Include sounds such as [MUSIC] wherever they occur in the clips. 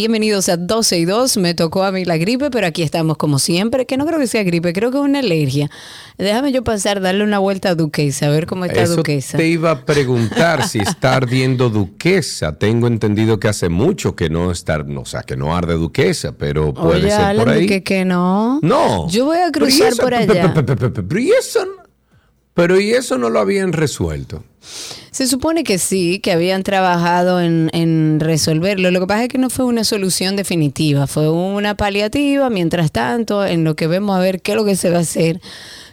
Bienvenidos a 12 y 2. Me tocó a mí la gripe, pero aquí estamos como siempre. Que no creo que sea gripe, creo que es una alergia. Déjame yo pasar, darle una vuelta a Duquesa, a ver cómo está Eso Duquesa. te iba a preguntar si [LAUGHS] está ardiendo Duquesa. Tengo entendido que hace mucho que no está, o sea, que no arde Duquesa, pero puede Oye, ser por ahí. que, que no. No. Yo voy a cruzar eso- por allá. pe- Pero y eso, no- lo habían resuelto. Se supone que sí, que habían trabajado en resolverlo. Lo que pasa es que no fue una solución definitiva, fue una paliativa. Mientras tanto, en lo que vemos a ver qué es lo que se va a hacer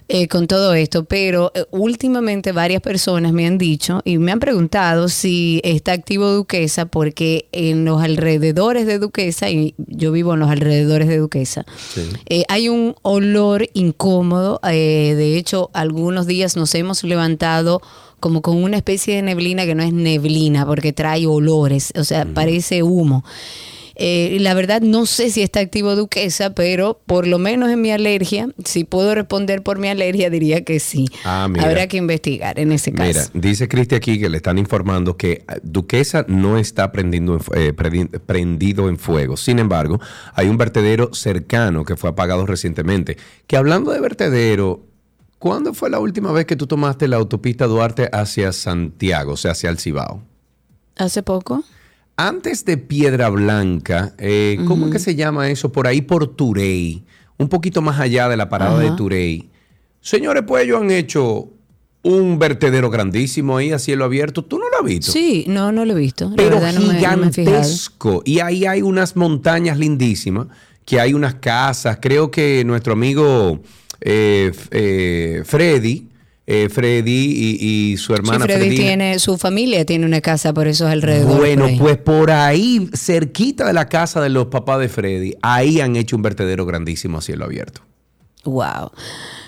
eh, con todo esto. Pero eh, últimamente varias personas me han dicho y me han preguntado si está activo Duquesa, porque en los alrededores de Duquesa, y yo vivo en los alrededores de Duquesa, eh, hay un olor incómodo. eh, de hecho, algunos días nos hemos levantado como con una especie de neblina que no es neblina porque trae olores, o sea, parece humo. Eh, la verdad no sé si está activo Duquesa, pero por lo menos en mi alergia, si puedo responder por mi alergia, diría que sí. Ah, mira. Habrá que investigar en ese caso. Mira, dice Cristi aquí que le están informando que eh, Duquesa no está prendiendo eh, prendi- prendido en fuego. Sin embargo, hay un vertedero cercano que fue apagado recientemente. Que hablando de vertedero, ¿cuándo fue la última vez que tú tomaste la autopista Duarte hacia Santiago, o sea, hacia el Cibao? Hace poco. Antes de Piedra Blanca, eh, ¿cómo es que se llama eso? Por ahí por Turey, un poquito más allá de la parada de. Turey. Señores, pues ellos han hecho un vertedero grandísimo ahí a cielo abierto. ¿Tú no lo has visto? Sí, no, no lo he visto. La Pero verdad no me- no me gigantesco. y ahí hay unas montañas lindísimas, que hay unas casas. Creo que nuestro amigo eh, eh, Freddy, eh, Freddy y, y su Sí, hermana Freddy Fredina- tiene, su familia tiene una casa por esos alrededores. bueno, por pues por ahí, cerquita de la casa de los papás de Freddy, ahí han hecho un vertedero grandísimo a cielo abierto. Wow.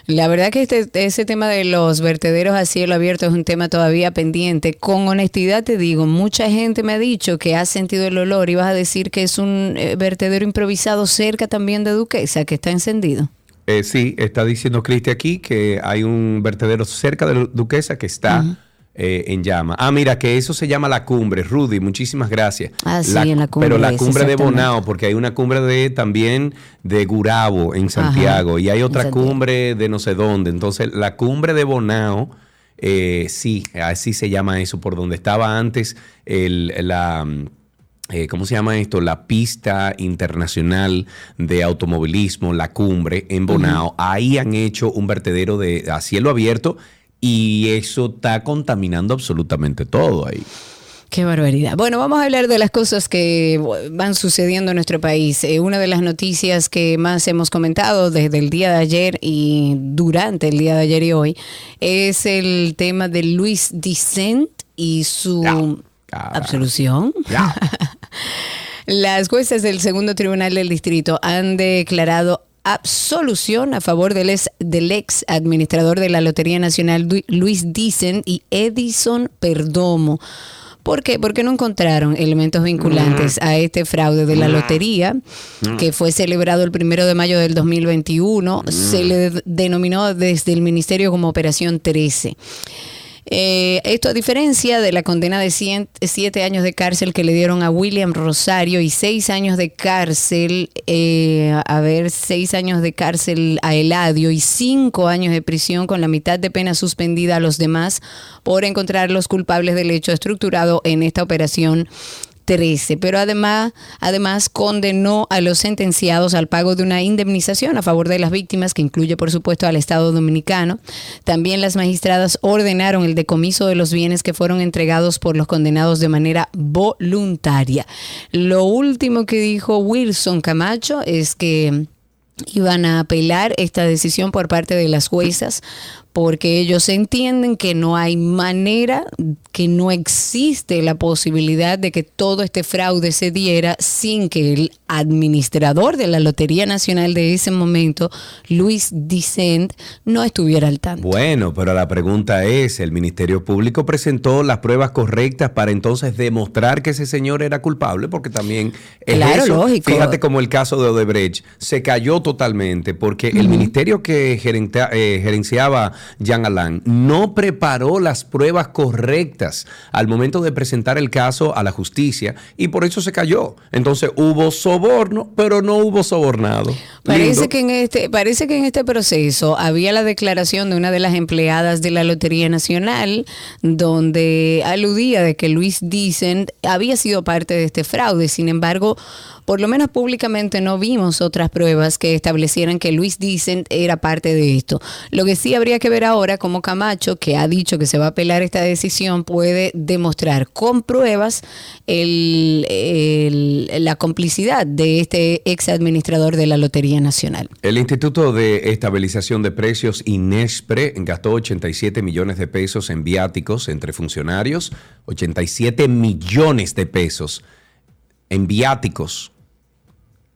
La verdad que este, ese tema de los vertederos a cielo abierto es un tema todavía pendiente. Con honestidad te digo, mucha gente me ha dicho que ha sentido el olor y vas a decir que es un eh, vertedero improvisado cerca también de Duquesa, que está encendido. Eh, sí, está diciendo Cristi aquí que hay un vertedero cerca de Lu- Duquesa que está eh, en llama. Ah, mira, que eso se llama la cumbre. Rudy, muchísimas gracias. Ah, sí, en la cumbre Pero la cumbre de. Bonao, porque hay una cumbre de también de Gurabo en Santiago y hay otra cumbre de no sé dónde. Entonces, la cumbre de Bonao, eh, sí, así se llama eso, por donde estaba antes el, la... eh, ¿cómo se llama esto? La pista internacional de automovilismo, la cumbre en Bonao. Ahí han hecho un vertedero de a cielo abierto y eso está contaminando absolutamente todo ahí. Qué barbaridad. Bueno, vamos a hablar de las cosas que van sucediendo en nuestro país. Eh, una de las noticias que más hemos comentado desde el día de ayer y durante el día de ayer y hoy es el tema de Luis Dicent y su Ya, absolución. Ya. [LAUGHS] Las jueces del segundo tribunal del distrito han declarado absolución a favor del ex, del ex administrador de la Lotería Nacional, Luis Dicen y Edison Perdomo. ¿Por qué? Porque no encontraron elementos vinculantes a este fraude de la lotería, que fue celebrado el primero de mayo del 2021. Se le de- denominó desde el ministerio como Operación 13. Eh, esto a diferencia de la condena de siete años de cárcel que le dieron a William Rosario y seis años de cárcel, eh, a ver, seis años de cárcel a Eladio y cinco años de prisión con la mitad de pena suspendida a los demás por encontrarlos culpables del hecho estructurado en esta operación 13, pero además, además condenó a los sentenciados al pago de una indemnización a favor de las víctimas, que incluye por supuesto al Estado Dominicano. También las magistradas ordenaron el decomiso de los bienes que fueron entregados por los condenados de manera voluntaria. Lo último que dijo Wilson Camacho es que iban a apelar esta decisión por parte de las juezas porque ellos entienden que no hay manera, que no existe la posibilidad de que todo este fraude se diera sin que el administrador de la Lotería Nacional de ese momento, Luis Dicent, no estuviera al tanto. Bueno, pero la pregunta es, ¿el Ministerio Público presentó las pruebas correctas para entonces demostrar que ese señor era culpable? Porque también es Claro, eso. lógico. Fíjate como el caso de Odebrecht se cayó totalmente porque el ministerio que gerenta- eh, gerenciaba Jean Alain no preparó las pruebas correctas al momento de presentar el caso a la justicia y por eso se cayó. Entonces hubo soborno, pero no hubo sobornado. Parece Lindo. que, en este, parece que en este proceso había la declaración de una de las empleadas de la Lotería Nacional donde aludía de que Luis Dicen había sido parte de este fraude. Sin embargo, por lo menos públicamente no vimos otras pruebas que establecieran que Luis Dicen era parte de esto. Lo que sí habría que ver ahora cómo Camacho, que ha dicho que se va a apelar esta decisión, puede demostrar con pruebas la complicidad de este ex administrador de la Lotería Nacional. El Instituto de Estabilización de Precios, INESPRE, gastó 87 millones de pesos en viáticos entre funcionarios, 87 millones de pesos en viáticos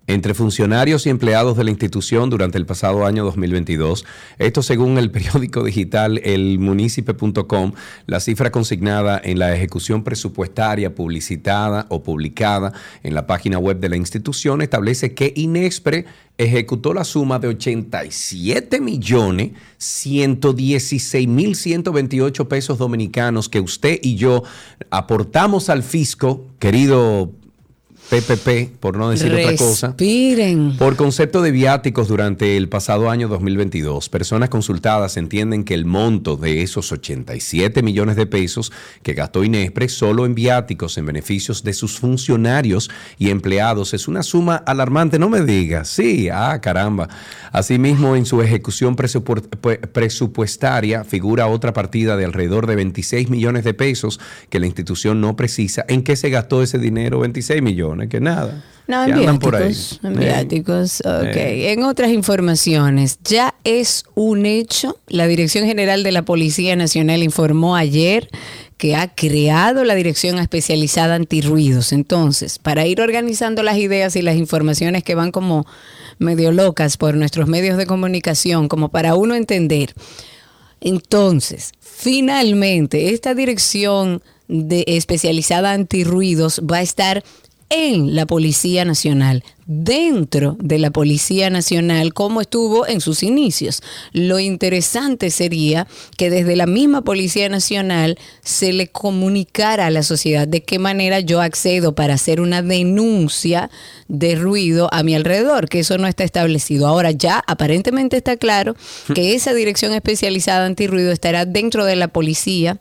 entre funcionarios y empleados de la institución durante el pasado año 2022. Esto según el periódico digital elmunícipe.com, la cifra consignada en la ejecución presupuestaria publicitada o publicada en la página web de la institución establece que Inexpre ejecutó la suma de 87 millones 116 mil 128 pesos dominicanos que usted y yo aportamos al fisco, querido PPP, por no decir otra cosa. Por concepto de viáticos durante el pasado año 2022, personas consultadas entienden que el monto de esos 87 millones de pesos que gastó Inespre solo en viáticos en beneficios de sus funcionarios y empleados es una suma alarmante. No me digas, sí, ah, caramba. Asimismo, en su ejecución presupu- pu- presupuestaria figura otra partida de alrededor de 26 millones de pesos que la institución no precisa. ¿En qué se gastó ese dinero? 26 millones, que nada. No, que en andan por ahí. En Eh. viáticos, ok. Eh. En otras informaciones, ya es un hecho. La Dirección General de la Policía Nacional informó ayer que ha creado la Dirección Especializada Antirruidos. Entonces, para ir organizando las ideas y las informaciones que van como medio locas por nuestros medios de comunicación, como para uno entender. Entonces, finalmente, esta dirección de especializada antirruidos va a estar en la Policía Nacional, dentro de la Policía Nacional, como estuvo en sus inicios. Lo interesante sería que desde la misma Policía Nacional se le comunicara a la sociedad de qué manera yo accedo para hacer una denuncia de ruido a mi alrededor, que eso no está establecido. Ahora ya aparentemente está claro que esa dirección especializada antirruido estará dentro de la policía.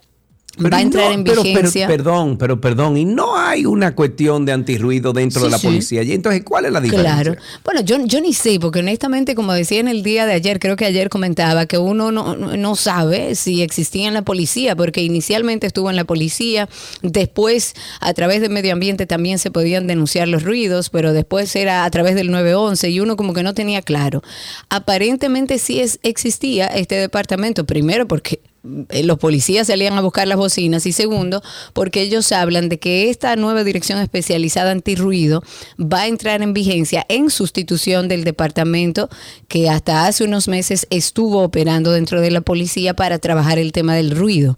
Pero va a entrar no, en pero- pero- vigencia. perdón, pero perdón, y no hay una cuestión de antirruido dentro Sí, de la sí. policía. Y entonces, ¿cuál es la diferencia? Claro. Bueno, yo, yo ni sé, porque honestamente, como decía en el día de ayer, creo que ayer comentaba que uno no, no- sabe si existía en la policía, porque inicialmente estuvo en la policía, después a través de medio ambiente también se podían denunciar los ruidos, pero después era a través del 911 y uno como que no tenía claro. Aparentemente sí es, existía este departamento, primero porque los policías salían a buscar las bocinas y segundo, porque ellos hablan de que esta nueva dirección especializada antirruido va a entrar en vigencia en sustitución del departamento que hasta hace unos meses estuvo operando dentro de la policía para trabajar el tema del ruido.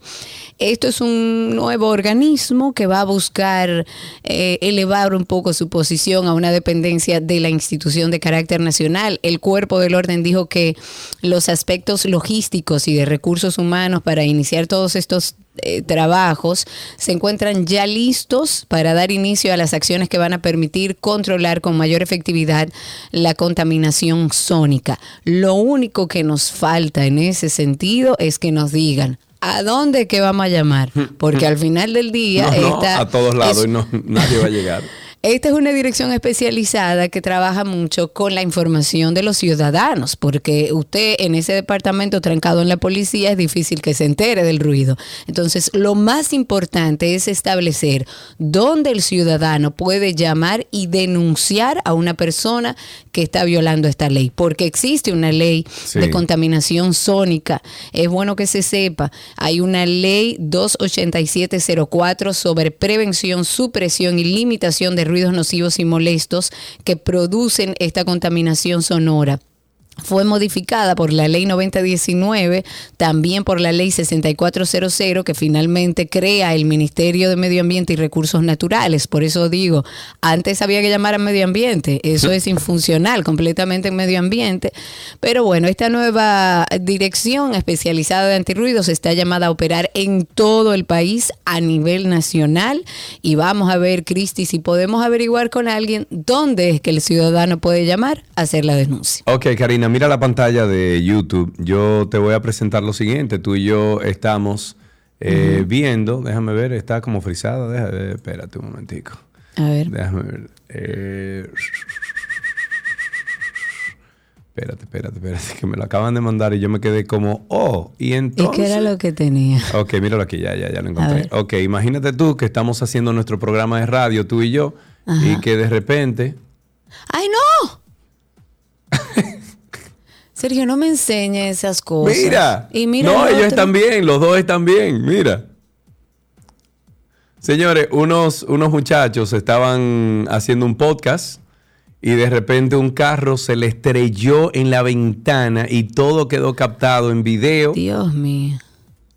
Esto es un nuevo organismo que va a buscar eh, elevar un poco su posición a una dependencia de la institución de carácter nacional. El cuerpo del orden dijo que los aspectos logísticos y de recursos humanos para iniciar todos estos eh, trabajos se encuentran ya listos para dar inicio a las acciones que van a permitir controlar con mayor efectividad la contaminación sónica. Lo único que nos falta en ese sentido es que nos digan ¿A dónde que vamos a llamar? Porque al final del día [LAUGHS] No, no, esta a todos lados es- y no, nadie va a llegar. Esta es una dirección especializada que trabaja mucho con la información de los ciudadanos, porque usted en ese departamento trancado en la policía es difícil que se entere del ruido. Entonces, lo más importante es establecer dónde el ciudadano puede llamar y denunciar a una persona que está violando esta ley, porque existe una ley Sí. de contaminación sónica. Es bueno que se sepa, hay una ley 28704 sobre prevención, supresión y limitación de ruidos nocivos y molestos que producen esta contaminación sonora. Fue modificada por la ley 9019, también por la ley 6400, que finalmente crea el Ministerio de Medio Ambiente y Recursos Naturales. Por eso digo, antes había que llamar a medio ambiente, eso es infuncional completamente en medio ambiente. Pero bueno, esta nueva dirección especializada de antirruidos está llamada a operar en todo el país a nivel nacional. Y vamos a ver, Cristi, si podemos averiguar con alguien dónde es que el ciudadano puede llamar a hacer la denuncia. Ok, Karina, mira la pantalla de YouTube. Yo te voy a presentar lo siguiente. Tú y yo estamos eh, viendo, déjame ver, está como frisada. Déjame ver, espérate un momentico. A ver. Déjame ver. Eh, espérate, espérate, espérate, que me lo acaban de mandar y yo me quedé como, oh, y ¿Y entonces... qué era lo que tenía? Ok, míralo aquí, ya, ya, ya lo encontré. Ok, imagínate tú que estamos haciendo nuestro programa de radio, tú y yo, y que de repente... ¡Ay, no! Sergio, no me enseñe esas cosas. Mira. Y mira no, el ellos están bien, los dos están bien, mira. Señores, unos, unos muchachos estaban haciendo un podcast y de repente un carro se le estrelló en la ventana y todo quedó captado en video. Dios mío.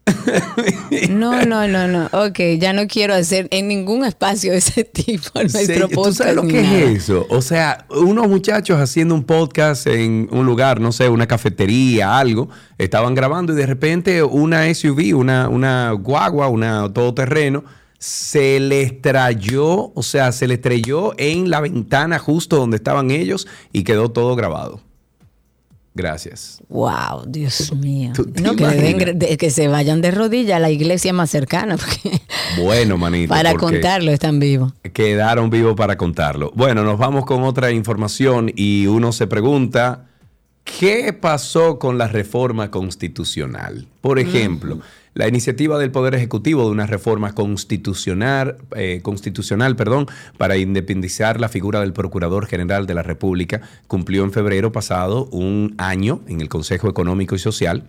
[LAUGHS] No, no, no, no. Ok, ya no quiero hacer en ningún espacio de ese [LAUGHS] tipo Sí, nuestro ¿Tú sabes lo que nada. es eso? O sea, unos muchachos haciendo un podcast en un lugar, no sé, una cafetería, algo, estaban grabando y de repente una SUV, una, una guagua, una todoterreno, se le estrelló, o sea, se le estrelló en la ventana justo donde estaban ellos y quedó todo grabado. Gracias. Wow, Dios mío. ¿Tú te No, que, deben de- que se vayan de rodillas a la iglesia más cercana, [LAUGHS] porque Bueno, manito. para contarlo están vivos. quedaron vivos para contarlo. Bueno, nos vamos con otra información y uno se pregunta, ¿qué pasó con la reforma constitucional? Por ejemplo, la iniciativa del Poder Ejecutivo de una reforma constitucional, eh, constitucional perdón, para independizar la figura del Procurador General de la República cumplió en febrero pasado un año en el Consejo Económico y Social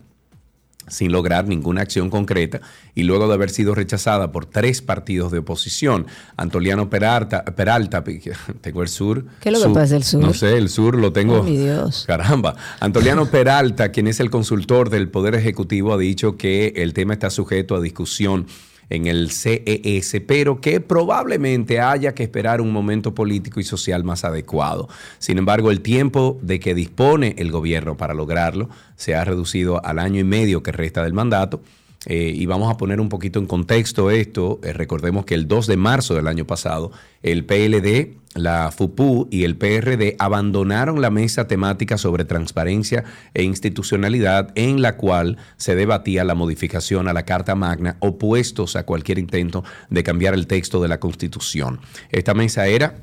sin lograr ninguna acción concreta y luego de haber sido rechazada por tres partidos de oposición, Antoliano Peralta, Peralta [LAUGHS] tengo el sur. ¿Qué es lo que pasa, el sur? No sé, el sur lo tengo. Oh, mi Dios. [LAUGHS] Caramba. Antoliano Peralta, quien es el consultor del Poder Ejecutivo, ha dicho que el tema está sujeto a discusión en el CES, pero que probablemente haya que esperar un momento político y social más adecuado. Sin embargo, el tiempo de que dispone el gobierno para lograrlo se ha reducido al año y medio que resta del mandato. Eh, y vamos a poner un poquito en contexto esto. Eh, recordemos que el 2 de marzo del año pasado, el PLD, la FUPU y el PRD abandonaron la mesa temática sobre transparencia e institucionalidad en la cual se debatía la modificación a la Carta Magna, opuestos a cualquier intento de cambiar el texto de la Constitución. Esta mesa era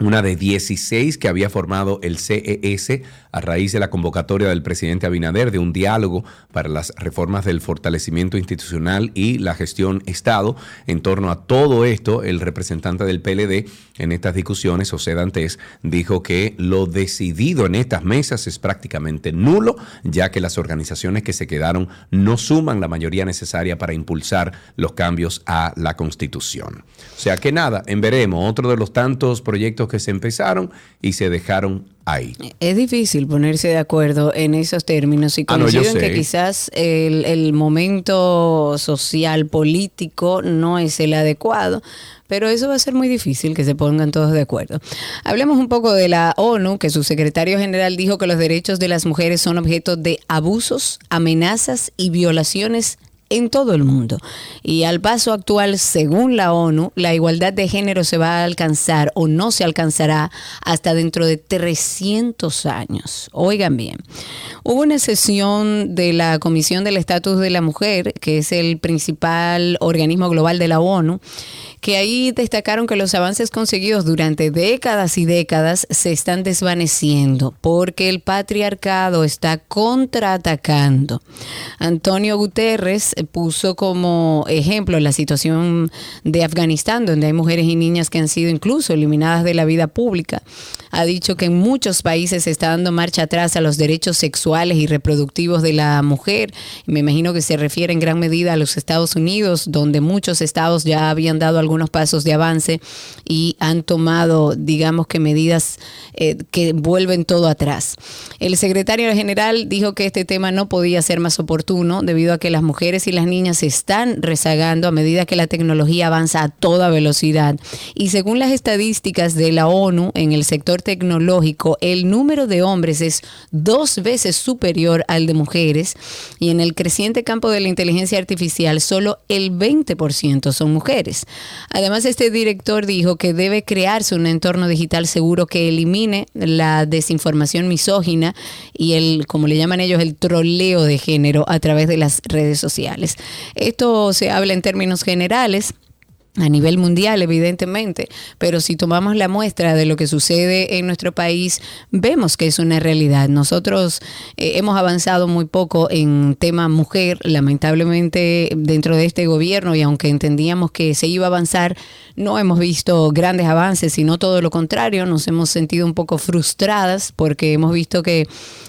una de 16 que había formado el CES a raíz de la convocatoria del presidente Abinader de un diálogo para las reformas del fortalecimiento institucional y la gestión Estado. En torno a todo esto, el representante del PLD en estas discusiones, José Dantes, dijo que lo decidido en estas mesas es prácticamente nulo, ya que las organizaciones que se quedaron no suman la mayoría necesaria para impulsar los cambios a la Constitución. O sea que nada, en veremos otro de los tantos proyectos que se empezaron y se dejaron ahí. Es difícil ponerse de acuerdo en esos términos y Ah, no, coincido en que quizás el, el momento social, político no es el adecuado, pero eso va a ser muy difícil que se pongan todos de acuerdo. Hablemos un poco de la ONU, que su secretario general dijo que los derechos de las mujeres son objeto de abusos, amenazas y violaciones en todo el mundo. Y al paso actual, según la ONU, la igualdad de género se va a alcanzar o no se alcanzará hasta dentro de 300 años. Oigan bien, hubo una sesión de la Comisión del Estatus de la Mujer, que es el principal organismo global de la ONU, que ahí destacaron que los avances conseguidos durante décadas y décadas se están desvaneciendo porque el patriarcado está contraatacando. Antonio Guterres puso como ejemplo la situación de Afganistán, donde hay mujeres y niñas que han sido incluso eliminadas de la vida pública. Ha dicho que en muchos países se está dando marcha atrás a los derechos sexuales y reproductivos de la mujer. Me imagino que se refiere en gran medida a los Estados Unidos, donde muchos estados ya habían dado algunos pasos de avance y han tomado, digamos que medidas eh, que vuelven todo atrás. El secretario general dijo que este tema no podía ser más oportuno debido a que las mujeres y las niñas se están rezagando a medida que la tecnología avanza a toda velocidad. Y según las estadísticas de la ONU en el sector tecnológico, el número de hombres es dos veces superior al de mujeres y en el creciente campo de la inteligencia artificial solo el 20% son mujeres. Además, este director dijo que debe crearse un entorno digital seguro que elimine la desinformación misógina y el, como le llaman ellos, el troleo de género a través de las redes sociales. Esto se habla en términos generales a nivel mundial, evidentemente, pero si tomamos la muestra de lo que sucede en nuestro país, vemos que es una realidad. Nosotros eh, hemos avanzado muy poco en tema mujer, lamentablemente dentro de este gobierno, y aunque entendíamos que se iba a avanzar, no hemos visto grandes avances, sino todo lo contrario, nos hemos sentido un poco frustradas porque hemos visto que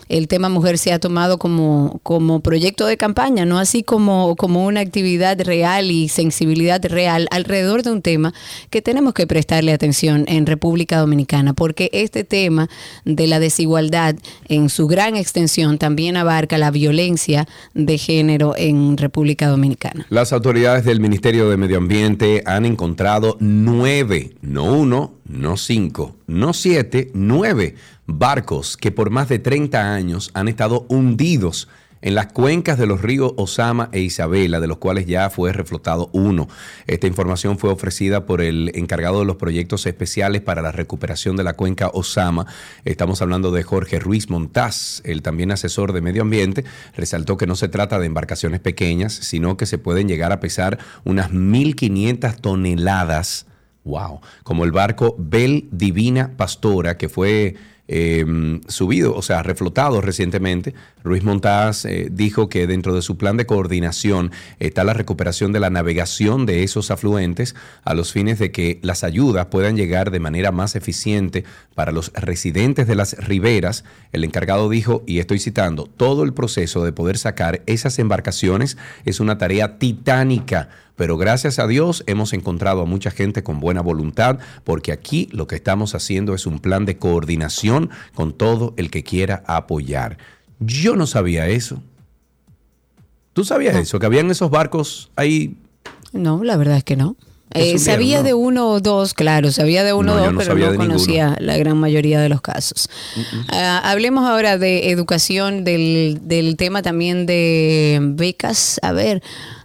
el tema mujer se ha tomado como, como proyecto de campaña, no así como, como una actividad real y sensibilidad real alrededor de un tema que tenemos que prestarle atención en República Dominicana, porque este tema de la desigualdad en su gran extensión también abarca la violencia de género en República Dominicana. Las autoridades del Ministerio de Medio Ambiente han encontrado nueve, no uno, no cinco, no siete, nueve barcos que por más de 30 años han estado hundidos en las cuencas de los ríos Osama e Isabela, de los cuales ya fue reflotado uno. Esta información fue ofrecida por el encargado de los proyectos especiales para la recuperación de la cuenca Osama. Estamos hablando de Jorge Ruiz Montaz, el también asesor de medio ambiente. Resaltó que no se trata de embarcaciones pequeñas, sino que se pueden llegar a pesar unas 1.500 toneladas. Wow, como el barco Bel Divina Pastora, que fue Em, subido, o sea, reflotado recientemente. Ruiz Montaz eh, dijo que dentro de su plan de coordinación está la recuperación de la navegación de esos afluentes a los fines de que las ayudas puedan llegar de manera más eficiente para los residentes de las riberas. El encargado dijo, y estoy citando, todo el proceso de poder sacar esas embarcaciones es una tarea titánica pero gracias a Dios hemos encontrado a mucha gente con buena voluntad, porque aquí lo que estamos haciendo es un plan de coordinación con todo el que quiera apoyar. Yo no sabía eso. ¿Tú sabías eso? Que habían esos barcos ahí. No, la verdad es que no. Eh, sabía de uno o dos, claro, sabía de uno o dos, pero no conocía la gran mayoría de los casos. Ah, hablemos ahora de educación, del, del tema también de becas. A ver,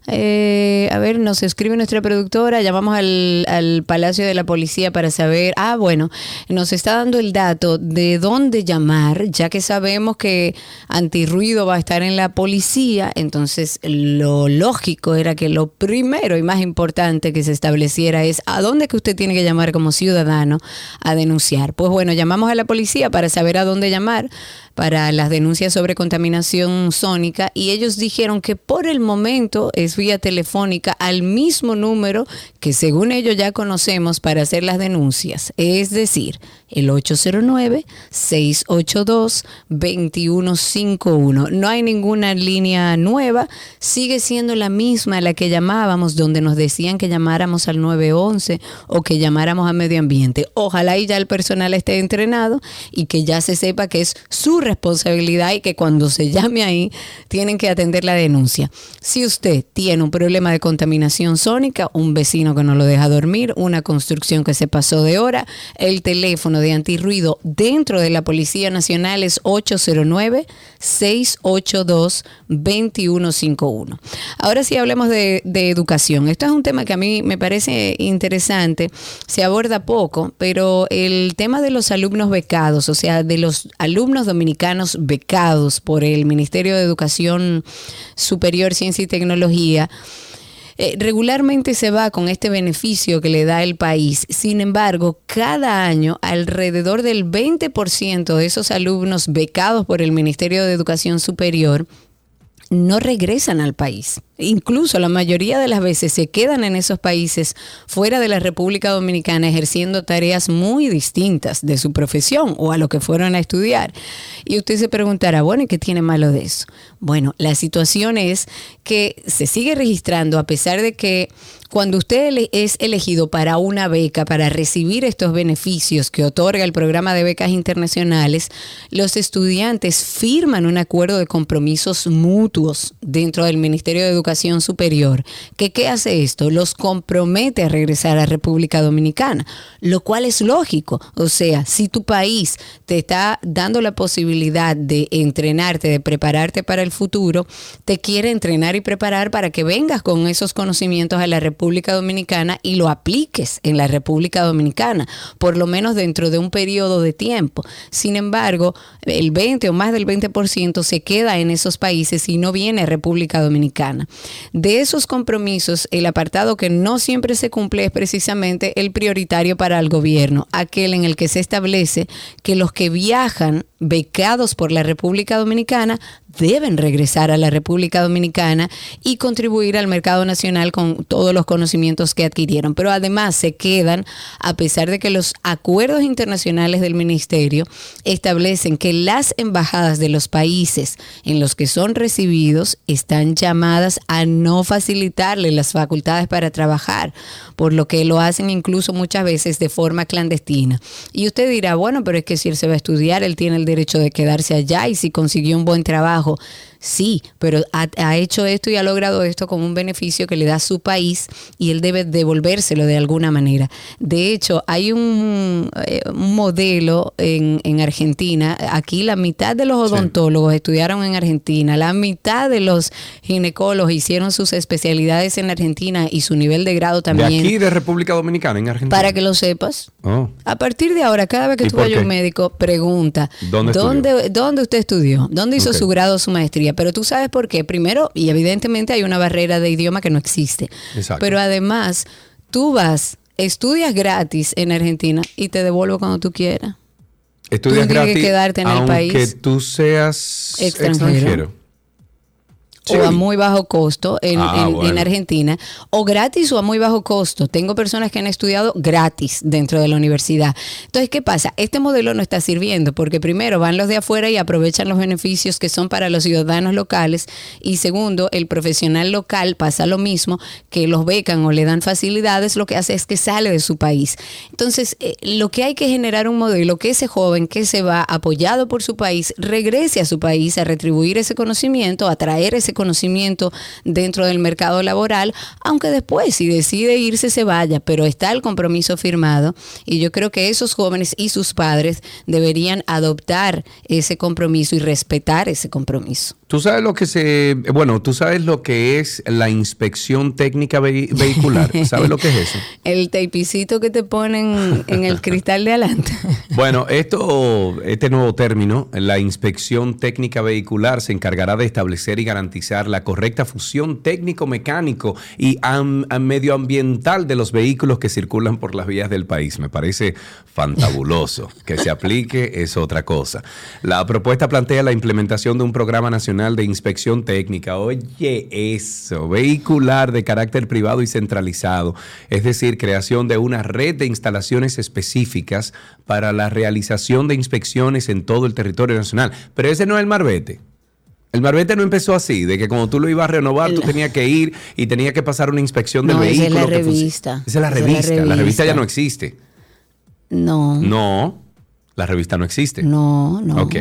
eh, a ver, nos escribe nuestra productora, llamamos al, al, Palacio de la Policía para saber, ah, bueno, nos está dando el dato de dónde llamar, ya que sabemos que antirruido va a estar en la policía, entonces lo lógico era que lo primero y más importante que se estableciera es a dónde que usted tiene que llamar como ciudadano a denunciar. Pues bueno, llamamos a la policía para saber a dónde llamar para las denuncias sobre contaminación sónica y ellos dijeron que por el momento es vía telefónica al mismo número que según ellos ya conocemos para hacer las denuncias, es decir, el 809-682-2151. No hay ninguna línea nueva, sigue siendo la misma la que llamábamos, donde nos decían que llamáramos al 911 o que llamáramos a medio ambiente. Ojalá y ya el personal esté entrenado y que ya se sepa que es su responsabilidad y que cuando se llame ahí tienen que atender la denuncia. Si usted tiene un problema de contaminación sónica, un vecino que no lo deja dormir, una construcción que se pasó de hora, el teléfono de antirruido dentro de la Policía Nacional es 809-682-2151. Ahora sí hablemos de, de educación. Esto es un tema que a mí me parece interesante, se aborda poco, pero el tema de los alumnos becados, o sea, de los alumnos dominicanos becados por el Ministerio de Educación Superior, Ciencia y Tecnología, Eh, regularmente se va con este beneficio que le da el país. Sin embargo, cada año alrededor del 20% de esos alumnos becados por el Ministerio de Educación Superior no regresan al país. Incluso la mayoría de las veces se quedan en esos países fuera de la República Dominicana ejerciendo tareas muy distintas de su profesión o a lo que fueron a estudiar. Y usted se preguntará, bueno, ¿y qué tiene malo de eso? Bueno, la situación es que se sigue registrando a pesar de que cuando usted es elegido para una beca, para recibir estos beneficios que otorga el programa de becas internacionales, los estudiantes firman un acuerdo de compromisos mutuos dentro del Ministerio de Educación Superior. ¿Qué, ¿Qué hace esto? Los compromete a regresar a República Dominicana, lo cual es lógico. O sea, si tu país te está dando la posibilidad de entrenarte, de prepararte para el futuro, te quiere entrenar y preparar para que vengas con esos conocimientos a la República Dominicana y lo apliques en la República Dominicana, por lo menos dentro de un periodo de tiempo. Sin embargo, el 20 o más del 20% se queda en esos países y no viene a República Dominicana. De esos compromisos, el apartado que no siempre se cumple es precisamente el prioritario para el gobierno, aquel en el que se establece que los que viajan becados por la República Dominicana deben regresar a la República Dominicana y contribuir al mercado nacional con todos los conocimientos que adquirieron. Pero además se quedan, a pesar de que los acuerdos internacionales del ministerio establecen que las embajadas de los países en los que son recibidos están llamadas a no facilitarle las facultades para trabajar, por lo que lo hacen incluso muchas veces de forma clandestina. Y usted dirá, bueno, pero es que si él se va a estudiar, él tiene el derecho de quedarse allá y si consiguió un buen trabajo, trabajo. Sí, pero ha, hecho esto y ha logrado esto como un beneficio que le da a su país y él debe devolvérselo de alguna manera. De hecho, hay un, eh, modelo en, Argentina. Aquí la mitad de los odontólogos estudiaron en Argentina, la mitad de los ginecólogos hicieron sus especialidades en Argentina y su nivel de grado también. De aquí, de República Dominicana, en Argentina. Para que lo sepas. Oh. A partir de ahora, cada vez que tú vayas a un médico, pregunta, ¿dónde, ¿dónde, usted estudió? ¿Dónde hizo su grado, su maestría? Pero tú sabes por qué. Primero, y evidentemente hay una barrera de idioma que no existe. Pero además, tú vas, estudias gratis en Argentina y te devuelvo cuando tú quieras. Estudias gratis que quedarte en el país. tú seas extranjero o a muy bajo costo en, ah, en, Argentina, o gratis o a muy bajo costo. Tengo personas que han estudiado gratis dentro de la universidad. Entonces, ¿qué pasa? Este modelo no está sirviendo porque primero van los de afuera y aprovechan los beneficios que son para los ciudadanos locales y segundo, el profesional local pasa lo mismo, que los becan o le dan facilidades, lo que hace es que sale de su país. Entonces, eh, lo que hay que generar un modelo que ese joven que se va apoyado por su país regrese a su país a retribuir ese conocimiento, a traer ese conocimiento dentro del mercado laboral, aunque después si decide irse se vaya, pero está el compromiso firmado y yo creo que esos jóvenes y sus padres deberían adoptar ese compromiso y respetar ese compromiso. Tú sabes lo que se, bueno, tú sabes lo que es la inspección técnica vehicular. [LAUGHS] ¿Sabes lo que es eso? El tapicito que te ponen en el cristal de adelante. [LAUGHS] bueno, esto, este nuevo término, la inspección técnica vehicular, se encargará de establecer y garantizar la correcta función técnico-mecánico y medioambiental de los vehículos que circulan por las vías del país. Me parece fantabuloso. que se aplique es otra cosa. La propuesta plantea la implementación de un programa nacional de Inspección Técnica. Oye, eso, vehicular de carácter privado y centralizado, es decir, creación de una red de instalaciones específicas para la realización de inspecciones en todo el territorio nacional. Pero ese no es el marbete. El marbete no empezó así, de que cuando tú lo ibas a renovar, tú tenías que ir y tenías que pasar una inspección del vehículo. Esa es la revista. Esa es la revista. La revista ya no existe. No. No, la revista no existe. No, no. Ok.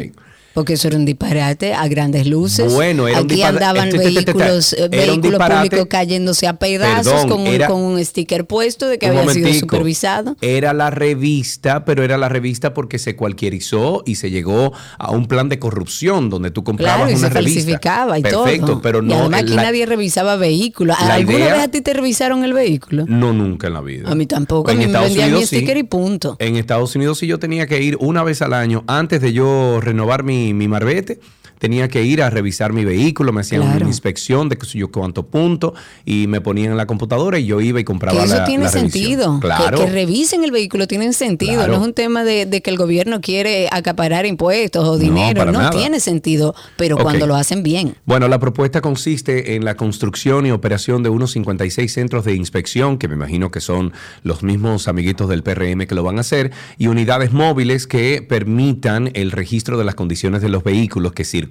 Porque eso era un disparate a grandes luces. Bueno, era Aquí andaban vehículos, vehículos públicos cayéndose a pedazos con, un, sticker puesto de que había sido supervisado. Era la revista, pero era la revista porque se cualquierizó y se llegó a un plan de corrupción donde tú comprabas claro, y se falsificaba y Perfecto, pero no. Y además aquí nadie revisaba vehículos. ¿Alguna vez a ti te revisaron el vehículo? No, nunca en la vida. A mí tampoco. En a mí me vendían mi sticker y punto. En Estados Unidos sí yo tenía que ir una vez al año antes de yo renovar mi mi, marbete, tenía que ir a revisar mi vehículo, me hacían Claro. una inspección de yo cuánto punto y me ponían en la computadora y yo iba y compraba Que eso la, tiene la sentido. Que- Claro. Que, revisen el vehículo tiene sentido. Claro. No es un tema de, de que el gobierno quiere acaparar impuestos o dinero. No, tiene sentido, pero cuando lo hacen bien. Bueno, la propuesta consiste en la construcción y operación de unos 56 centros de inspección, que me imagino que son los mismos amiguitos del PRM que lo van a hacer, y unidades móviles que permitan el registro de las condiciones de los vehículos que circulan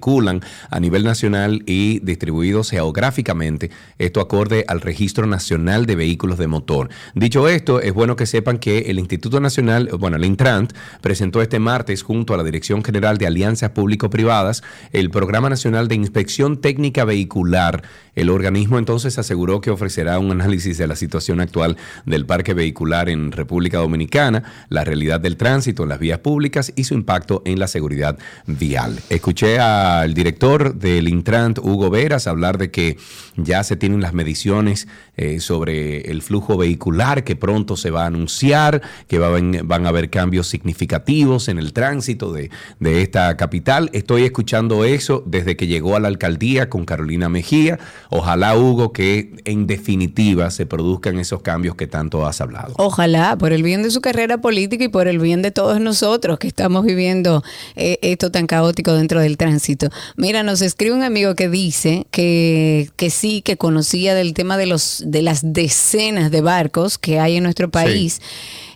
a nivel nacional y distribuidos geográficamente, esto acorde al Registro Nacional de Vehículos de Motor. Dicho esto, es bueno que sepan que el Instituto Nacional, bueno, el Intrant, presentó este martes junto a la Dirección General de Alianzas Público-Privadas el Programa Nacional de Inspección Técnica Vehicular. El organismo entonces aseguró que ofrecerá un análisis de la situación actual del parque vehicular en República Dominicana, la realidad del tránsito en las vías públicas y su impacto en la seguridad vial. Escuché al director del Intrant, Hugo Veras, hablar de que ya se tienen las mediciones eh, sobre el flujo vehicular que pronto se va a anunciar, que va a ven- van a haber cambios significativos en el tránsito de, de esta capital. Estoy escuchando eso desde que llegó a la alcaldía con Carolina Mejía. Ojalá, Hugo, que en definitiva se produzcan esos cambios que tanto has hablado. Ojalá, por el bien de su carrera política y por el bien de todos nosotros que estamos viviendo eh, esto tan caótico dentro del tránsito. Mira, nos escribe un amigo que dice que, que sí, que conocía del tema de, los, de las decenas de barcos que hay en nuestro país.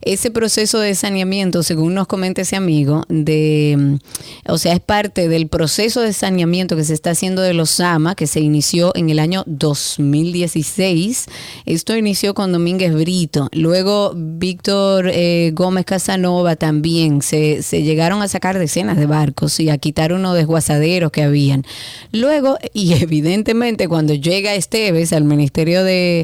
Ese proceso de saneamiento, según nos comenta ese amigo, de, mm, o sea, es parte del proceso de saneamiento que se está haciendo de los SAMA, que se inició en el año 2016. Esto inició con Domínguez Brito. Luego Víctor eh, Gómez Casanova también. Se, se llegaron a sacar decenas de barcos y a quitar unos desguazaderos que habían. Luego, y evidentemente cuando llega Esteves al Ministerio de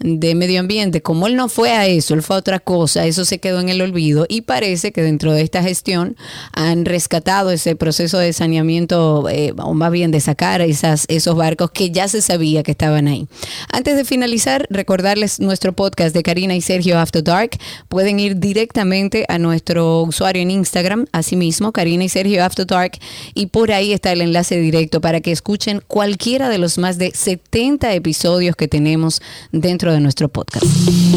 de medio ambiente, como él no fue a eso, él fue a otra cosa, eso se quedó en el olvido y parece que dentro de esta gestión han rescatado ese proceso de saneamiento, eh, o más bien de sacar esas, esos barcos que ya se sabía que estaban ahí. Antes de finalizar, recordarles nuestro podcast de Karina y Sergio After Dark. Pueden ir directamente a nuestro usuario en Instagram, asimismo, Karina y Sergio After Dark, y por ahí está el enlace directo para que escuchen cualquiera de los más de 70 episodios que tenemos dentro de nuestro podcast.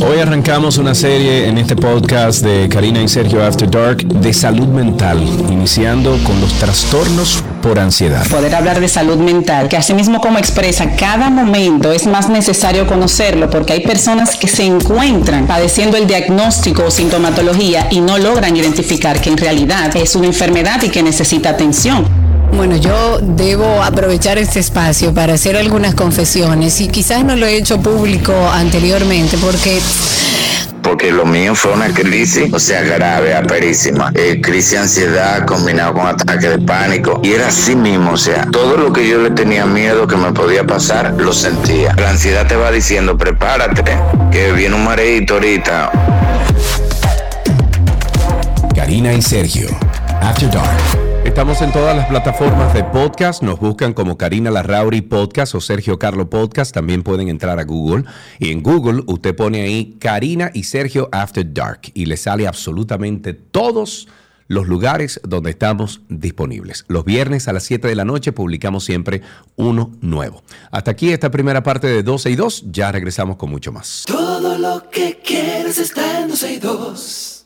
Hoy arrancamos una serie en este podcast de Karina y Sergio After Dark de salud mental, iniciando con los trastornos por ansiedad. poder hablar de salud mental, que así mismo como expresa cada momento es más necesario conocerlo porque hay personas que se encuentran padeciendo el diagnóstico o sintomatología y no logran identificar que en realidad es una enfermedad y que necesita atención. Bueno, yo debo aprovechar este espacio para hacer algunas confesiones y quizás no lo he hecho público anteriormente porque porque lo mío fue una crisis, o sea, grave, aperísima. Eh, crisis de ansiedad combinado con ataque de pánico. Y era así mismo, o sea, todo lo que yo le tenía miedo que me podía pasar, lo sentía. La ansiedad te va diciendo, prepárate, que viene un mareito ahorita. Karina y Sergio After Dark. Estamos en todas las plataformas de podcast. Nos buscan como Karina Larrauri Podcast o Sergio Carlo Podcast. También pueden entrar a Google. Y en Google usted pone ahí Karina y Sergio After Dark. Y le sale absolutamente todos los lugares donde estamos disponibles. Los viernes a las 7 de la noche publicamos siempre uno nuevo. Hasta aquí esta primera parte de 12 y 2. Ya regresamos con mucho más. Todo lo que quieres está en 12 y 2.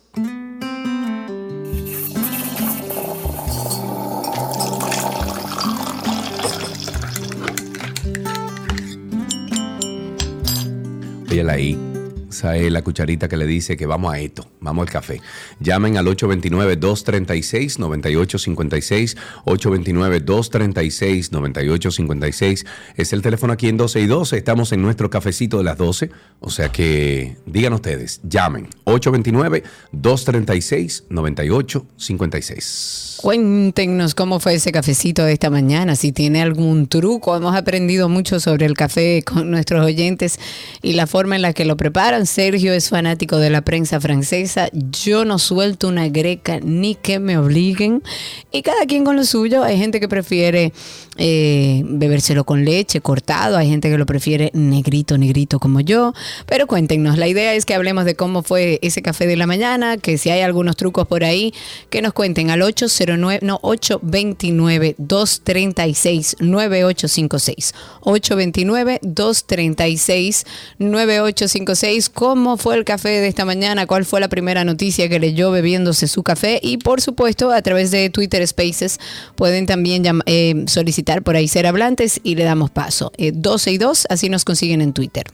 Óyela ahí. Esa es la cucharita que le dice que vamos a esto, vamos al café. Llamen al 829-236-9856, 829-236-9856. Es el teléfono aquí en 12 y 12. Estamos en nuestro cafecito de las 12. O sea que digan ustedes, llamen 829-236-9856. Cuéntenos cómo fue ese cafecito de esta mañana, si tiene algún truco. Hemos aprendido mucho sobre el café con nuestros oyentes y la forma en la que lo preparan. Sergio es fanático de la prensa francesa yo no suelto una greca ni que me obliguen. Y cada quien con lo suyo. Hay gente que prefiere eh, bebérselo con leche, cortado. Hay gente que lo prefiere negrito, negrito como yo. Pero cuéntenos, la idea es que hablemos de cómo fue ese café de la mañana, que si hay algunos trucos por ahí, que nos cuenten al 809, no, 829-236-9856. 829-236-9856. ¿Cómo fue el café de esta mañana? ¿Cuál fue la primera noticia que leyó bebiéndose su café? Y por supuesto, a través de Twitter Spaces pueden también eh, solicitar por ahí ser hablantes y le damos paso. Eh, 12 y 2, así nos consiguen en Twitter.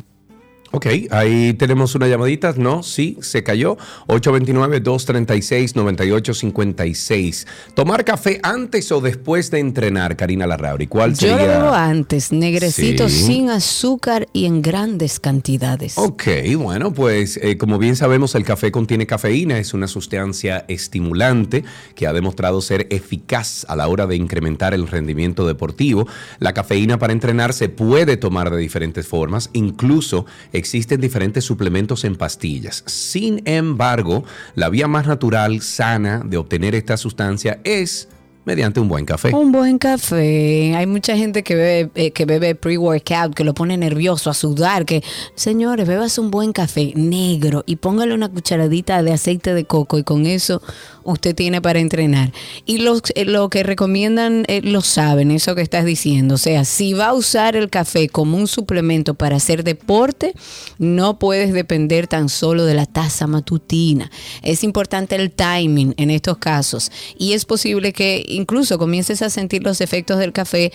Ok, ahí tenemos una llamadita. No, sí, se cayó. 829-236-9856. ¿Tomar café antes o después de entrenar, Karina Larrauri? ¿Cuál Yo sería? lo bebo antes, negrecito, Sí. sin azúcar y en grandes cantidades. Ok, bueno, pues eh, como bien sabemos, el café contiene cafeína, es una sustancia estimulante que ha demostrado ser eficaz a la hora de incrementar el rendimiento deportivo. La cafeína para entrenar se puede tomar de diferentes formas, incluso existen diferentes suplementos en pastillas. Sin embargo, la vía más natural, sana de obtener esta sustancia es mediante un buen café. Un buen café. Hay mucha gente que bebe, eh, que bebe pre-workout, que lo pone nervioso a sudar. Que, señores, bebas un buen café negro y póngale una cucharadita de aceite de coco y con eso usted tiene para entrenar. Y los, eh, lo que recomiendan eh, lo saben, eso que estás diciendo. O sea, si va a usar el café como un suplemento para hacer deporte, no puedes depender tan solo de la taza matutina. Es importante el timing en estos casos. Y es posible que incluso comiences a sentir los efectos del café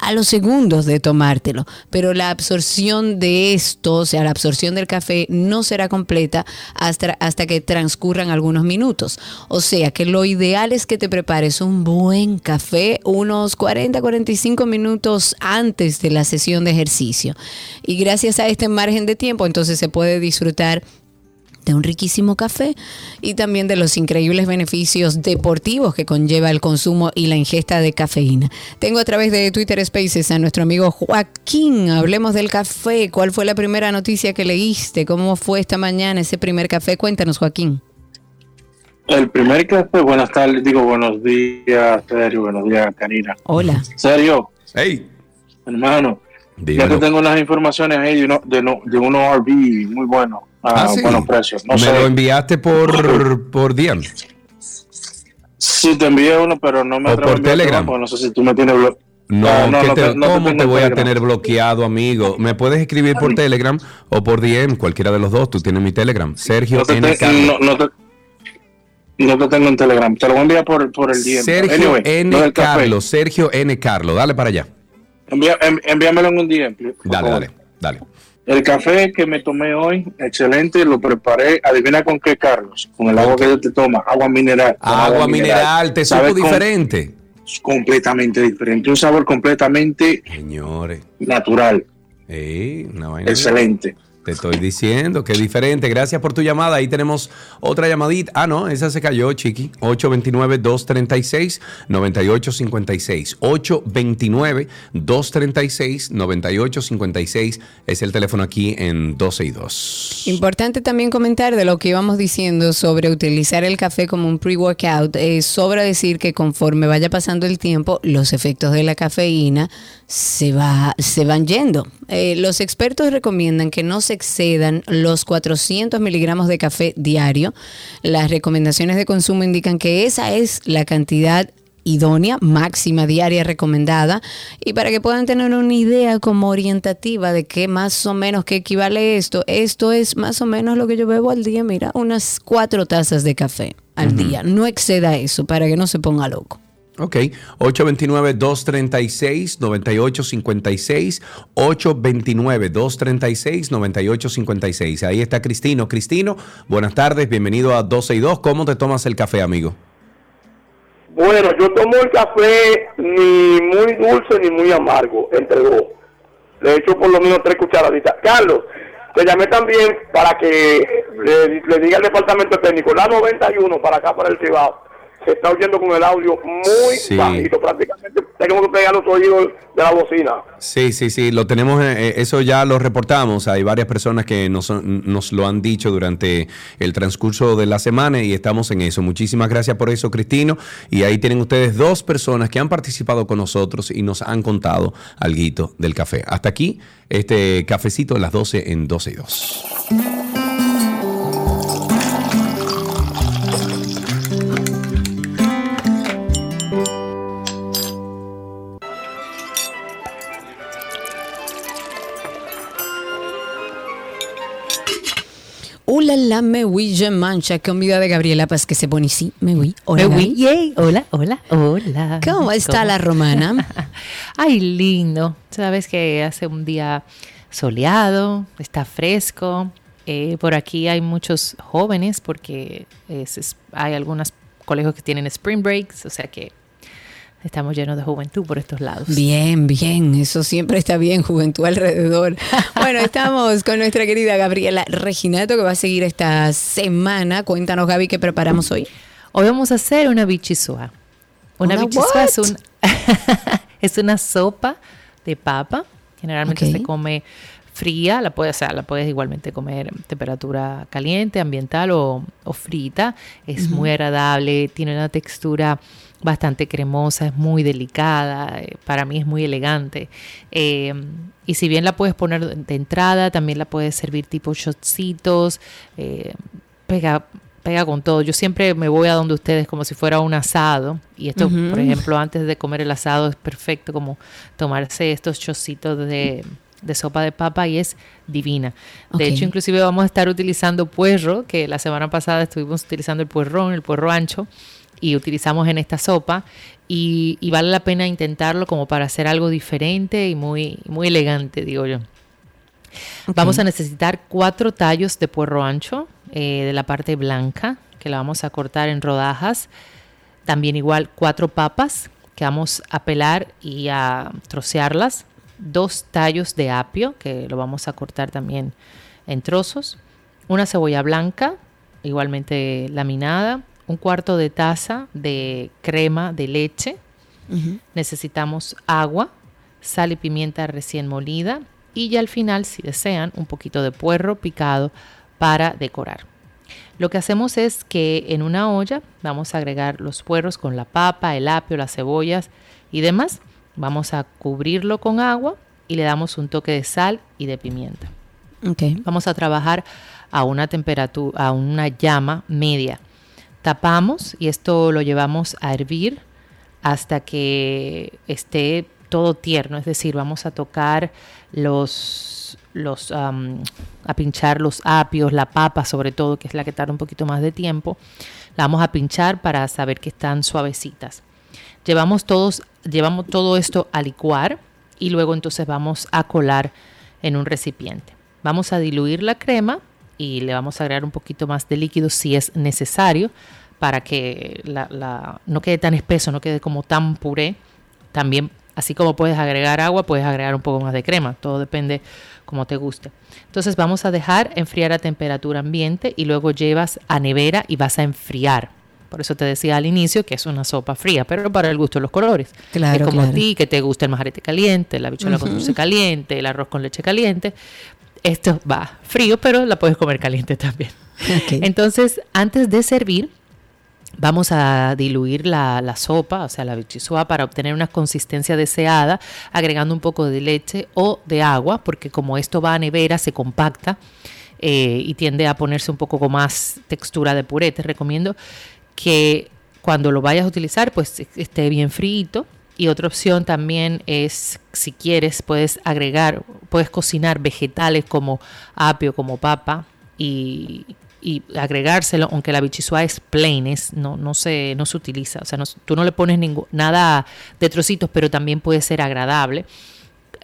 a los segundos de tomártelo, pero la absorción de esto, o sea, la absorción del café no será completa hasta, hasta que transcurran algunos minutos. O sea, que lo ideal es que te prepares un buen café unos 40, 45 minutos antes de la sesión de ejercicio. Y gracias a este margen de tiempo, entonces se puede disfrutar de un riquísimo café y también de los increíbles beneficios deportivos que conlleva el consumo y la ingesta de cafeína. Tengo a través de Twitter Spaces a nuestro amigo Joaquín. Hablemos del café. ¿Cuál fue la primera noticia que leíste? ¿Cómo fue esta mañana ese primer café? Cuéntanos, Joaquín. El primer café, buenas tardes, digo buenos días, Sergio, buenos días, Karina. Hola. Sergio, Hey, hermano, ya dímelo. te tengo unas informaciones ahí de, uno, de, uno- de unos RV muy buenos, a Ah, sí. buenos precios. No Me sé lo enviaste por, por DM. si te envié uno, pero no me O atrevo a por enviarte Telegram. no sé si tú me tienes... blo- No, Ah, no, ¿qué no te- te- no te ¿cómo te voy a tener bloqueado, amigo? Me puedes escribir por Telegram o por DM, cualquiera de los dos. Tú tienes mi Telegram, Sergio te, N. Carlos. no, te, tengo en Telegram, te lo voy a enviar por, por el DM. Sergio Anyway, N. Carlos, Sergio N. Carlos, dale para allá. Envía- envíamelo en un por Dale, favor. dale, dale. El café que me tomé hoy, excelente, lo preparé. Adivina con qué, Carlos. Con el agua que te toma, agua mineral. Agua mineral, te supo con- diferente. completamente diferente. Un sabor completamente Señores, natural. ey, una vaina. Excelente. Te estoy diciendo que es diferente. Gracias por tu llamada. Ahí tenemos otra llamadita. Ah, no, esa se cayó, Chiqui. 829-236-9856. 829-236-9856 es el teléfono aquí en 12 y 2. Importante también comentar de lo que íbamos diciendo sobre utilizar el café como un pre-workout. Eh, sobra decir que conforme vaya pasando el tiempo, los efectos de la cafeína se, va, se van yendo. Eh, los expertos recomiendan que no se excedan los 400 miligramos de café diario. Las recomendaciones de consumo indican que esa es la cantidad idónea, máxima diaria recomendada, y para que puedan tener una idea como orientativa de qué más o menos qué equivale esto, esto es más o menos lo que yo bebo al día, mira, unas cuatro tazas de café al día, no exceda eso para que no se ponga loco. Ok, 829-236-9856, 829-236-9856. Ahí está Cristino. Cristino, buenas tardes, bienvenido a 12 y 2. ¿Cómo te tomas el café, amigo? Bueno, yo tomo el café ni muy dulce ni muy amargo, entre dos. Le echo por lo menos tres cucharaditas. Carlos, te llamé también para que le, le diga al departamento técnico, la 91 para acá, para el Cibao, se está oyendo con el audio muy Sí. bajito, prácticamente tengo que pegar los oídos de la bocina. Sí, sí, sí, lo tenemos, eh, eh, eso ya lo reportamos. Hay varias personas que nos, nos lo han dicho durante el transcurso de la semana y estamos en eso. Muchísimas gracias por eso, Cristino. Y ahí tienen ustedes dos personas que han participado con nosotros y nos han contado algo del café. Hasta aquí, este cafecito de las 12 en 12 y 2. Hola, la me oui, je mancha, comida de Gabriela Paz que se pone sí, me oui. Hola. Me oui, yay. Hola, hola, hola. ¿Cómo está la romana? [LAUGHS] Ay, lindo. Sabes que hace un día soleado, está fresco. Eh, por aquí hay muchos jóvenes porque es- es- hay algunos colegios que tienen spring breaks, o sea que estamos llenos de juventud por estos lados. Bien, bien, eso siempre está bien, juventud alrededor. [LAUGHS] Bueno, estamos con nuestra querida Gabriela Reginato que va a seguir esta semana. Cuéntanos, Gaby, qué preparamos hoy. Hoy vamos a hacer una bichisua. Una, ¿Una bichisua es, un, [LAUGHS] es una sopa de papa. Generalmente se come fría, la puedes, o sea, la puedes igualmente comer en temperatura caliente, ambiental o, o frita. Es muy agradable, tiene una textura bastante cremosa, es muy delicada, eh, para mí es muy elegante. Eh, y si bien la puedes poner de entrada, también la puedes servir tipo shotcitos, eh, pega, pega con todo. Yo siempre me voy a donde ustedes como si fuera un asado. Y esto, por ejemplo, antes de comer el asado es perfecto como tomarse estos chocitos de, de sopa de papa y es divina. De hecho, inclusive vamos a estar utilizando puerro, que la semana pasada estuvimos utilizando el puerrón, el puerro ancho, y utilizamos en esta sopa. Y, y vale la pena intentarlo como para hacer algo diferente y muy, muy elegante, digo yo. Vamos a necesitar cuatro tallos de puerro ancho eh, de la parte blanca, que la vamos a cortar en rodajas. También igual cuatro papas que vamos a pelar y a trocearlas. Dos tallos de apio, que lo vamos a cortar también en trozos. Una cebolla blanca, igualmente laminada. Un cuarto de taza de crema de leche. Necesitamos agua, sal y pimienta recién molida y ya al final, si desean, un poquito de puerro picado para decorar. Lo que hacemos es que en una olla vamos a agregar los puerros con la papa, el apio, las cebollas y demás. Vamos a cubrirlo con agua y le damos un toque de sal y de pimienta. Ok. Vamos a trabajar a una temperatura, a una llama media. Tapamos y esto lo llevamos a hervir hasta que esté todo tierno, es decir, vamos a tocar los, a pinchar los apios, la papa sobre todo, que es la que tarda un poquito más de tiempo, la vamos a pinchar para saber que están suavecitas. Llevamos todos, llevamos todo esto a licuar y luego entonces vamos a colar en un recipiente. Vamos a diluir la crema y le vamos a agregar un poquito más de líquido si es necesario para que la, la- no quede tan espeso, no quede como tan puré. También, así como puedes agregar agua, puedes agregar un poco más de crema. Todo depende como te guste. Entonces vamos a dejar enfriar a temperatura ambiente y luego llevas a nevera y vas a enfriar. Por eso te decía al inicio que es una sopa fría, pero para el gusto de los colores. Claro, es como claro. a ti, que te gusta el majarete caliente, la bichola con dulce caliente, el arroz con leche caliente. Esto va frío, pero la puedes comer caliente también. Entonces, antes de servir, vamos a diluir la, la sopa, o sea, la bichisua, para obtener una consistencia deseada, agregando un poco de leche o de agua, porque como esto va a nevera, se compacta eh, y tiende a ponerse un poco con más textura de puré. Te recomiendo que cuando lo vayas a utilizar, pues esté bien frito. Y otra opción también es, si quieres, puedes agregar, puedes cocinar vegetales como apio, como papa y, agregárselo, aunque la bichisua es plain, no, no, se, no se utiliza. O sea, no- tú no le pones nada de trocitos, pero también puede ser agradable.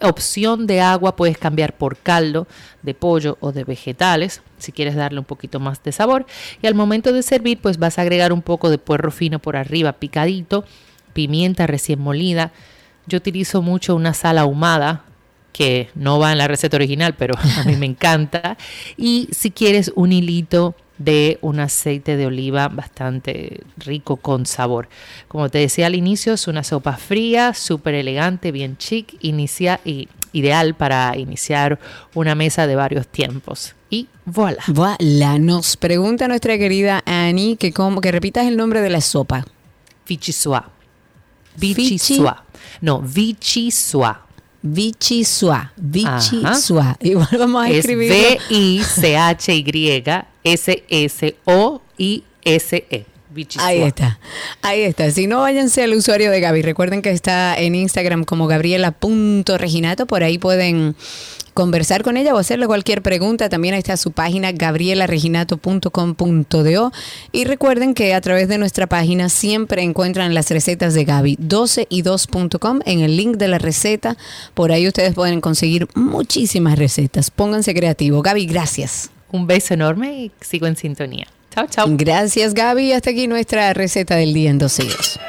Opción de agua puedes cambiar por caldo de pollo o de vegetales, si quieres darle un poquito más de sabor. Y al momento de servir, pues vas a agregar un poco de puerro fino por arriba, picadito, pimienta recién molida. Yo utilizo mucho una sal ahumada, que no va en la receta original, pero a mí me [LAUGHS] encanta. Y si quieres un hilito de un aceite de oliva bastante rico con sabor. Como te decía al inicio, es una sopa fría, súper elegante, bien chic, inicia, y ideal para iniciar una mesa de varios tiempos. Y voilà. Voilà, nos pregunta nuestra querida Annie que, cómo, que repitas el nombre de la sopa. Vichisua. Vichisua. No, Vichisua. Vichisua. Vichisua. [LAUGHS] Igual vamos a Es escribir. V-I-C-H-Y-S-S-O-I-S-E. Vichisua. Ahí está, ahí está. Si no, váyanse al usuario de Gaby. Recuerden que está en Instagram como gabriela.reginato. Por ahí pueden conversar con ella o hacerle cualquier pregunta. También ahí está su página gabrielareginato.com.do. Y recuerden que a través de nuestra página siempre encuentran las recetas de Gaby. 12y2.com en el link de la receta. Por ahí ustedes pueden conseguir muchísimas recetas. Pónganse creativos. Gaby, gracias. Un beso enorme y sigo en sintonía. Chao, chao. Gracias, Gaby. Hasta aquí nuestra receta del día en 12 y 2.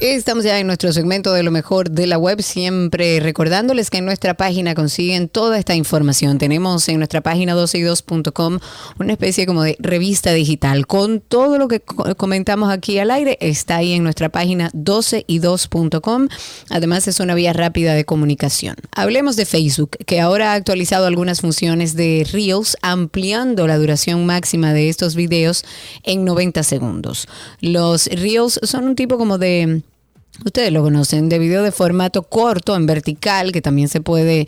Estamos ya en nuestro segmento de lo mejor de la web, siempre recordándoles que en nuestra página consiguen toda esta información. Tenemos en nuestra página 12y2.com una especie como de revista digital con todo lo que co- comentamos aquí al aire. Está ahí en nuestra página 12y2.com. Además es una vía rápida de comunicación. Hablemos de Facebook, que ahora ha actualizado algunas funciones de Reels, ampliando la duración máxima de estos videos en 90 segundos. Los Reels son un tipo como de Ustedes lo conocen, de video de formato corto en vertical, que también se puede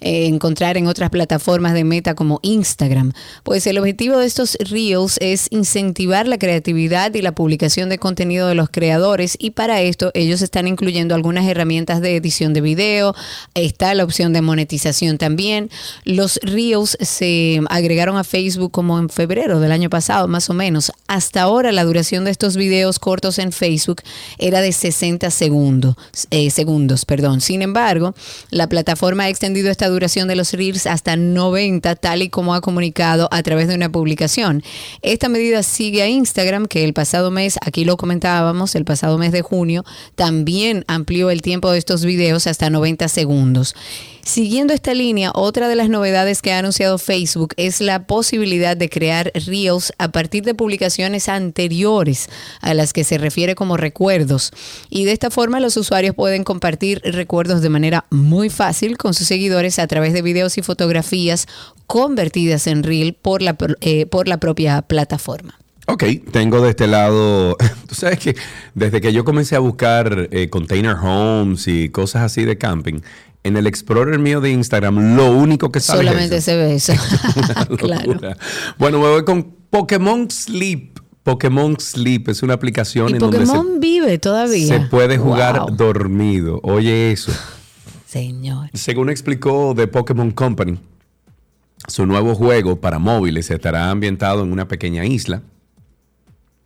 eh, encontrar en otras plataformas de meta como Instagram. Pues el objetivo de estos Reels es incentivar la creatividad y la publicación de contenido de los creadores y para esto ellos están incluyendo algunas herramientas de edición de video, está la opción de monetización también. Los Reels se agregaron a Facebook como en febrero del año pasado, más o menos. Hasta ahora la duración de estos videos cortos en Facebook era de 60 segundos, eh, segundos, perdón. Sin embargo, la plataforma ha extendido esta duración de los Reels hasta 90, tal y como ha comunicado a través de una publicación. Esta medida sigue a Instagram, que el pasado mes, aquí lo comentábamos, el pasado mes de junio, también amplió el tiempo de estos videos hasta 90 segundos. Siguiendo esta línea, otra de las novedades que ha anunciado Facebook es la posibilidad de crear Reels a partir de publicaciones anteriores a las que se refiere como recuerdos. Y de esta forma los usuarios pueden compartir recuerdos de manera muy fácil con sus seguidores a través de videos y fotografías convertidas en Reel por la, eh, por la propia plataforma. Ok, tengo de este lado, [LAUGHS] tú sabes que desde que yo comencé a buscar eh, container homes y cosas así de camping, en el Explorer mío de Instagram lo único que sale Solamente es se ve eso. [LAUGHS] [LAUGHS] Claro. Bueno, me voy con Pokémon Sleep. Pokémon Sleep es una aplicación Y en donde Pokémon vive se, todavía. se puede jugar Wow. dormido. Oye eso. Señor. Según explicó The Pokémon Company, su nuevo juego para móviles estará ambientado en una pequeña isla.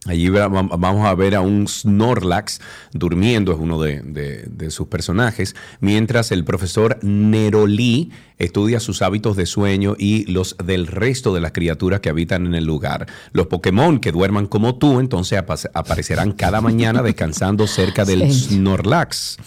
Allí va- va- vamos a ver a un Snorlax durmiendo, es uno de, de- de sus personajes, mientras el profesor Neroli estudia sus hábitos de sueño y los del resto de las criaturas que habitan en el lugar. Los Pokémon que duerman como tú, entonces apa- aparecerán cada mañana descansando cerca del Sí. Snorlax.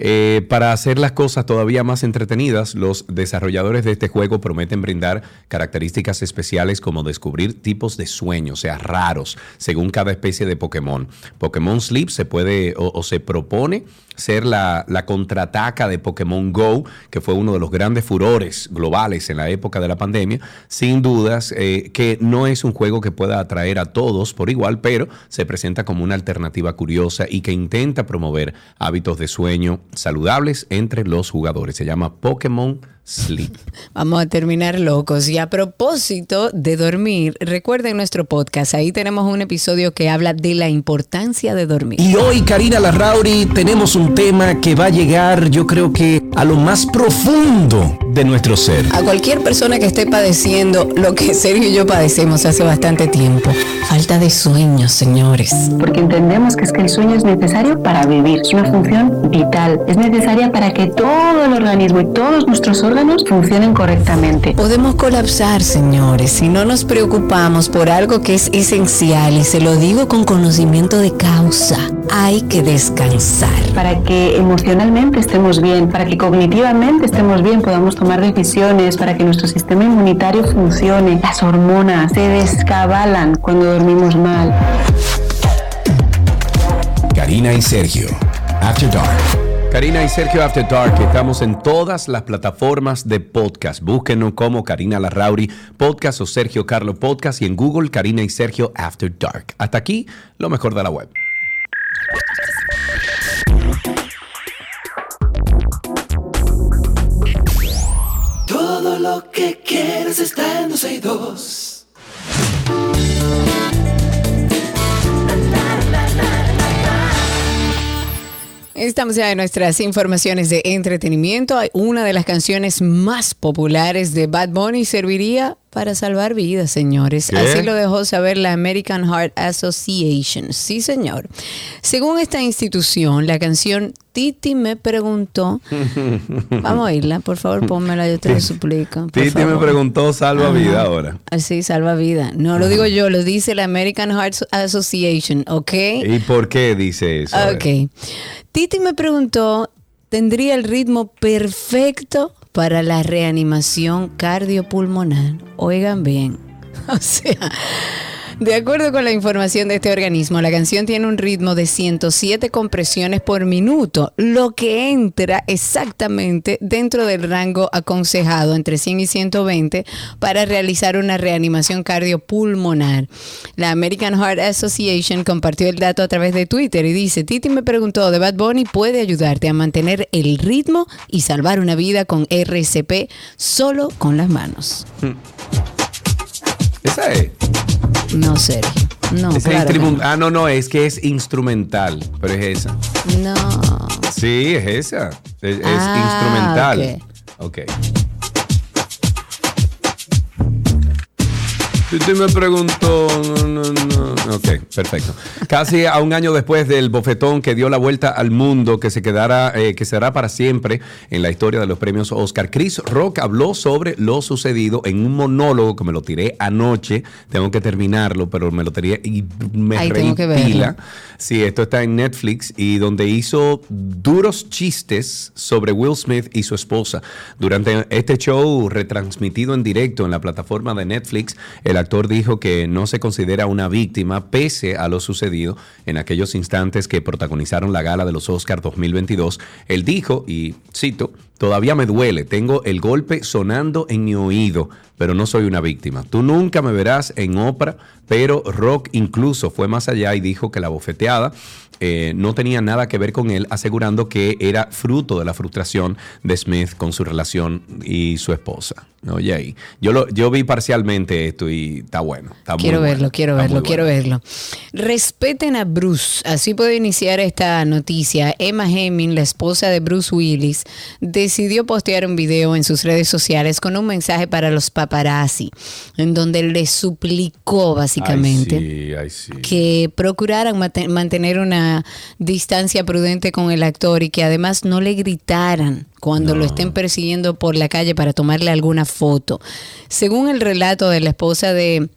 Eh, para hacer las cosas todavía más entretenidas, los desarrolladores de este juego prometen brindar características especiales como descubrir tipos de sueños, o sea, raros, según cada especie de Pokémon. Pokémon Sleep se puede o, se propone ser la, la contraataca de Pokémon Go, que fue uno de los grandes furores globales en la época de la pandemia. Sin dudas eh, que no es un juego que pueda atraer a todos por igual, pero se presenta como una alternativa curiosa y que intenta promover hábitos de sueño saludables entre los jugadores. Se llama Pokémon Sleep. Vamos a terminar locos. Y a propósito de dormir, recuerden nuestro podcast. Ahí tenemos un episodio que habla de la importancia de dormir. Y hoy, Karina Larrauri, tenemos un tema que va a llegar, yo creo que a lo más profundo de nuestro ser. A cualquier persona que esté padeciendo lo que Sergio y yo padecemos hace bastante tiempo. Falta de sueño, señores. Porque entendemos que es que el sueño es necesario para vivir, es una función vital, es necesaria para que todo el organismo y todos nuestros órganos órganos funcionen correctamente. Podemos colapsar, señores, si no nos preocupamos por algo que es esencial y se lo digo con conocimiento de causa. Hay que descansar. Para que emocionalmente estemos bien, para que cognitivamente estemos bien, podamos tomar decisiones, para que nuestro sistema inmunitario funcione. Las hormonas se descabalan cuando dormimos mal. Karina y Sergio, After Dark. Karina y Sergio After Dark, estamos en todas las plataformas de podcast. Búsquenos como Karina Larrauri Podcast o Sergio Carlo Podcast y en Google Karina y Sergio After Dark. Hasta aquí, lo mejor de la web. Todo lo que quieres está en 12 y 2. Estamos ya en nuestras informaciones de entretenimiento. Una de las canciones más populares de Bad Bunny serviría para salvar vidas, señores. ¿Qué? Así lo dejó saber la American Heart Association. Sí, señor. Según esta institución, la canción Titi me preguntó. [LAUGHS] Vamos a oírla, por favor, pónmela, yo te lo suplico. Titi me preguntó salva Ajá. vida ahora. Así, salva vida. No lo digo yo, lo dice la American Heart Association, ¿ok? ¿Y por qué dice eso? Ok. Titi me preguntó, ¿tendría el ritmo perfecto para la reanimación cardiopulmonar? Oigan bien. [LAUGHS] O sea, de acuerdo con la información de este organismo, la canción tiene un ritmo de 107 compresiones por minuto, lo que entra exactamente dentro del rango aconsejado entre 100 y 120 para realizar una reanimación cardiopulmonar. La American Heart Association compartió el dato a través de Twitter y dice, Titi me preguntó, ¿de Bad Bunny puede ayudarte a mantener el ritmo y salvar una vida con RCP solo con las manos? Esa es. No, Sergio. No, Esa claro que instrumen- Ah, no, no, es que es instrumental, pero es esa. no. No. Sí, es esa. Es, es Ah, instrumental. ok. Titi me preguntó. No, no, no. Ok, perfecto. Casi a un año después del bofetón que dio la vuelta al mundo, que se quedará, eh, que será para siempre en la historia de los premios Oscar, Chris Rock habló sobre lo sucedido en un monólogo que me lo tiré anoche. Tengo que terminarlo, pero me lo tiré y me Ay, reí tengo que verlo. pila. Sí, esto está en Netflix y donde hizo duros chistes sobre Will Smith y su esposa. Durante este show retransmitido en directo en la plataforma de Netflix, el actor dijo que no se considera una víctima pese a lo sucedido en aquellos instantes que protagonizaron la gala de los Oscars 2022. Él dijo, y cito, Todavía me duele, tengo el golpe sonando en mi oído, pero no soy una víctima. Tú nunca me verás en Oprah, pero Rock incluso fue más allá y dijo que la bofeteada eh, no tenía nada que ver con él, asegurando que era fruto de la frustración de Smith con su relación y su esposa. Oye, ahí. Yo, lo, yo vi parcialmente esto y está bueno. Está muy Quiero bueno, verlo, quiero verlo, quiero bueno. verlo. Respeten a Bruce. Así puedo iniciar esta noticia. Emma Hemming, la esposa de Bruce Willis, decidió postear un video en sus redes sociales con un mensaje para los paparazzi, en donde le suplicó básicamente que procuraran mantener una distancia prudente con el actor y que además no le gritaran cuando lo estén persiguiendo por la calle para tomarle alguna foto. Según el relato de la esposa de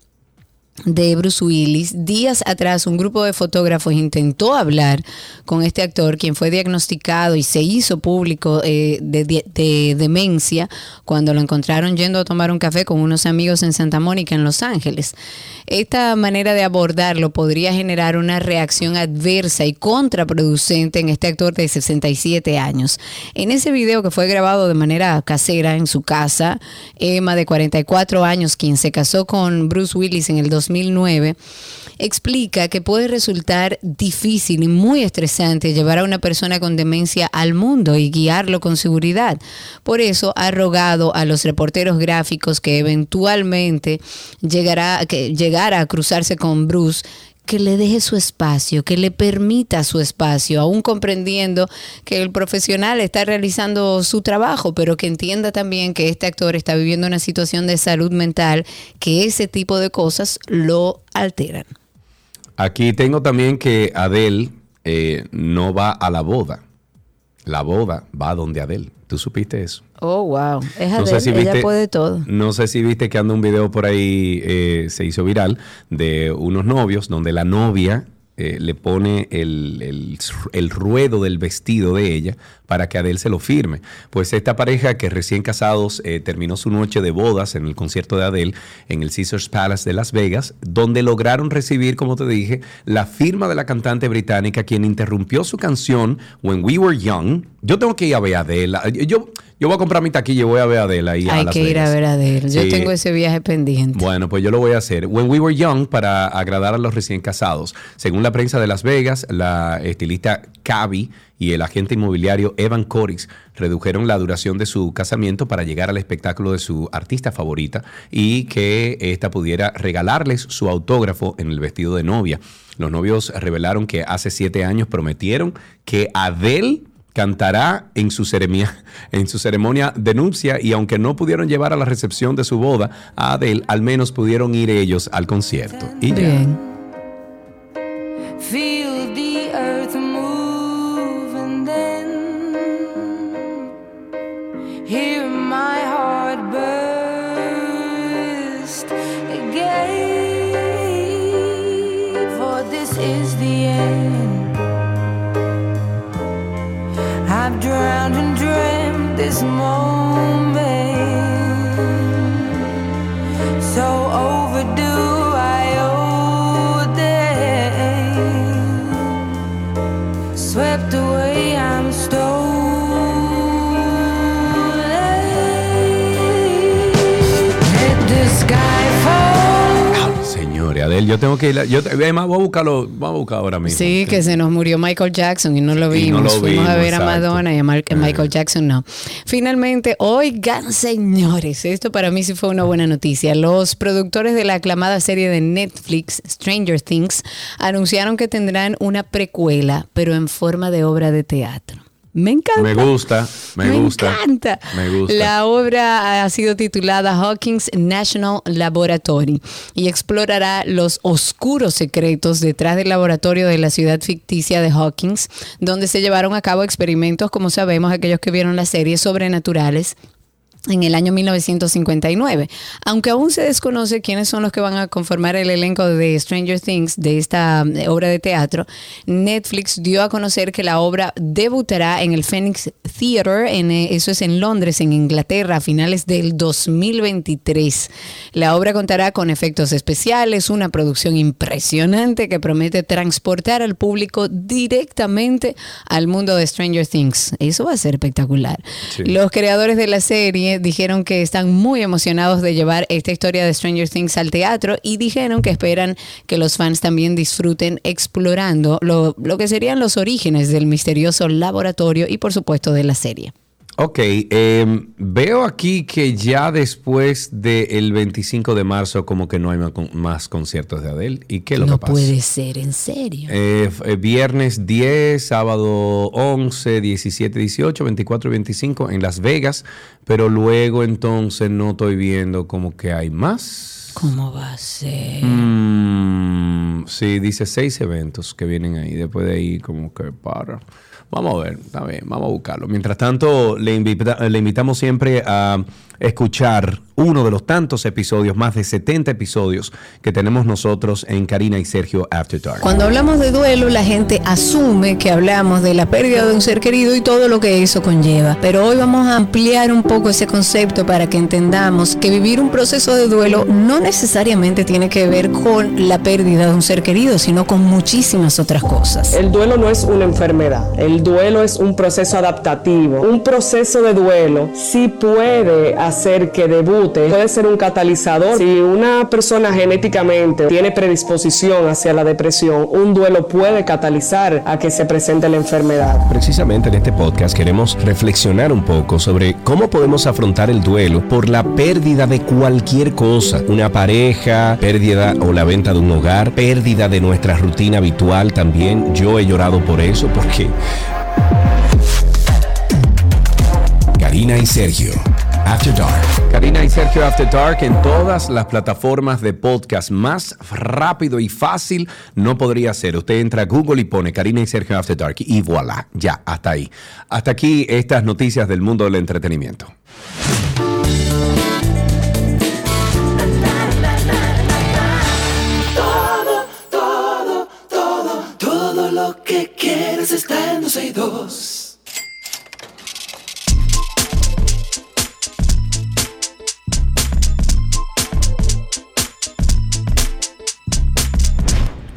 de Bruce Willis, días atrás un grupo de fotógrafos intentó hablar con este actor, quien fue diagnosticado y se hizo público eh, de, de- de demencia cuando lo encontraron yendo a tomar un café con unos amigos en Santa Mónica, en Los Ángeles. Esta manera de abordarlo podría generar una reacción adversa y contraproducente en este actor de 67 años. En ese video que fue grabado de manera casera en su casa, Emma de 44 años, quien se casó con Bruce Willis en el 2009, explica que puede resultar difícil y muy estresante llevar a una persona con demencia al mundo y guiarlo con seguridad. Por eso ha rogado a los reporteros gráficos que eventualmente llegará, que llegara a cruzarse con Bruce que le deje su espacio, que le permita su espacio, aún comprendiendo que el profesional está realizando su trabajo, pero que entienda también que este actor está viviendo una situación de salud mental, que ese tipo de cosas lo alteran. Aquí tengo también que Adele eh, no va a la boda. La boda va donde Adele. ¿Tú supiste eso? Oh, wow. Es No Adele, si ella puede todo. No sé si viste que anda un video por ahí, eh, se hizo viral, de unos novios donde la novia eh, le pone el, el- el ruedo del vestido de ella para que Adele se lo firme. Pues esta pareja que recién casados eh, terminó su noche de bodas en el concierto de Adele en el Caesars Palace de Las Vegas, donde lograron recibir, como te dije, la firma de la cantante británica quien interrumpió su canción When We Were Young. Yo tengo que ir a ver a Adele. Yo, yo voy a comprar mi taquilla y voy a ver a Adele ahí a Hay Las que ir a ver a Adele. Yo tengo ese viaje pendiente. Bueno, pues yo lo voy a hacer. When We Were Young para agradar a los recién casados. Según la prensa de Las Vegas, la estilista Cavi y el agente inmobiliario Evan Corix redujeron la duración de su casamiento para llegar al espectáculo de su artista favorita y que ésta pudiera regalarles su autógrafo en el vestido de novia. Los novios revelaron que hace siete años prometieron que Adele cantará en su, ceremonia, [LAUGHS] en su ceremonia de nupcia y aunque no pudieron llevar a la recepción de su boda a Adele, al menos pudieron ir ellos al concierto. Y ya. Bien. This moment. So overdue, Yo tengo que ir. a- Yo, además, voy a buscarlo. Vamos a buscar ahora mismo. Sí, que se nos murió Michael Jackson y no lo Y no vimos. lo Fuimos a vimos, ver a. Madonna y a Mar- Eh. Michael Jackson no. Finalmente, oigan, señores, esto para mí sí fue una buena noticia. Los productores de la aclamada serie de Netflix, Stranger Things, anunciaron que tendrán una precuela, pero en forma de obra de teatro. Me encanta. Me gusta, me, gusta. encanta. Me gusta. La obra ha sido titulada Hawkins National Laboratory y explorará los oscuros secretos detrás del laboratorio de la ciudad ficticia de Hawkins, donde se llevaron a cabo experimentos, como sabemos, aquellos que vieron la serie sobrenaturales en el año 1959. Aunque aún se desconoce quiénes son los que van a conformar el elenco de Stranger Things, de esta eh, obra de teatro, Netflix dio a conocer que la obra debutará en el Phoenix Theatre, en, eh, eso es en Londres, en Inglaterra, a finales del 2023. La obra contará con efectos especiales, una producción impresionante que promete transportar al público directamente al mundo de Stranger Things. Eso va a ser espectacular. Sí. Los creadores de la serie dijeron que están muy emocionados de llevar esta historia de Stranger Things al teatro y dijeron que esperan que los fans también disfruten explorando lo, lo que serían los orígenes del misterioso laboratorio y por supuesto de la serie. Ok, em, veo aquí que ya después del 25 de marzo como que no hay más, con- más conciertos de Adele. ¿Y qué es lo no que pasa? puede ser, en serio. Eh, eh, viernes 10, sábado 11, 17, 18, 24 y 25 en Las Vegas, pero luego entonces no estoy viendo como que hay más. ¿Cómo va a ser? Mm, sí, dice seis eventos que vienen ahí, después de ahí como que para. Vamos a ver, está bien, vamos a buscarlo. Mientras tanto, le, invita- le invitamos siempre a escuchar uno de los tantos episodios, más de 70 episodios que tenemos nosotros en Karina y Sergio After Dark. Cuando hablamos de duelo, la gente asume que hablamos de la pérdida de un ser querido y todo lo que eso conlleva. Pero hoy vamos a ampliar un poco ese concepto para que entendamos que vivir un proceso de duelo no necesariamente tiene que ver con la pérdida de un ser querido, sino con muchísimas otras cosas. El duelo no es una enfermedad, el duelo es un proceso adaptativo. Un proceso de duelo sí puede hacer que debute, puede ser un catalizador. Si una persona genéticamente tiene predisposición hacia la depresión, un duelo puede catalizar a que se presente la enfermedad. Precisamente en este podcast queremos reflexionar un poco sobre cómo podemos afrontar el duelo por la pérdida de cualquier cosa, una pareja, pérdida o la venta de un hogar, pérdida de nuestra rutina habitual también. Yo he llorado por eso porque... Karina y Sergio, After Dark. Karina y Sergio After Dark en todas las plataformas de podcast. Más rápido y fácil no podría ser. Usted entra a Google y pone Karina y Sergio After Dark y voilà, ya, hasta ahí. Hasta aquí estas noticias del mundo del entretenimiento. Todo, todo, todo, todo lo que quieres está en 12 y 2.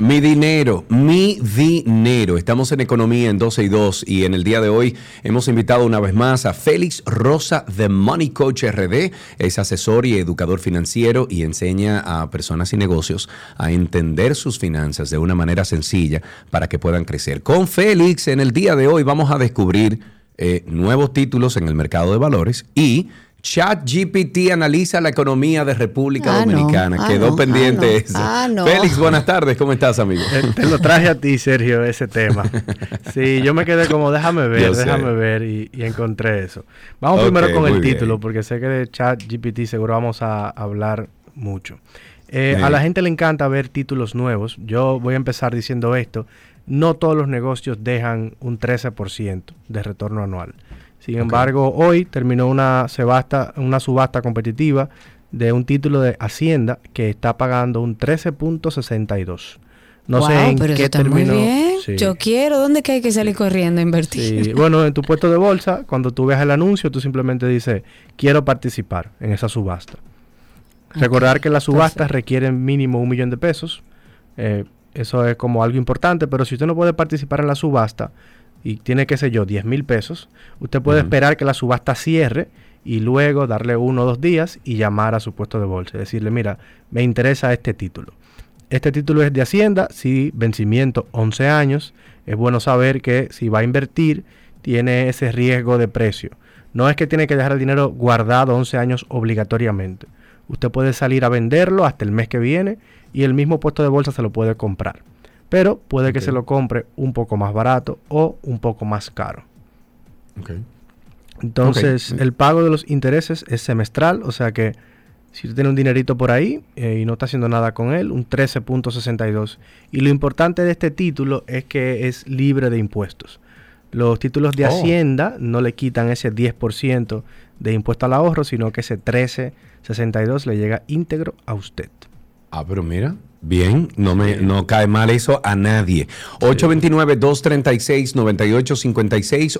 Mi dinero, mi dinero. Estamos en Economía en 12 y 2 y en el día de hoy hemos invitado una vez más a Félix Rosa de Money Coach RD. Es asesor y educador financiero y enseña a personas y negocios a entender sus finanzas de una manera sencilla para que puedan crecer. Con Félix, en el día de hoy vamos a descubrir eh, nuevos títulos en el mercado de valores y ChatGPT analiza la economía de República Ah, no. Dominicana. Ah, Quedó no. pendiente Ah, no. eso. Ah, no. Félix, buenas tardes. ¿Cómo estás, amigo? Eh, Te lo traje a ti, Sergio, ese tema. Sí, yo me quedé como, déjame [LAUGHS] ver, Yo sé. déjame ver, y, y encontré eso. Vamos primero con el bien. título, porque sé que de chat GPT seguro vamos a hablar mucho. Eh, a la gente le encanta ver títulos nuevos. Yo voy a empezar diciendo esto. No todos los negocios dejan un 13% de retorno anual. Sin embargo, hoy terminó una subasta, una subasta competitiva de un título de Hacienda que está pagando un 13.62. No Wow, sé en pero qué está terminó. muy bien. Sí. Yo quiero. ¿Dónde que hay que salir corriendo a invertir? Sí, Bueno, en tu puesto de bolsa, cuando tú ves el anuncio, tú simplemente dices, quiero participar en esa subasta. Recordar que las subastas requieren mínimo un millón de pesos. eh, eso es como algo importante, pero si usted no puede participar en la subasta y tiene, qué sé yo, 10 mil pesos, usted puede esperar que la subasta cierre y luego darle uno o dos días y llamar a su puesto de bolsa. Decirle, mira, me interesa este título. Este título es de Hacienda, sí, vencimiento 11 años. Es bueno saber que si va a invertir, tiene ese riesgo de precio. No es que tiene que dejar el dinero guardado 11 años obligatoriamente. Usted puede salir a venderlo hasta el mes que viene y el mismo puesto de bolsa se lo puede comprar. Pero puede que se lo compre un poco más barato o un poco más caro. Entonces, el pago de los intereses es semestral, o sea que si usted tiene un dinerito por ahí eh, y no está haciendo nada con él, un 13.62. Y lo importante de este título es que es libre de impuestos. Los títulos de Oh. Hacienda no le quitan ese 10% de impuesto al ahorro, sino que ese 13.62 le llega íntegro a usted. Ah, pero mira, bien, no me no cae mal eso a nadie. 829-236-9856,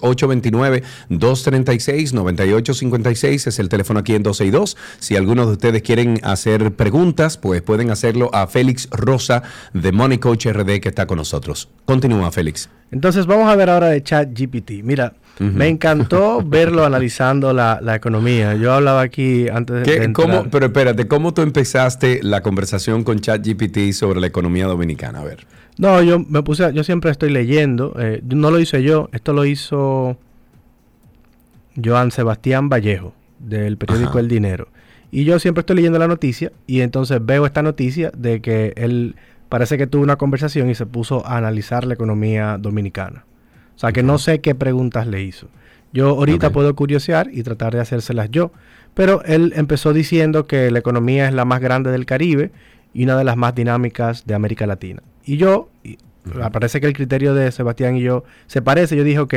829-236-9856 es el teléfono aquí en 12 y 2. Si algunos de ustedes quieren hacer preguntas, pues pueden hacerlo a Félix Rosa de Money Coach RD que está con nosotros. Continúa, Félix. Entonces vamos a ver ahora de ChatGPT. Mira, Me encantó [LAUGHS] verlo analizando la, la economía. Yo hablaba aquí antes de- ¿Qué- de cómo- pero espérate, ¿cómo tú empezaste la conversación con ChatGPT sobre la economía dominicana? A ver. No, yo me puse, yo siempre estoy leyendo. eh, no lo hice yo, esto lo hizo Joan Sebastián Vallejo del periódico Ajá. El Dinero. Y yo siempre estoy leyendo la noticia y entonces veo esta noticia de que él parece que tuvo una conversación y se puso a analizar la economía dominicana. O sea que no sé qué preguntas le hizo. Yo ahorita puedo curiosear y tratar de hacérselas yo. Pero él empezó diciendo que la economía es la más grande del Caribe y una de las más dinámicas de América Latina. Y yo, y parece que el criterio de Sebastián y yo se parece. Yo dije, ok,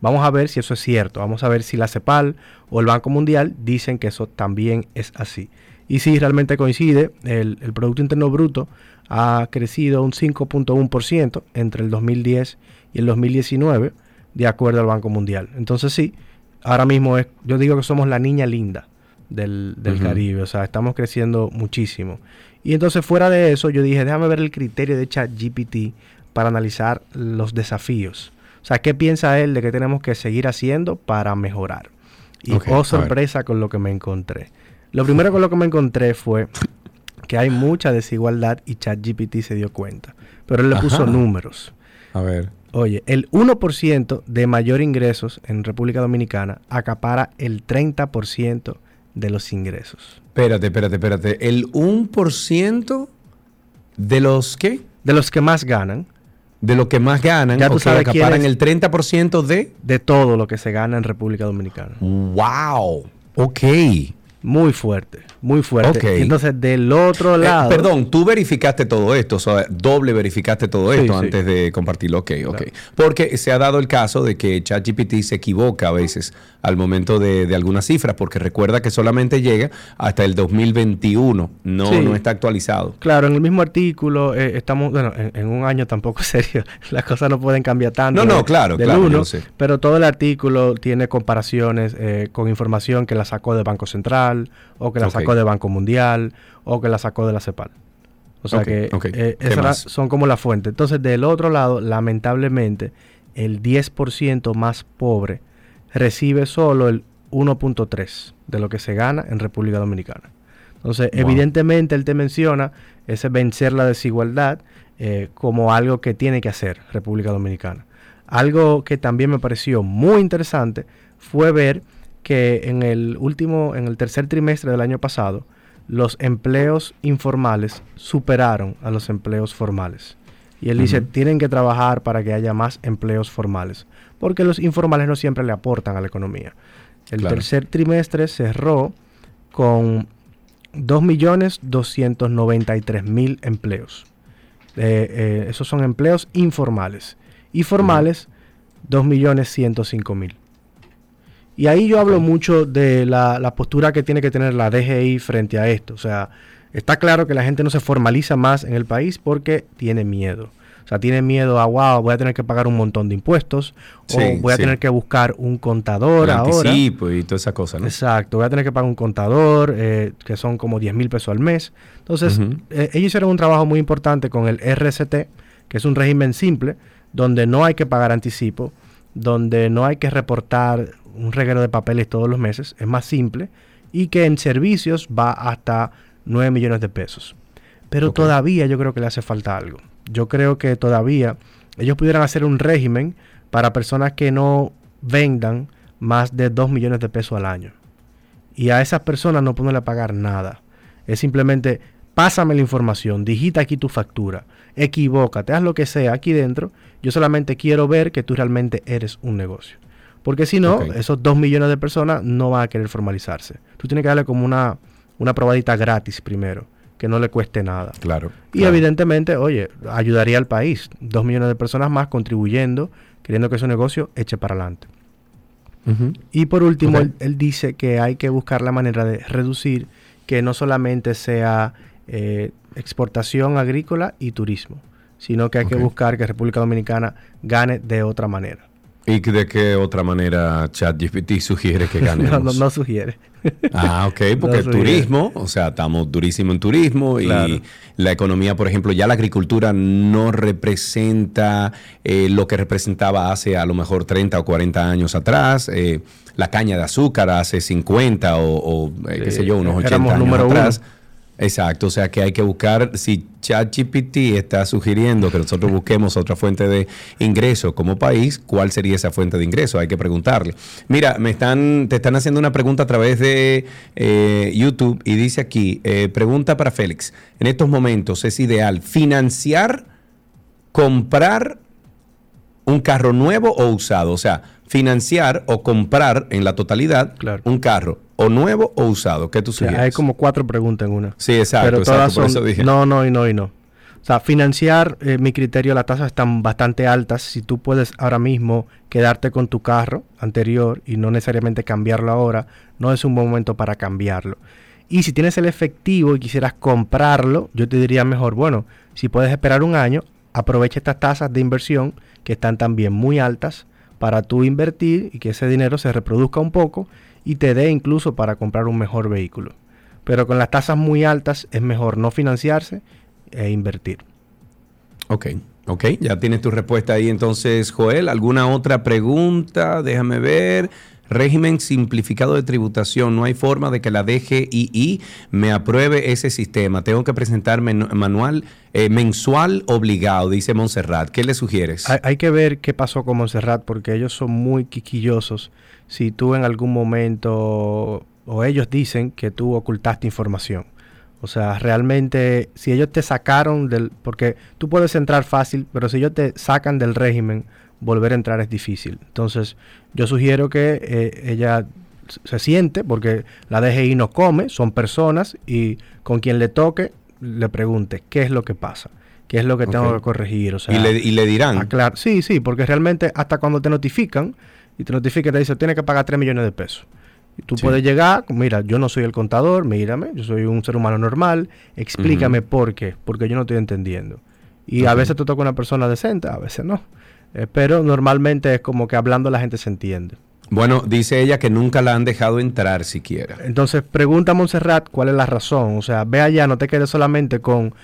vamos a ver si eso es cierto. Vamos a ver si la CEPAL o el Banco Mundial dicen que eso también es así. Y si realmente coincide, el, el Producto Interno Bruto ha crecido un 5.1% entre el 2010 y el 2019, de acuerdo al Banco Mundial. Entonces sí, ahora mismo es, yo digo que somos la niña linda del, del. Caribe, o sea, estamos creciendo muchísimo. Y entonces fuera de eso, yo dije, déjame ver el criterio de ChatGPT para analizar los desafíos. O sea, ¿qué piensa él de que tenemos que seguir haciendo para mejorar? Y Ok, a oh sorpresa con lo que me encontré. Lo primero con lo que me encontré fue que hay mucha desigualdad y ChatGPT se dio cuenta. Pero él le puso números. A ver. Oye, el 1% de mayor ingresos en República Dominicana acapara el 30% de los ingresos. Espérate, espérate, espérate. ¿El 1% de los qué? De los que más ganan, De los que más ganan, Ya tú que acaparan el 30% de... de todo lo que se gana en República Dominicana. ¡Wow! Ok. Muy fuerte, muy fuerte. Entonces, del otro Eh, lado. perdón, tú verificaste todo esto, o sea, doble verificaste todo esto sí. antes de compartirlo. Ok, ok. Porque se ha dado el caso de que ChatGPT se equivoca a veces al momento de, de algunas cifras, porque recuerda que solamente llega hasta el 2021, no, Sí. no está actualizado. Claro, en el mismo artículo eh, estamos, bueno, en, en un año tampoco [LAUGHS] es serio, las cosas no pueden cambiar tanto. No, no, claro, del claro, yo uno, lo sé. Pero todo el artículo tiene comparaciones eh, con información que la sacó de Banco Central, o que la sacó de Banco Mundial, o que la sacó de la CEPAL. O sea que eh, ¿Qué esas son como la fuente. Entonces, del otro lado, lamentablemente, el 10% más pobre recibe solo el 1.3 de lo que se gana en República Dominicana. Entonces, Wow. evidentemente, él te menciona ese vencer la desigualdad eh, como algo que tiene que hacer República Dominicana. Algo que también me pareció muy interesante fue ver que en el último, en el tercer trimestre del año pasado, los empleos informales superaron a los empleos formales. Y él dice, Ujú. tienen que trabajar para que haya más empleos formales, porque los informales no siempre le aportan a la economía. El Claro. tercer trimestre cerró con 2.293.000 empleos. Eh, eh, esos son empleos informales. Y formales, 2.105.000. Y ahí yo hablo mucho de la, la postura que tiene que tener la DGI frente a esto. O sea, está claro que la gente no se formaliza más en el país porque tiene miedo. O sea, tiene miedo a, wow, voy a tener que pagar un montón de impuestos. Sí, o voy a sí. tener que buscar un contador El ahora. anticipo y toda esa cosa, ¿no? Exacto, voy a tener que pagar un contador, eh, que son como 10 mil pesos al mes. Entonces, eh, ellos hicieron un trabajo muy importante con el RCT, que es un régimen simple, donde no hay que pagar anticipo, donde no hay que reportar un reguero de papeles todos los meses, es más simple, y que en servicios va hasta 9 millones de pesos. Pero todavía yo creo que le hace falta algo. Yo creo que todavía ellos pudieran hacer un régimen para personas que no vendan más de 2 millones de pesos al año. Y a esas personas no ponerle a pagar nada. Es simplemente, pásame la información, digita aquí tu factura, equivócate, haz lo que sea aquí dentro. Yo solamente quiero ver que tú realmente eres un negocio. Porque si no, esos 2 millones de personas no van a querer formalizarse. Tú tienes que darle como una, una probadita gratis primero, que no le cueste nada. Claro. Y claro. evidentemente, oye, ayudaría al país. Dos millones de personas más contribuyendo, queriendo que su negocio eche para adelante. Y por último, él, él dice que hay que buscar la manera de reducir que no solamente sea eh, exportación agrícola y turismo, sino que hay que buscar que República Dominicana gane de otra manera. ¿Y de qué otra manera ChatGPT sugiere que ganemos? [LAUGHS] No, no, no sugiere. Ah, ok, [LAUGHS] porque No el turismo, o sea, estamos durísimo en turismo Claro. y la economía, por ejemplo, ya la agricultura no representa eh, lo que representaba hace a lo mejor 30 o 40 años atrás. eh, la caña de azúcar hace 50 o, o, eh, qué sé yo, unos 80 éramos años número uno. Exacto, o sea que hay que buscar, si ChatGPT está sugiriendo que nosotros busquemos otra fuente de ingreso como país, ¿cuál sería esa fuente de ingreso? Hay que preguntarle. Mira, me están, te están haciendo una pregunta a través de eh, YouTube y dice aquí, eh, pregunta para Félix, en estos momentos es ideal financiar, comprar un carro nuevo o usado, o sea, financiar o comprar en la totalidad Claro. un carro o nuevo o usado, ¿qué tú O sea, sugieres? hay como cuatro preguntas en una. Sí, exacto, Pero exacto, todas por son eso dije. no, no y no y no. O sea, financiar, eh, mi criterio, las tasas están bastante altas. Si tú puedes ahora mismo quedarte con tu carro anterior y no necesariamente cambiarlo ahora, no es un buen momento para cambiarlo. Y si tienes el efectivo y quisieras comprarlo, yo te diría mejor, bueno, si puedes esperar un año, aprovecha estas tasas de inversión que están también muy altas para tú invertir y que ese dinero se reproduzca un poco y te dé incluso para comprar un mejor vehículo. Pero con las tasas muy altas es mejor no financiarse e invertir. Ok, ok, ya tienes tu respuesta ahí entonces, Joel. ¿Alguna otra pregunta? Déjame ver. Régimen simplificado de tributación. No hay forma de que la DGII me apruebe ese sistema. Tengo que presentar manual eh, mensual obligado, dice Montserrat. ¿Qué le sugieres? Hay, que ver qué pasó con Montserrat porque ellos son muy quisquillosos. Si tú en algún momento o ellos dicen que tú ocultaste información. O sea, realmente si ellos te sacaron del... Porque tú puedes entrar fácil, pero si ellos te sacan del régimen, volver a entrar es difícil. Entonces, yo sugiero que eh, ella se siente, porque la DGI no come, son personas y con quien le toque le pregunte qué es lo que pasa, qué es lo que tengo que corregir. O sea, y, le, y le dirán. aclar- sí, sí, porque realmente hasta cuando te notifican y te notifican, te dice, tienes que pagar 3 millones de pesos. Y tú Sí. puedes llegar, mira, yo no soy el contador, mírame, yo soy un ser humano normal, explícame por qué, porque yo no estoy entendiendo. Y a veces tú toca una persona decente, a veces no. Eh, pero normalmente es como que hablando la gente se entiende. Bueno, dice ella que nunca la han dejado entrar siquiera. Entonces pregunta a Montserrat cuál es la razón. O sea, ve allá, no te quedes solamente con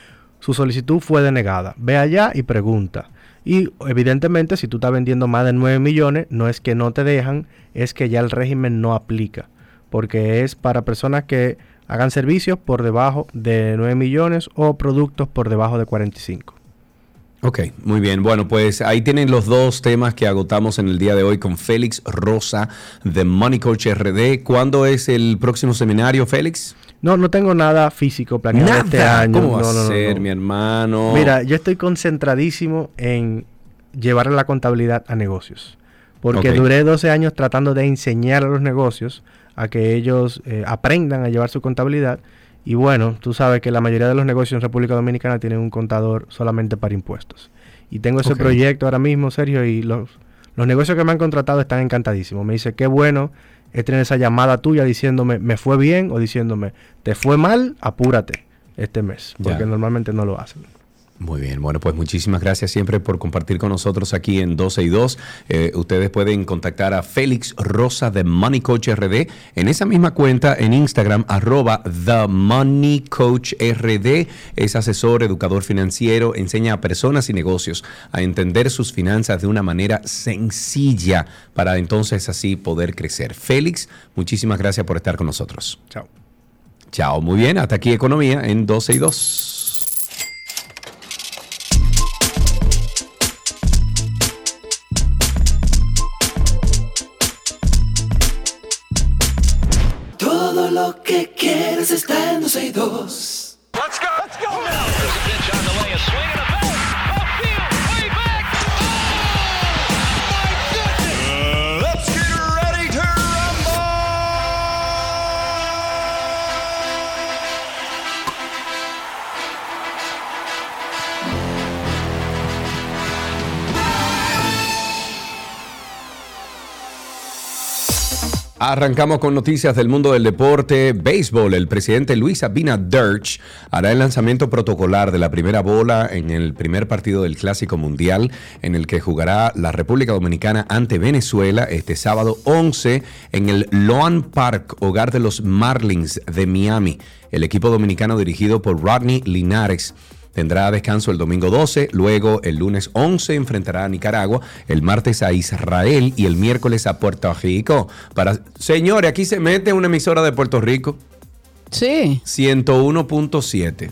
su solicitud fue denegada. Ve allá y pregunta. Y evidentemente, si tú estás vendiendo más de 9 millones, no es que no te dejan, es que ya el régimen no aplica. Porque es para personas que hagan servicios por debajo de 9 millones o productos por debajo de 45. Ok, muy bien. Bueno, pues ahí tienen los dos temas que agotamos en el día de hoy con Félix Rosa de Money Coach RD. ¿Cuándo es el próximo seminario, Félix? No, no tengo nada físico planeado Nada. este año. ¿Cómo va No, a no, ser, no. mi hermano? Mira, yo estoy concentradísimo en llevar la contabilidad a negocios. Porque duré 12 años tratando de enseñar a los negocios a que ellos eh, aprendan a llevar su contabilidad. Y bueno, tú sabes que la mayoría de los negocios en República Dominicana tienen un contador solamente para impuestos. Y tengo ese proyecto ahora mismo, Sergio, y los, los negocios que me han contratado están encantadísimos. Me dice, qué bueno es tener esa llamada tuya diciéndome, me fue bien, o diciéndome, te fue mal, apúrate este mes. Porque normalmente no lo hacen. Muy bien, bueno, pues muchísimas gracias siempre por compartir con nosotros aquí en 12 y 2. Eh, ustedes pueden contactar a Félix Rosa de Money Coach RD en esa misma cuenta en Instagram, arroba The Money Coach RD. Es asesor, educador financiero, enseña a personas y negocios a entender sus finanzas de una manera sencilla para entonces así poder crecer. Félix, muchísimas gracias por estar con nosotros. Chao. Chao, muy bien, hasta aquí Economía en 12 y 2. Lo que quieres está en 12 y 2. Let's go. Let's go now. Arrancamos con noticias del mundo del deporte. Béisbol, el presidente Luis Abinader hará el lanzamiento protocolar de la primera bola en el primer partido del Clásico Mundial, en el que jugará la República Dominicana ante Venezuela este sábado 11 en el Loan Park, hogar de los Marlins de Miami. El equipo dominicano dirigido por Rodney Linares. Tendrá descanso el domingo 12, luego el lunes 11 enfrentará a Nicaragua, el martes a Israel y el miércoles a Puerto Rico. Para Señores, aquí se mete una emisora de Puerto Rico, Sí, 101.7.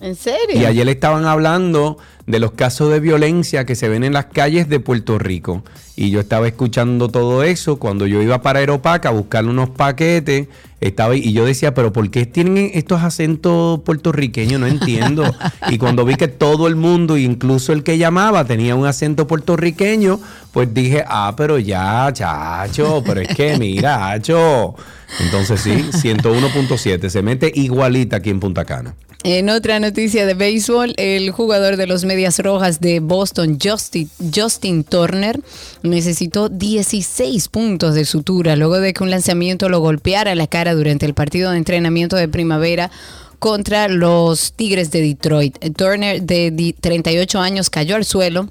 ¿en serio? Y ayer estaban hablando de los casos de violencia que se ven en las calles de Puerto Rico. Y yo estaba escuchando todo eso cuando yo iba para Aeropac a buscar unos paquetes. Estaba, y yo decía, pero ¿por qué tienen estos acentos puertorriqueños? No entiendo. [LAUGHS] y cuando vi que todo el mundo, incluso el que llamaba, tenía un acento puertorriqueño, pues dije, ah, pero ya, chacho, pero es que mira, chacho. Entonces sí, [LAUGHS] 101.7, se mete igualita aquí en Punta Cana. En otra noticia de béisbol, el jugador de los Medias Rojas de Boston, Justin, Justin Turner, necesitó 16 puntos de sutura luego de que un lanzamiento lo golpeara la cara durante el partido de entrenamiento de primavera contra los Tigres de Detroit. Turner, de di- 38 años, cayó al suelo Lo-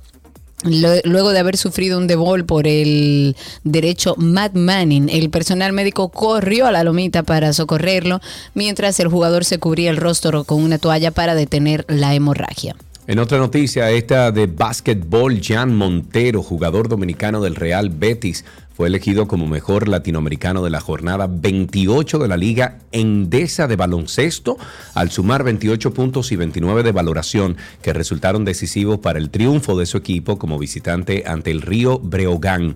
Luego de haber sufrido un debol por el derecho Matt Manning, el personal médico corrió a la lomita para socorrerlo, mientras el jugador se cubría el rostro con una toalla para detener la hemorragia. En otra noticia, esta de básquetbol, Jan Montero, jugador dominicano del Real Betis, fue elegido como mejor latinoamericano de la jornada 28 de la Liga Endesa de Baloncesto, al sumar 28 puntos y 29 de valoración que resultaron decisivos para el triunfo de su equipo como visitante ante el Río Breogán.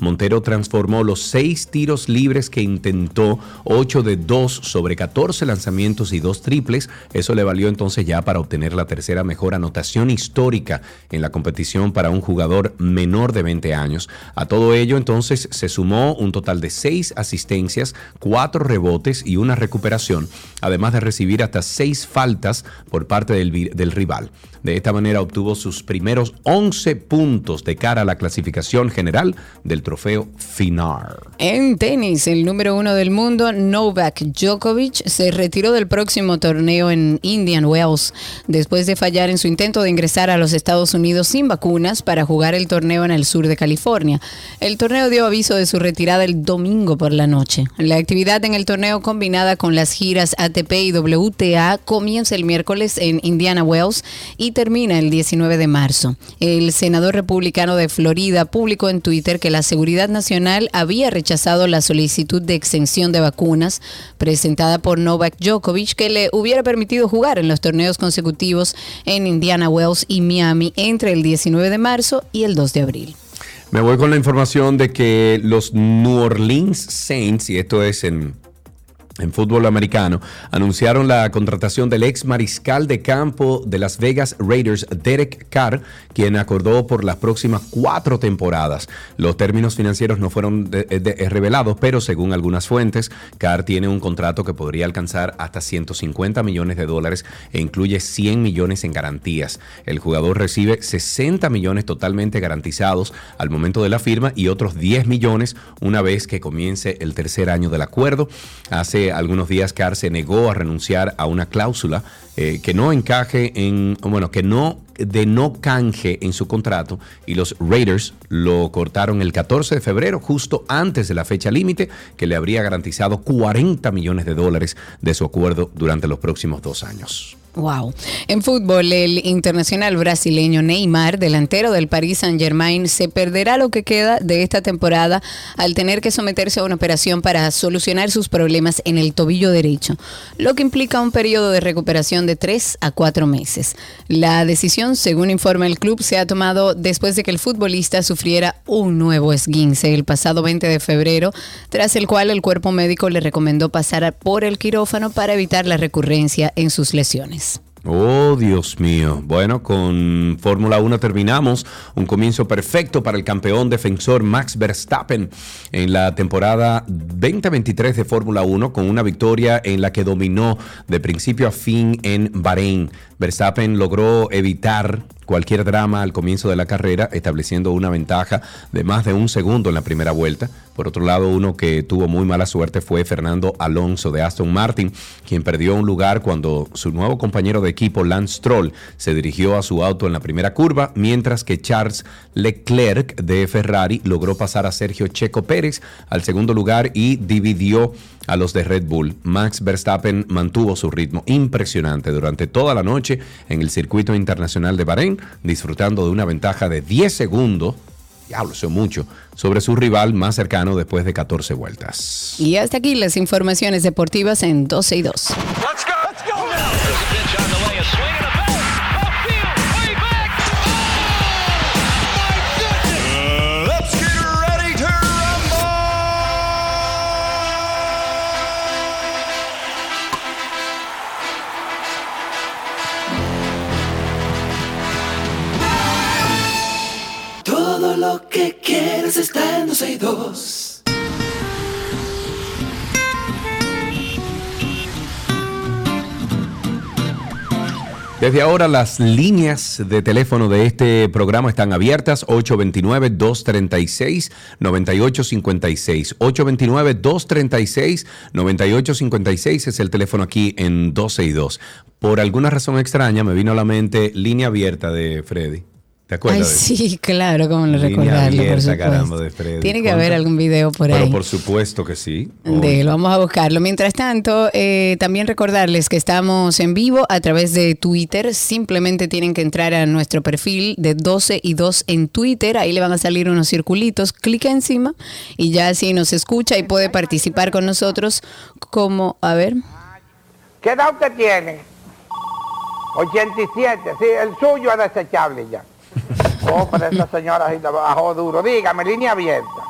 Montero transformó los seis tiros libres que intentó, 8 de 2 sobre 14 lanzamientos y dos triples. Eso le valió entonces ya para obtener la tercera mejor anotación histórica en la competición para un jugador menor de 20 años. A todo ello, entonces se sumó un total de seis asistencias, cuatro rebotes y una recuperación, además de recibir hasta seis faltas por parte del, del rival. De esta manera obtuvo sus primeros 11 puntos de cara a la clasificación general del trofeo Finar. En tenis, el número uno del mundo, Novak Djokovic, se retiró del próximo torneo en Indian Wells después de fallar en su intento de ingresar a los Estados Unidos sin vacunas para jugar el torneo en el sur de California. El torneo dio aviso de su retirada el domingo por la noche. La actividad en el torneo combinada con las giras ATP y WTA comienza el miércoles en Indiana Wells y termina el 19 de marzo. El senador republicano de Florida publicó en Twitter que la Seguridad Nacional había rechazado la solicitud de exención de vacunas presentada por Novak Djokovic que le hubiera permitido jugar en los torneos consecutivos en Indiana Wells y Miami entre el 19 de marzo y el 2 de abril. Me voy con la información de que los New Orleans Saints, y esto es en, en fútbol americano, anunciaron la contratación del ex mariscal de campo de Las Vegas Raiders, Derek Carr, quien acordó por las próximas cuatro temporadas. Los términos financieros no fueron de- de- revelados, pero según algunas fuentes, Carr tiene un contrato que podría alcanzar hasta 150 millones de dólares e incluye 100 millones en garantías. El jugador recibe 60 millones totalmente garantizados al momento de la firma y otros 10 millones una vez que comience el tercer año del acuerdo. Hace algunos días Carr se negó a renunciar a una cláusula eh, que no encaje en, bueno, que no de no canje en su contrato y los Raiders lo cortaron el 14 de febrero, justo antes de la fecha límite, que le habría garantizado 40 millones de dólares de su acuerdo durante los próximos dos años. Wow. En fútbol, el internacional brasileño Neymar, delantero del Paris Saint-Germain, se perderá lo que queda de esta temporada al tener que someterse a una operación para solucionar sus problemas en el tobillo derecho, lo que implica un periodo de recuperación de 3 a 4 meses. La decisión, según informa el club, se ha tomado después de que el futbolista sufriera un nuevo esguince el pasado 20 de febrero, tras el cual el cuerpo médico le recomendó pasar por el quirófano para evitar la recurrencia en sus lesiones. Oh, Dios mío. Bueno, con Fórmula 1 terminamos. Un comienzo perfecto para el campeón defensor Max Verstappen en la temporada 2023 de Fórmula 1 con una victoria en la que dominó de principio a fin en Bahrein. Verstappen logró evitar cualquier drama al comienzo de la carrera, estableciendo una ventaja de más de un segundo en la primera vuelta. Por otro lado, uno que tuvo muy mala suerte fue Fernando Alonso de Aston Martin, quien perdió un lugar cuando su nuevo compañero de equipo, Lance Stroll, se dirigió a su auto en la primera curva, mientras que Charles Leclerc de Ferrari logró pasar a Sergio Checo Pérez al segundo lugar y dividió a los de Red Bull. Max Verstappen mantuvo su ritmo impresionante durante toda la noche en el circuito internacional de Bahrein, disfrutando de una ventaja de 10 segundos, diablo, eso es mucho, sobre su rival más cercano después de 14 vueltas. Y hasta aquí las informaciones deportivas en 12 y 2. Lo que quieres está en 12 y 2. Desde ahora las líneas de teléfono de este programa están abiertas 829-236-9856. 829-236-9856 es el teléfono aquí en 12 y 2. Por alguna razón extraña me vino a la mente línea abierta de Freddy. ¿Te Ay, acuerdas? de eso? sí, claro, cómo Línea recordarlo, por abierta, supuesto. caramba, de Freddy. Tiene que ¿Cuánto? haber algún video por Pero ahí. por supuesto que sí. De él, vamos a buscarlo. Mientras tanto, eh, también recordarles que estamos en vivo a través de Twitter. Simplemente tienen que entrar a nuestro perfil de 12 y 2 en Twitter. Ahí le van a salir unos circulitos. Clica encima y ya así nos escucha y puede participar con nosotros como, a ver, ¿Qué edad usted tiene? 87, sí, el suyo es desechable ya. Oh, pero esa señora sí la bajó duro. Dígame, línea abierta.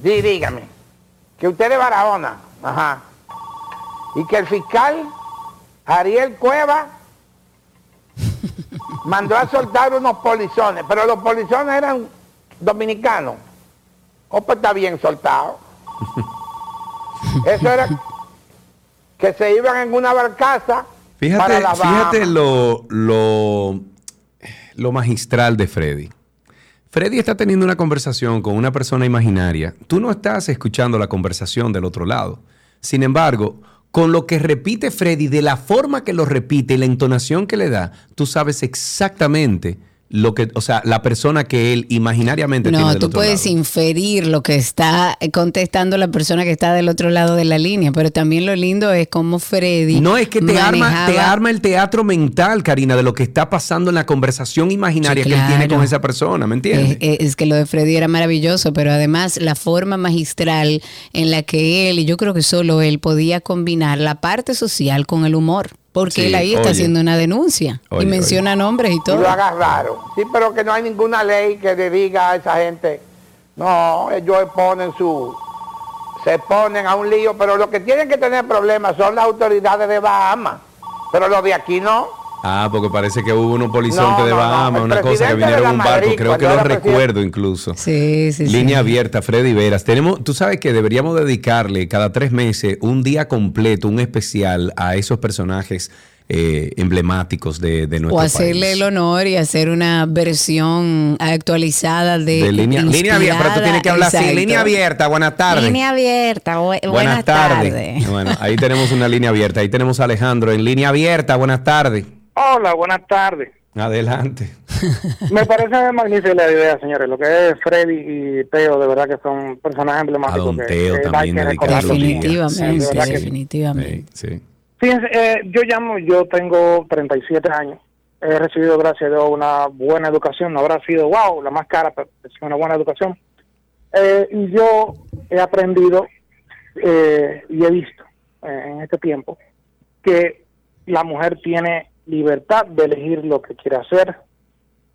Dí, dígame. Que usted es Barahona. Ajá. Y que el fiscal Ariel Cueva mandó a soltar unos polizones, pero los polizones eran dominicano. Oh, pues está bien soltado. Eso era que se iban en una barcaza Fíjate, fíjate lo, lo, lo magistral de Freddy. Freddy está teniendo una conversación con una persona imaginaria. Tú no estás escuchando la conversación del otro lado. Sin embargo, con lo que repite Freddy, de la forma que lo repite y la entonación que le da, tú sabes exactamente lo que, o sea, la persona que él imaginariamente tiene No, tú otro puedes lado. inferir lo que está eh, contestando la persona que está del otro lado de la línea, pero también lo lindo es cómo Freddy No, es que te arma, te arma el teatro mental, Karina, de lo que está pasando en la conversación imaginaria Sí, que él tiene con esa persona, ¿me entiendes? Es, es- es que lo de Freddy era maravilloso, pero además la forma magistral en la que él, y yo creo que solo él, podía combinar la parte social con el humor. Porque Sí, él ahí está oye. haciendo una denuncia Oye, y menciona nombres y Y todo. lo agarraron. Sí, pero que no hay ninguna ley que le diga a esa gente. No, ellos ponen su. Se ponen a un lío, pero los que tienen que tener problemas son las autoridades de Bahamas. Pero los de aquí no. Ah, porque parece que hubo unos polizontes No, de no, no, Bahamas, una cosa que vinieron de en un barco, Madrid, creo que lo recuerdo incluso. Sí, sí, sí. Línea abierta, Freddy Veras. Tenemos, tú sabes que deberíamos dedicarle cada tres meses un día completo, un especial a esos personajes eh, emblemáticos de, de nuestro O hacerle país. el honor y hacer una versión actualizada de, De línea, línea abierta, pero tú tienes que hablar así. Línea abierta, buenas tardes. Línea abierta, bu- buenas, tardes. Bueno, ahí tenemos una línea abierta. Ahí tenemos a Alejandro en línea abierta. Buenas tardes. Hola, buenas tardes. Adelante. [LAUGHS] Me parece magnífica la idea, señores. Lo que es Freddy y Teo, de verdad que son personajes emblemáticos. A Don que- Teo que también que. Definitivamente, Sí, sí. definitivamente. Sí. Fíjense, eh, yo llamo, yo tengo 37 años. He recibido, gracias a Dios, una buena educación. No habrá sido, wow, la más cara, pero es una buena educación. Eh, y yo he aprendido eh, y he visto eh, en este tiempo que la mujer tiene libertad de elegir lo que quiere hacer,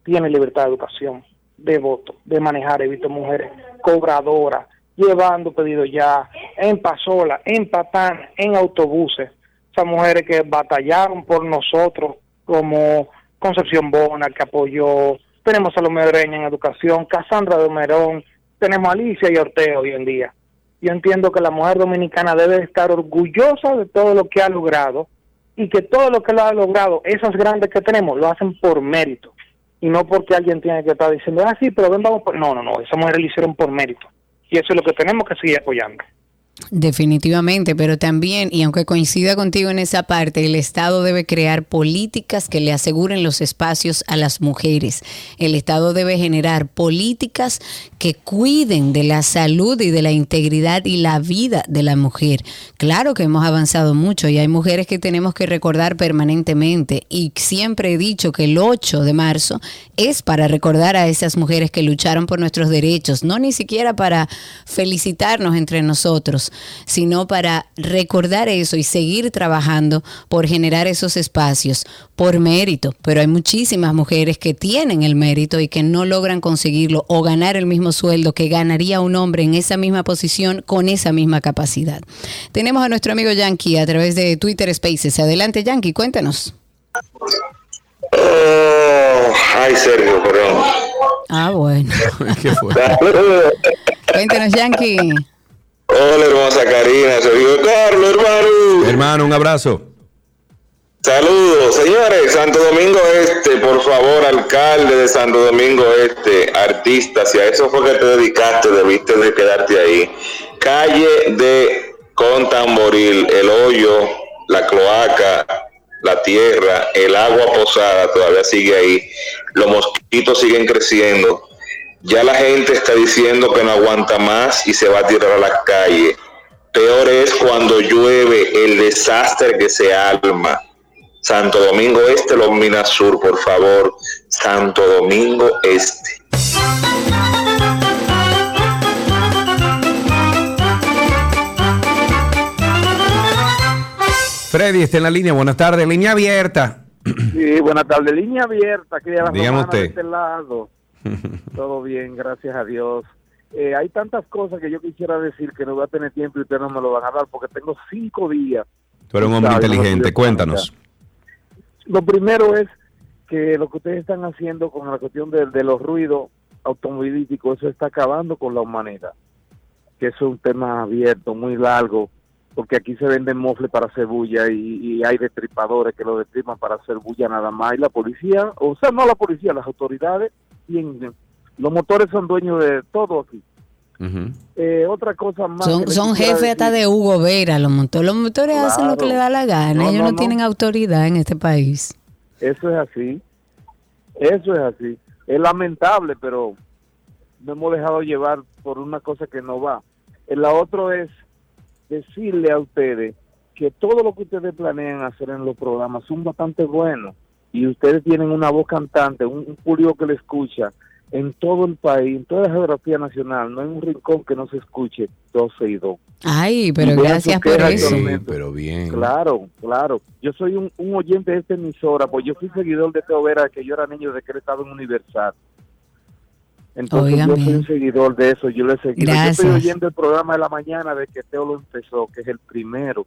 tiene libertad de educación, de voto, de manejar. He visto mujeres cobradoras, llevando pedidos ya en pasola, en patán, en autobuses. Esas mujeres que batallaron por nosotros, como Concepción Bona, que apoyó. Tenemos a Salomé Breña en educación, Casandra de Merón, tenemos a Alicia y Ortega hoy en día. Yo entiendo que la mujer dominicana debe estar orgullosa de todo lo que ha logrado y que todo lo que lo ha logrado, esas grandes que tenemos, lo hacen por mérito. Y no porque alguien tiene que estar diciendo, ah, sí, pero ven, vamos por... No, no, no, esas mujeres lo hicieron por mérito. Y eso es lo que tenemos que seguir apoyando. Definitivamente, pero también, y aunque coincida contigo en esa parte, el Estado debe crear políticas que le aseguren los espacios a las mujeres. El Estado debe generar políticas que cuiden de la salud y de la integridad y la vida de la mujer. Claro que hemos avanzado mucho y hay mujeres que tenemos que recordar permanentemente y siempre he dicho que el 8 de marzo es para recordar a esas mujeres que lucharon por nuestros derechos, no ni siquiera para felicitarnos entre nosotros, sino para recordar eso y seguir trabajando por generar esos espacios por mérito. Pero hay muchísimas mujeres que tienen el mérito y que no logran conseguirlo o ganar el mismo sueldo que ganaría un hombre en esa misma posición con esa misma capacidad. Tenemos a nuestro amigo Yankee a través de Twitter Spaces. Adelante, Yankee, cuéntanos. Oh, ay, Sergio, perdón. Ah, bueno. [LAUGHS] Saludos. Cuéntanos, Yankee. Hola, hermosa Karina, soy yo, Carlos, hermano. Hermano, un abrazo. Saludos, señores. Santo Domingo Este, por favor, alcalde de Santo Domingo Este, artista, si a eso fue que te dedicaste, debiste de quedarte ahí. Calle de Contamboril, el hoyo, la cloaca, la tierra, el agua posada todavía sigue ahí. Los mosquitos siguen creciendo. Ya la gente está diciendo que no aguanta más y se va a tirar a las calles. Peor es cuando llueve el desastre que se alma. Santo Domingo Este, los Minas Sur, por favor. Santo Domingo Este. Freddy está en la línea. Buenas tardes. Línea abierta. Sí, buenas tardes. Línea abierta, aquí de la Dígame de usted. este lado. [LAUGHS] Todo bien, gracias a Dios. Eh, hay tantas cosas que yo quisiera decir que no voy a tener tiempo y ustedes no me lo van a dar porque tengo cinco días. Tú eres un hombre inteligente. Cuéntanos. Lo primero es que lo que ustedes están haciendo con la cuestión de, de los ruidos automovilístico, eso está acabando con la humanidad. Que eso es un tema abierto, muy largo, porque aquí se venden mofles para hacer bulla y, y hay destripadores que lo destripan para hacer bulla nada más. Y la policía, o sea, no la policía, las autoridades, tienen, los motores son dueños de todo aquí. Eh, otra cosa más. Son, son jefes hasta de Hugo Vera, los motores. Los motores hacen lo que Claro. le da la gana. No, Ellos no, no, no. tienen autoridad en este país. Eso es así. Eso es así. Es lamentable, pero no hemos dejado llevar por una cosa que no va. Eh, La otra es decirle a ustedes que todo lo que ustedes planean hacer en los programas son bastante buenos y ustedes tienen una voz cantante, un, un público que le escucha en todo el país, en toda la geografía nacional. No hay un rincón que no se escuche 12 y 2. Ay, pero Y gracias por eso. tormentos. pero bien. Claro, claro. Yo soy un, un oyente de esta emisora, pues yo fui seguidor de Teo Vera, que yo era niño desde que él estaba en Universal. Entonces yo soy un seguidor de eso, yo le he seguido. Yo estoy oyendo el programa de la mañana de que Teo lo empezó, que es el primero.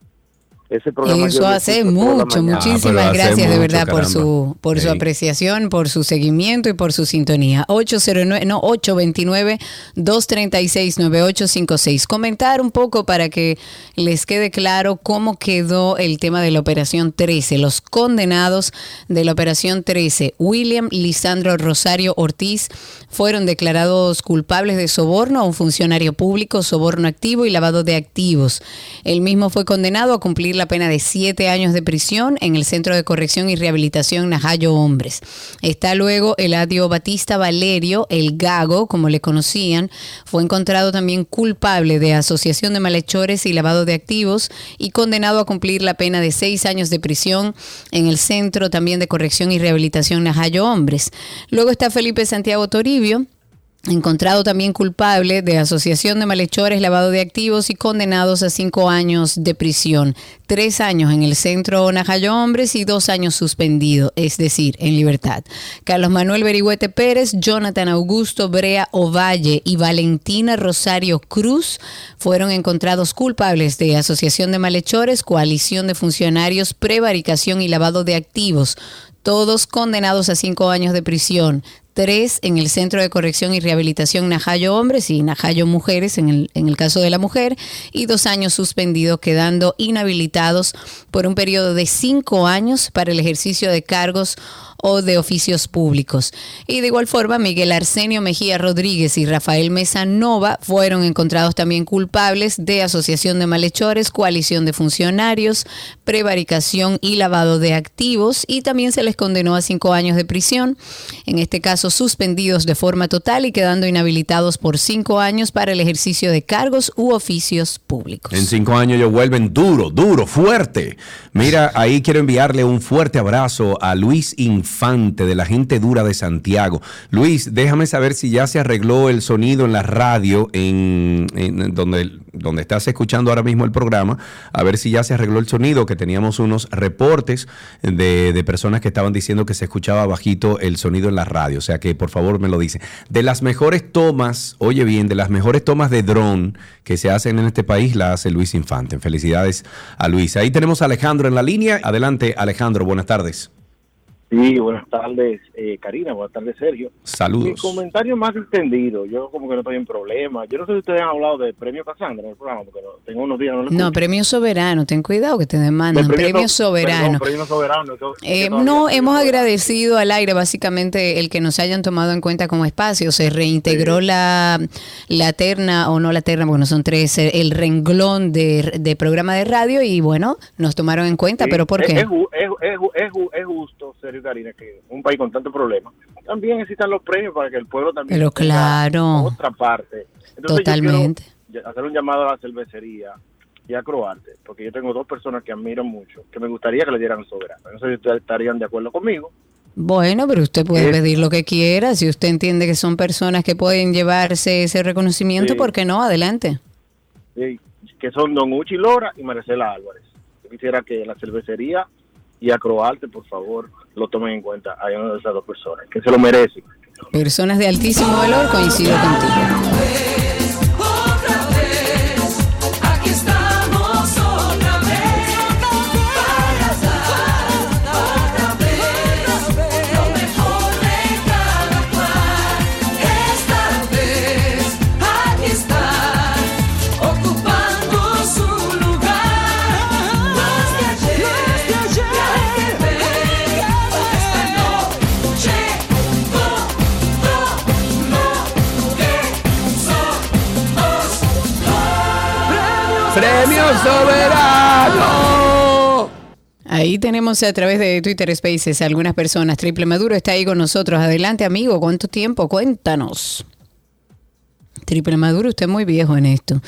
Ese programa yo Eso hace mucho, muchísimas Ah, gracias de verdad por su por su apreciación, por su seguimiento y por su sintonía. 809 no 829 236 9856. Comentar un poco para que les quede claro cómo quedó el tema de la operación 13, los condenados de la operación 13, William Lisandro Rosario Ortiz fueron declarados culpables de soborno a un funcionario público, soborno activo y lavado de activos. El mismo fue condenado a cumplir la pena de siete años de prisión en el Centro de Corrección y Rehabilitación Najayo Hombres. Está luego Eladio Batista Valerio, el Gago, como le conocían, fue encontrado también culpable de asociación de malhechores y lavado de activos y condenado a cumplir la pena de seis años de prisión en el Centro también de Corrección y Rehabilitación Najayo Hombres. Luego está Felipe Santiago Toribio, encontrado también culpable de asociación de malhechores, lavado de activos y condenados a cinco años de prisión, tres años en el centro Najayo Hombres y dos años suspendido, es decir, en libertad. Carlos Manuel Berigüete Pérez, Jonathan Augusto Brea Ovalle y Valentina Rosario Cruz fueron encontrados culpables de asociación de malhechores, coalición de funcionarios, prevaricación y lavado de activos todos condenados a cinco años de prisión, tres en el Centro de Corrección y Rehabilitación Najayo Hombres y Najayo Mujeres en el, en el caso de la mujer, y dos años suspendidos, quedando inhabilitados por un periodo de cinco años para el ejercicio de cargos o de oficios públicos. Y de igual forma, Miguel Arsenio Mejía Rodríguez y Rafael Mesa Nova fueron encontrados también culpables de asociación de malhechores, coalición de funcionarios, prevaricación y lavado de activos y también se les condenó a cinco años de prisión, en este caso suspendidos de forma total y quedando inhabilitados por cinco años para el ejercicio de cargos u oficios públicos. En cinco años ellos vuelven duro, duro, fuerte. Mira, ahí quiero enviarle un fuerte abrazo a Luis Infante de la gente dura de Santiago. Luis, déjame saber si ya se arregló el sonido en la radio, en, donde, donde estás escuchando ahora mismo el programa, a ver si ya se arregló el sonido, que teníamos unos reportes de, de personas que estaban diciendo que se escuchaba bajito el sonido en la radio. O sea que por favor me lo dicen. De las mejores tomas, oye bien, de las mejores tomas de dron que se hacen en este país, la hace Luis Infante. Felicidades a Luis. Ahí tenemos a Alejandro en la línea. Adelante, Alejandro, buenas tardes. Sí, buenas tardes, eh, Karina, buenas tardes, Sergio. Mi Saludos. comentario más extendido, yo como que no estoy en problema. Yo no sé si ustedes han hablado del premio Casandra en el programa, porque no- tengo unos días no lo No, premio soberano, ten cuidado que te demandan. Premio, so- soberano. perdón, premio soberano. eso- Eh, no, hemos soberano. agradecido al aire básicamente el que nos hayan tomado en cuenta como espacio. Se reintegró la, la terna, o no la terna, porque no son tres, el renglón de, de programa de radio y bueno, nos tomaron en cuenta, Sí, pero ¿por es- qué? Es, ju- es, ju- es, es justo, Sergio y Karina, que un país con tantos problemas, también existan los premios para que el pueblo también Pero claro. otra parte. Entonces, Totalmente. hacer un llamado a la cervecería y a Croarte, porque yo tengo dos personas que admiro mucho, que me gustaría que le dieran soberano. No sé si ustedes estarían de acuerdo conmigo. Bueno, pero usted puede Es- pedir lo que quiera. Si usted entiende que son personas que pueden llevarse ese reconocimiento, Sí. ¿por qué no? Adelante. Sí, que son Don Uchi Lora y Maricela Álvarez. Yo quisiera que la cervecería y a Croarte, por favor, lo tomen en cuenta a una de esas dos personas, que se lo merecen. Personas de altísimo valor, coincido contigo. Soberano. Ahí tenemos a través de Twitter Spaces algunas personas. Triple Maduro está ahí con nosotros. Adelante, amigo. ¿Cuánto tiempo? Cuéntanos. Triple Maduro, usted es muy viejo en esto.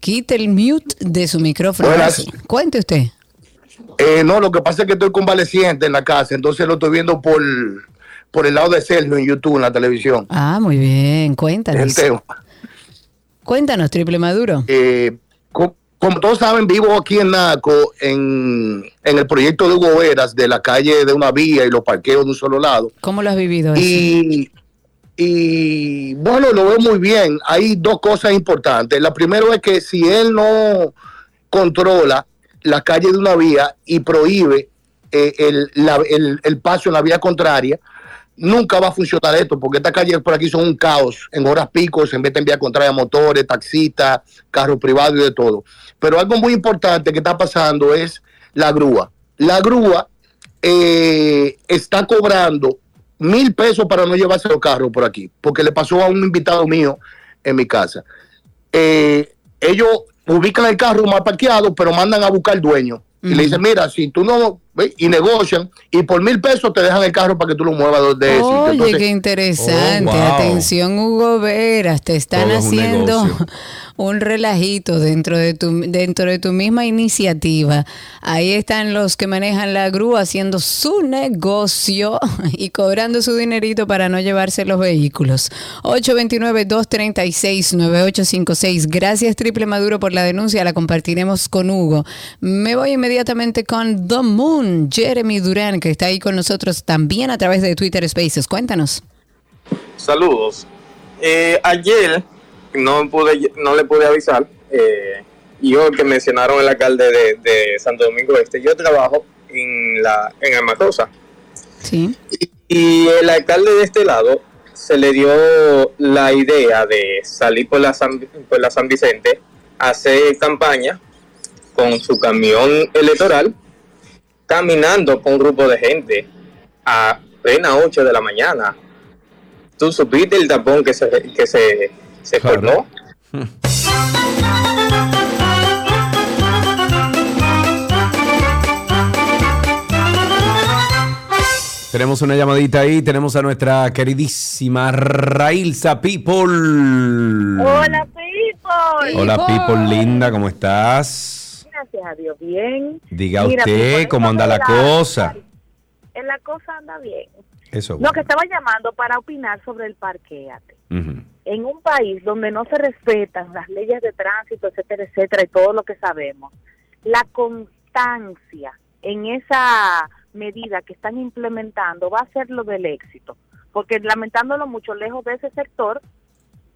Quite el mute de su micrófono. Buenas. Cuente usted. Eh, no, lo que pasa es que estoy convaleciente en la casa, entonces lo estoy viendo por, por el lado de Sergio en YouTube, en la televisión. Ah, muy bien. El Cuéntanos. tema. Cuéntanos, Triple Maduro. Eh, como todos saben, vivo aquí en Naco, en, en el proyecto de Hugo Veras, de la calle de una vía y los parqueos de un solo lado. ¿Cómo lo has vivido eso? Y, y bueno, lo veo muy bien. Hay dos cosas importantes. La primera es que si él no controla la calle de una vía y prohíbe eh, el, la- el- el paso en la vía contraria, nunca va a funcionar esto, porque estas calles por aquí son un caos. En horas pico se meten en vía contraria motores, taxistas, carros privados y de todo. Pero algo muy importante que está pasando es la grúa. La grúa eh, está cobrando mil pesos para no llevarse los carros por aquí, porque le pasó a un invitado mío en mi casa. Eh, ellos ubican el carro mal parqueado, pero mandan a buscar al dueño. Y le dicen, mira, si tú no, ve, y negocian, y por mil pesos te dejan el carro para que tú lo muevas de ese sitio. Oye, Entonces, qué interesante. Oh, wow. Atención, Hugo Veras, te están Todo un haciendo negocio. [LAUGHS] un relajito dentro de tu dentro de tu misma iniciativa. Ahí están los que manejan la grúa haciendo su negocio [LAUGHS] y cobrando su dinerito para no llevarse los vehículos. 829-236-9856. Gracias, Triple Maduro, por la denuncia. La compartiremos con Hugo. Me voy inmediatamente con The Moon, Jeremy Durán, que está ahí con nosotros también a través de Twitter Spaces. Cuéntanos. Saludos. Eh, ayer no pude, no le pude avisar. eh, y hoy que mencionaron el alcalde de, de Santo Domingo Este, yo trabajo en la en Almatosa. Sí. Y el alcalde de este lado se le dio la idea de salir por la San, por la San Vicente, hacer campaña con su camión electoral, caminando con un grupo de gente a plena 8 de la mañana. ¿Tú supiste el tapón que se, que se, se formó? [LAUGHS] Tenemos una llamadita ahí, tenemos a nuestra queridísima Railsa People. Hola, people. Hola People linda, ¿cómo estás? Gracias a Dios, bien. Diga Mira, usted people, cómo anda la cosa. En la cosa anda bien. Eso. No, que estaba llamando para opinar sobre el parqueate. En un país donde no se respetan las leyes de tránsito, etcétera, etcétera, y todo lo que sabemos, la constancia en esa medida que están implementando va a ser lo del éxito. Porque lamentándolo mucho, lejos de ese sector,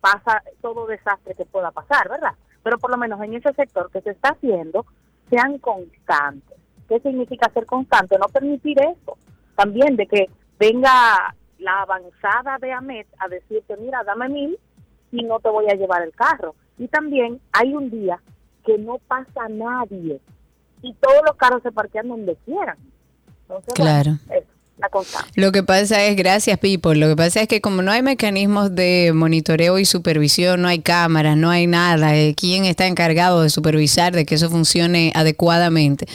pasa todo desastre que pueda pasar, ¿verdad? Pero por lo menos en ese sector que se está haciendo, sean constantes. ¿Qué significa ser constante? No permitir eso. También de que venga la avanzada de AMET a decirte, mira, dame mil y no te voy a llevar el carro. Y también hay un día que no pasa nadie y todos los carros se parquean donde quieran. Entonces, Claro. bueno, Lo que pasa es, gracias People, lo que pasa es que como no hay mecanismos de monitoreo y supervisión, no hay cámaras, no hay nada, eh, ¿quién está encargado de supervisar de que eso funcione adecuadamente?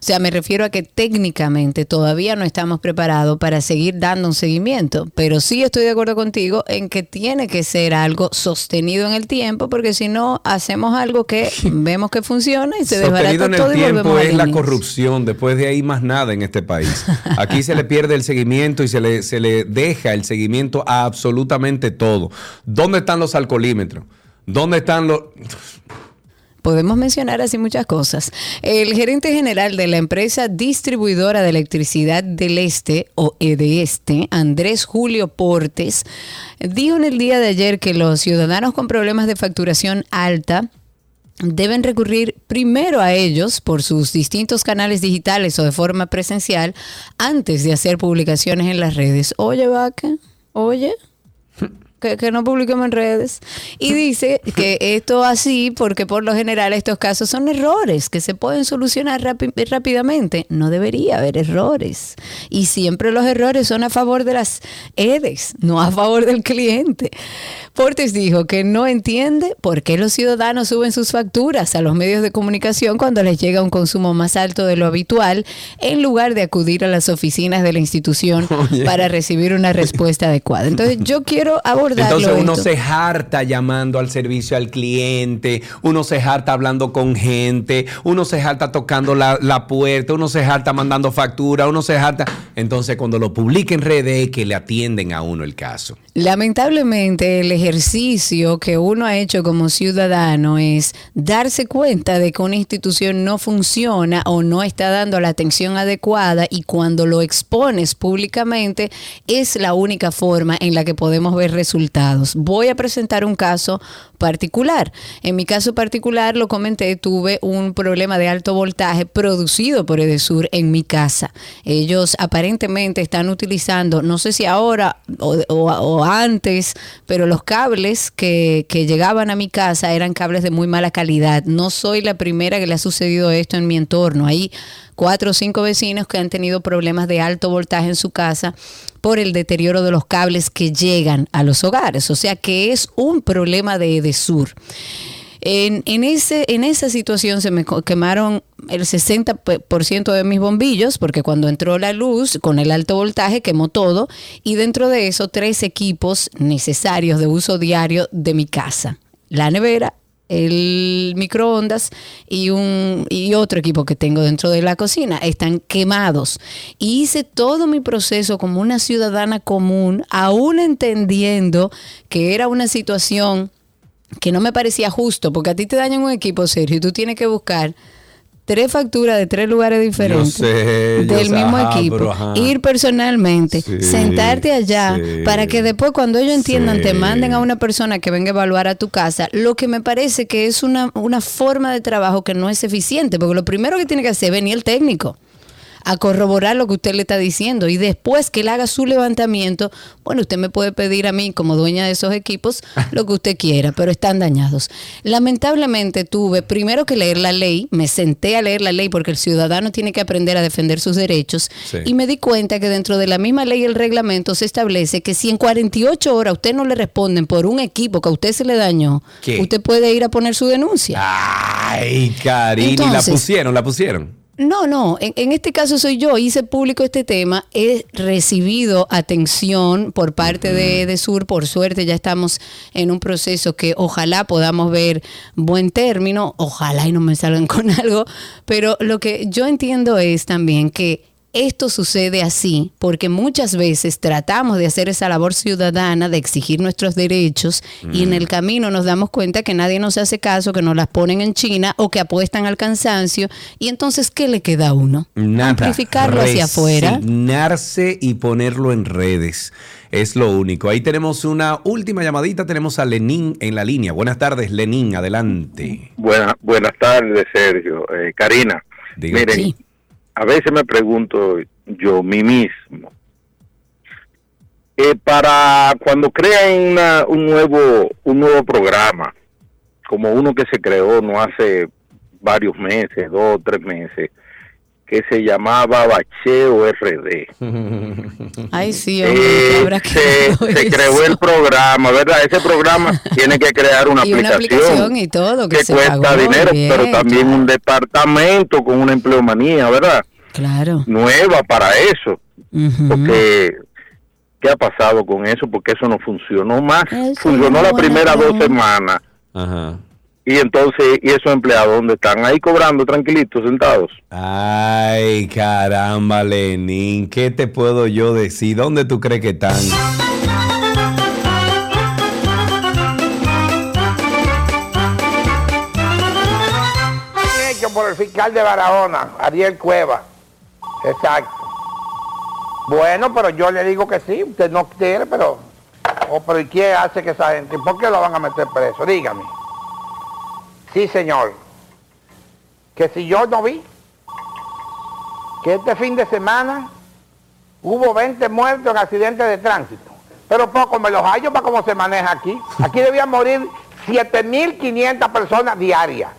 O sea, me refiero a que técnicamente todavía no estamos preparados para seguir dando un seguimiento, pero sí estoy de acuerdo contigo en que tiene que ser algo sostenido en el tiempo, porque si no hacemos algo que [LAUGHS] vemos que funciona y se desbarata en el todo y tiempo volvemos es la corrupción. Después de ahí más nada en este país. Aquí se le pierde el seguimiento y se le, se le deja el seguimiento a absolutamente todo. ¿Dónde están los alcoholímetros? ¿Dónde están los...? Podemos mencionar así muchas cosas. El gerente general de la empresa distribuidora de electricidad del Este, o EDESTE, Andrés Julio Portes, dijo en el día de ayer que los ciudadanos con problemas de facturación alta deben recurrir primero a ellos por sus distintos canales digitales o de forma presencial antes de hacer publicaciones en las redes. Oye, Vaca, oye. Que, que no publiquemos en redes. Y [LAUGHS] dice que esto así porque por lo general estos casos son errores que se pueden solucionar rápidamente. No debería haber errores. Y siempre los errores son a favor de las EDES, no a favor del cliente. Portes dijo que no entiende por qué los ciudadanos suben sus facturas a los medios de comunicación cuando les llega un consumo más alto de lo habitual, en lugar de acudir a las oficinas de la institución [LAUGHS] Oye. para recibir una respuesta adecuada. Entonces, yo quiero abordarlo. Entonces uno esto. se harta llamando al servicio al cliente, uno se harta hablando con gente, uno se harta tocando la, la puerta, uno se harta mandando factura, uno se harta. Entonces cuando lo publica en redes es que le atienden a uno el caso. Lamentablemente el ejercicio que uno ha hecho como ciudadano es darse cuenta de que una institución no funciona o no está dando la atención adecuada y cuando lo expones públicamente es la única forma en la que podemos ver resultados. Voy a presentar un caso particular. En mi caso particular, lo comenté, tuve un problema de alto voltaje producido por Edesur en mi casa. Ellos aparentemente están utilizando, no sé si ahora o, antes, pero los cables que, llegaban a mi casa eran cables de muy mala calidad. No soy la primera que le ha sucedido esto en mi entorno. Hay cuatro o cinco vecinos que han tenido problemas de alto voltaje en su casa por el deterioro de los cables que llegan a los hogares. O sea que es un problema de Edesur. En, en, ese, en esa situación se me quemaron el 60% de mis bombillos, porque cuando entró la luz con el alto voltaje quemó todo, y dentro de eso tres equipos necesarios de uso diario de mi casa. La nevera, el microondas y un y otro equipo que tengo dentro de la cocina. Están quemados. Y hice todo mi proceso como una ciudadana común aún entendiendo que era una situación que no me parecía justo porque a ti te dañan un equipo serio y tú tienes que buscar tres facturas de tres lugares diferentes sé, del sé, mismo ajá, equipo, ir personalmente, Sí, sentarte allá sí. para que después cuando ellos entiendan Sí. te manden a una persona que venga a evaluar a tu casa, lo que me parece que es una, una forma de trabajo que no es eficiente, porque lo primero que tiene que hacer es venir el técnico a corroborar lo que usted le está diciendo y después que él haga su levantamiento, bueno, usted me puede pedir a mí como dueña de esos equipos [LAUGHS] lo que usted quiera, pero están dañados. Lamentablemente tuve primero que leer la ley, me senté a leer la ley porque el ciudadano tiene que aprender a defender sus derechos Sí. y me di cuenta que dentro de la misma ley y el reglamento se establece que si en 48 horas usted no le responden por un equipo que a usted se le dañó, ¿Qué? usted puede ir a poner su denuncia. Ay, Karini, la pusieron, la pusieron. No, no, en, en este caso soy yo, hice público este tema, he recibido atención por parte de, de Sur, por suerte ya estamos en un proceso que ojalá podamos ver buen término, ojalá y no me salgan [LAUGHS] con algo, pero lo que yo entiendo es también que esto sucede así porque muchas veces tratamos de hacer esa labor ciudadana, de exigir nuestros derechos y en el camino nos damos cuenta que nadie nos hace caso, que nos las ponen en China o que apuestan al cansancio y entonces ¿qué le queda a uno? Nada. Amplificarlo hacia afuera. Resignarse y ponerlo en redes. Es lo único. Ahí tenemos una última llamadita. Tenemos a Lenín en la línea. Buenas tardes, Lenín. Adelante. Buenas, buenas tardes, Sergio. Eh, Karina, Diga. miren, Sí. A veces me pregunto yo mí mismo, para cuando crean una- un nuevo un nuevo programa, como uno que se creó no hace varios meses, dos o tres meses, que se llamaba Bacheo RD. [LAUGHS] Ay, sí, hombre, que Eh, habrá que se, se creó el programa, ¿verdad? Ese programa [LAUGHS] tiene que crear una y una aplicación y todo que, que se cuesta pagó dinero, bien, pero también un departamento con una empleomanía, ¿verdad? Claro. Nueva para eso. Porque, ¿qué ha pasado con eso? Porque eso no funcionó más. funcionó buena primeras dos semanas. Ajá. Y entonces, ¿y esos empleados dónde están? Ahí cobrando tranquilitos, sentados. Ay, caramba, Lenín. ¿Qué te puedo yo decir? ¿Dónde tú crees que están? hecho por el fiscal de Barahona, Ariel Cueva. Exacto. Bueno, pero yo le digo que sí, usted no quiere, pero... Oh, pero ¿y quién hace que esa gente? ¿Por qué lo van a meter preso? Dígame. Sí, señor. Que si yo no vi que este fin de semana hubo 20 muertos en accidentes de tránsito. pero poco me los hallo para cómo se maneja aquí. Aquí debían morir 7.500 personas diarias.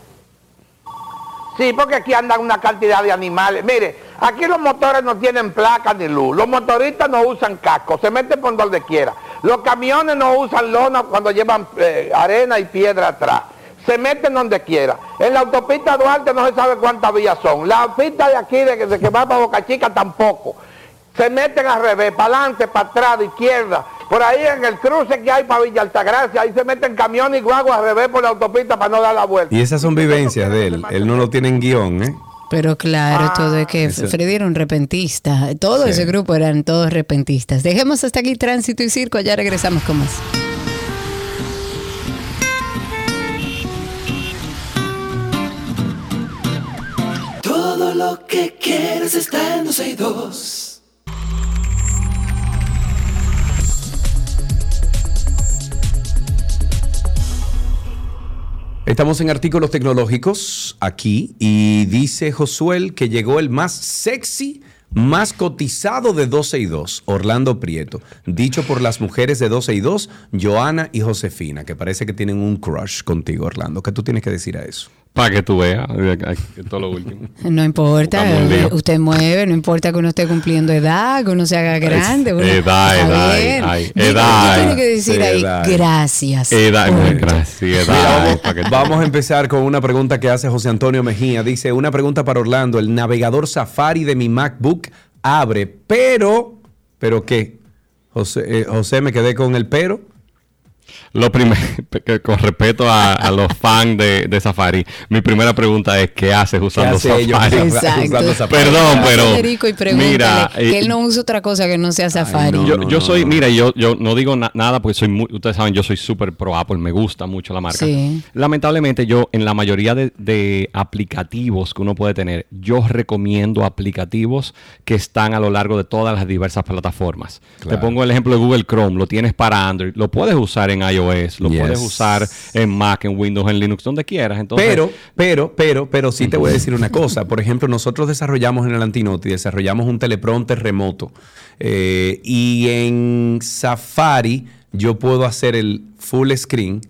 Sí, porque aquí andan una cantidad de animales. Mire, aquí los motores no tienen placa ni luz. Los motoristas no usan casco, se meten por donde quiera. Los camiones no usan lona cuando llevan eh, arena y piedra atrás. Se meten donde quiera. En la autopista Duarte no se sabe cuántas vías son. La pista de aquí, de, que- de que va para Boca Chica, tampoco. Se meten al revés, para adelante, para atrás, de izquierda. Por ahí en el cruce que hay para Villa Altagracia, ahí se meten camiones y guaguas al revés por la autopista para no dar la vuelta. Y esas son vivencias de él. Él no lo tiene en guion, ¿eh? Pero claro, todo es que Eso- Freddy era un repentista. Todo Sí. ese grupo eran todos repentistas. Dejemos hasta aquí tránsito y circo, ya regresamos con más. Todo lo que quieres está en 12 y 2. Estamos en artículos tecnológicos aquí y dice Josuel que llegó el más sexy, más cotizado de 12 y 2, Orlando Prieto. Dicho por las mujeres de 12 y 2, Joana y Josefina, que parece que tienen un crush contigo, Orlando. ¿Qué tú tienes que decir a eso? Para que tú veas, todo lo último. [LAUGHS] No importa, usted mueve, no importa que uno esté cumpliendo edad, que uno se haga grande. uno- edad, edad, edad. ¿qué tiene que decir ahí? Gracias. Edad, gracias, edad, Mira, vamos, para que- vamos a empezar con una pregunta que hace José Antonio Mejía. Dice, una pregunta para Orlando. El navegador Safari de mi MacBook abre, pero, ¿pero qué? José, eh, José, me quedé con el pero. Lo primero, [LAUGHS] con respeto a, a los fans de, de Safari, mi primera pregunta es: ¿qué haces usando hace ellos Safari? Exacto. Usando Safari. Perdón, pero. Federico, y pregúntale Mira, que él no usa otra cosa que no sea Safari. yo, yo soy, mira, yo, yo no digo na- nada porque soy muy, ustedes saben, yo soy súper pro Apple, me gusta mucho la marca. Sí. Lamentablemente yo en la mayoría de, de aplicativos que uno puede tener, yo recomiendo aplicativos que están a lo largo de todas las diversas plataformas. Claro. Te pongo el ejemplo de Google Chrome, lo tienes para Android, lo puedes usar en iOS, lo Yes. puedes usar en Mac, en Windows, en Linux, donde quieras. Entonces, pero, pero, pero, pero sí te voy a decir una cosa. Por ejemplo, nosotros desarrollamos en el Antinoti, desarrollamos un teleprompter remoto. Eh, y en Safari yo puedo hacer el full screen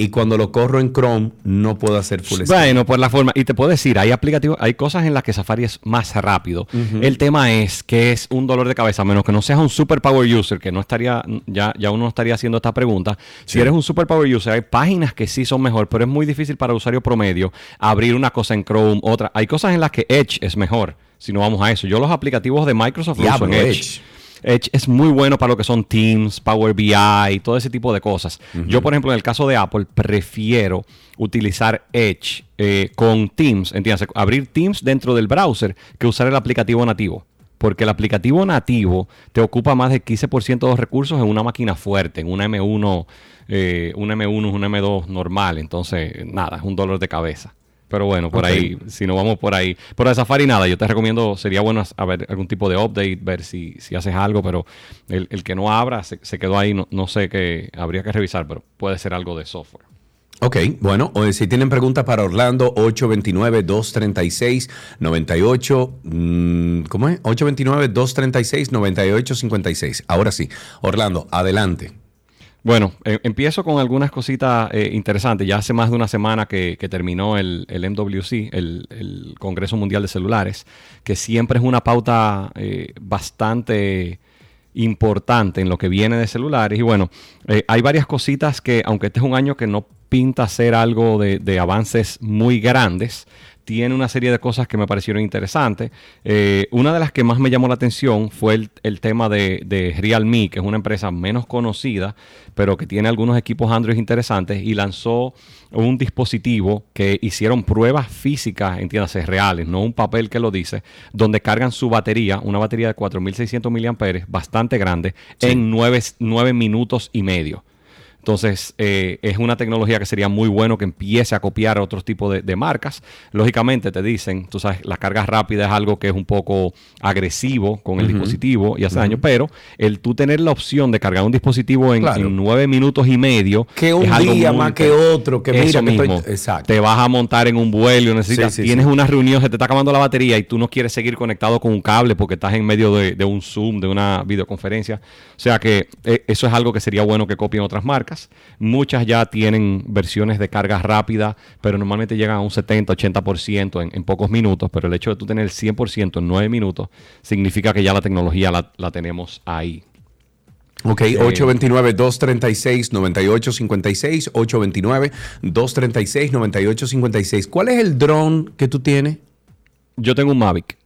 y cuando lo corro en Chrome no puedo hacer full screen. Bueno, por la forma. Y te puedo decir, hay aplicativos, hay cosas en las que Safari es más rápido. El tema es que es un dolor de cabeza, a menos que no seas un super power user, que no estaría, ya, ya uno no estaría haciendo esta pregunta. Si eres un super power user, hay páginas que sí son mejor, pero es muy difícil para usuario promedio abrir una cosa en Chrome, otra. Hay cosas en las que Edge es mejor. Si no vamos a eso. Yo los aplicativos de Microsoft lo uso en. Edge. Edge es muy bueno para lo que son Teams, Power BI, todo ese tipo de cosas. Yo, por ejemplo, en el caso de Apple, prefiero utilizar Edge eh, con Teams, entiendes, abrir Teams dentro del browser que usar el aplicativo nativo. Porque el aplicativo nativo te ocupa más del 15% de los recursos en una máquina fuerte, en una M1, eh, un M1 es un M2 normal. Entonces, nada, es un dolor de cabeza. Pero bueno, por ahí, si no vamos por ahí. Pero de Safari nada, yo te recomiendo, sería bueno a ver algún tipo de update, ver si, si haces algo, pero el, el que no abra se, se quedó ahí, no, no sé qué, habría que revisar, pero puede ser algo de software. Ok, bueno, si tienen preguntas para Orlando, 829-236-98, mm, ¿cómo es? 829-236-9856. Ahora sí, Orlando, adelante. Bueno, eh, empiezo con algunas cositas eh, interesantes. Ya hace más de una semana que, terminó el, MWC, el, Congreso Mundial de Celulares, que siempre es una pauta eh, bastante importante en lo que viene de celulares. Y bueno, hay varias cositas que, aunque este es un año que no pinta ser algo de avances muy grandes, tiene una serie de cosas que me parecieron interesantes. Eh, una de las que más me llamó la atención fue el, el tema de, de Realme, que es una empresa menos conocida, pero que tiene algunos equipos Android interesantes y lanzó un dispositivo que hicieron pruebas físicas, entiéndase, reales, no un papel que lo dice, donde cargan su batería, una batería de 4600 mAh, bastante grande, en 9 minutos y medio. Entonces, eh, es una tecnología que sería muy bueno que empiece a copiar a otros tipos de, de marcas. Lógicamente, te dicen, tú sabes, la carga rápida es algo que es un poco agresivo con el dispositivo y hace Ujú. daño, pero el tú tener la opción de cargar un dispositivo en, Claro. en nueve minutos y medio. Que un es algo día muy más que otro, que mira, Eso que estoy- mismo. Exacto. Te vas a montar en un vuelo necesitas, Sí, sí, tienes sí. una reunión, se te está acabando la batería y tú no quieres seguir conectado con un cable porque estás en medio de, de un Zoom, de una videoconferencia. O sea que eh, eso es algo que sería bueno que copien otras marcas. Muchas ya tienen versiones de carga rápida, pero normalmente llegan a un 70, 80% en, en pocos minutos. Pero el hecho de tú tener el 100% en 9 minutos significa que ya la tecnología la, la tenemos ahí. Ok, Eh, 829-236-9856, 829-236-9856. ¿Cuál es el dron que tú tienes? Yo tengo un Mavic.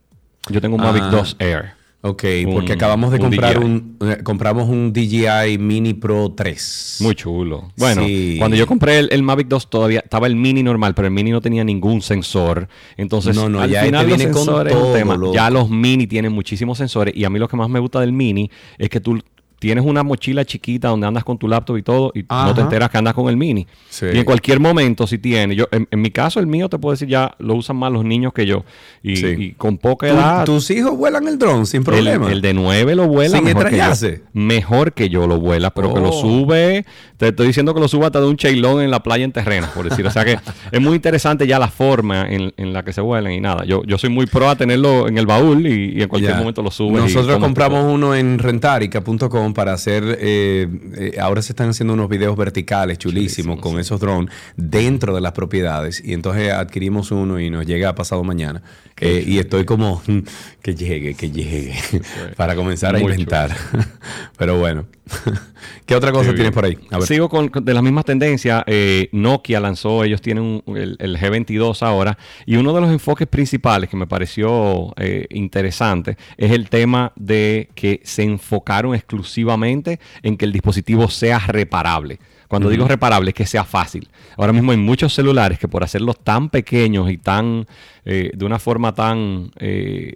Yo tengo un Mavic Ah, 2 Air. Ok, Un- porque acabamos de un comprar DJI. un, eh, compramos un DJI Mini Pro 3. Muy chulo. Bueno, Sí. cuando yo compré el, el Mavic 2 todavía estaba el mini normal, pero el mini no tenía ningún sensor. Entonces, No, no, al ya final este viene con sensores todo, tema. Ya los mini tienen muchísimos sensores y a mí lo que más me gusta del mini es que tú tienes una mochila chiquita donde andas con tu laptop y todo y no te enteras que andas con el mini. Sí. Y en cualquier momento si tienes, yo en, en mi caso el mío te puedo decir ya lo usan más los niños que yo y, Sí. y con poca edad tus hijos vuelan el dron sin problema. El, de 9 lo vuela Sin mejor que, yo, mejor que yo lo vuela, pero que lo Oh. sube, te estoy diciendo que lo suba hasta de un chailón en la playa en terrena, por decir. O sea que es muy interesante ya la forma en, en la que se vuelan y nada. Yo, yo soy muy pro a tenerlo en el baúl y, y en cualquier momento lo subes. y Nosotros compramos uno en rentarica.com para hacer, eh, eh, ahora se están haciendo unos videos verticales chulísimos con esos drones dentro de las propiedades. Y entonces adquirimos uno y nos llega pasado mañana. Eh, y estoy como [LAUGHS] que llegue, que llegue [LAUGHS] para comenzar a Muy inventar. [LAUGHS] Pero bueno, [LAUGHS] ¿qué otra cosa tienes por ahí? A ver. Sigo con, de las mismas tendencias. eh, Nokia lanzó, ellos tienen un- el, el G22 ahora. Y uno de los enfoques principales que me pareció eh, interesante es el tema de que se enfocaron exclusivamente en que el dispositivo sea reparable. Cuando digo reparable es que sea fácil. Ahora mismo hay muchos celulares que por hacerlos tan pequeños y tan eh, de una forma tan eh,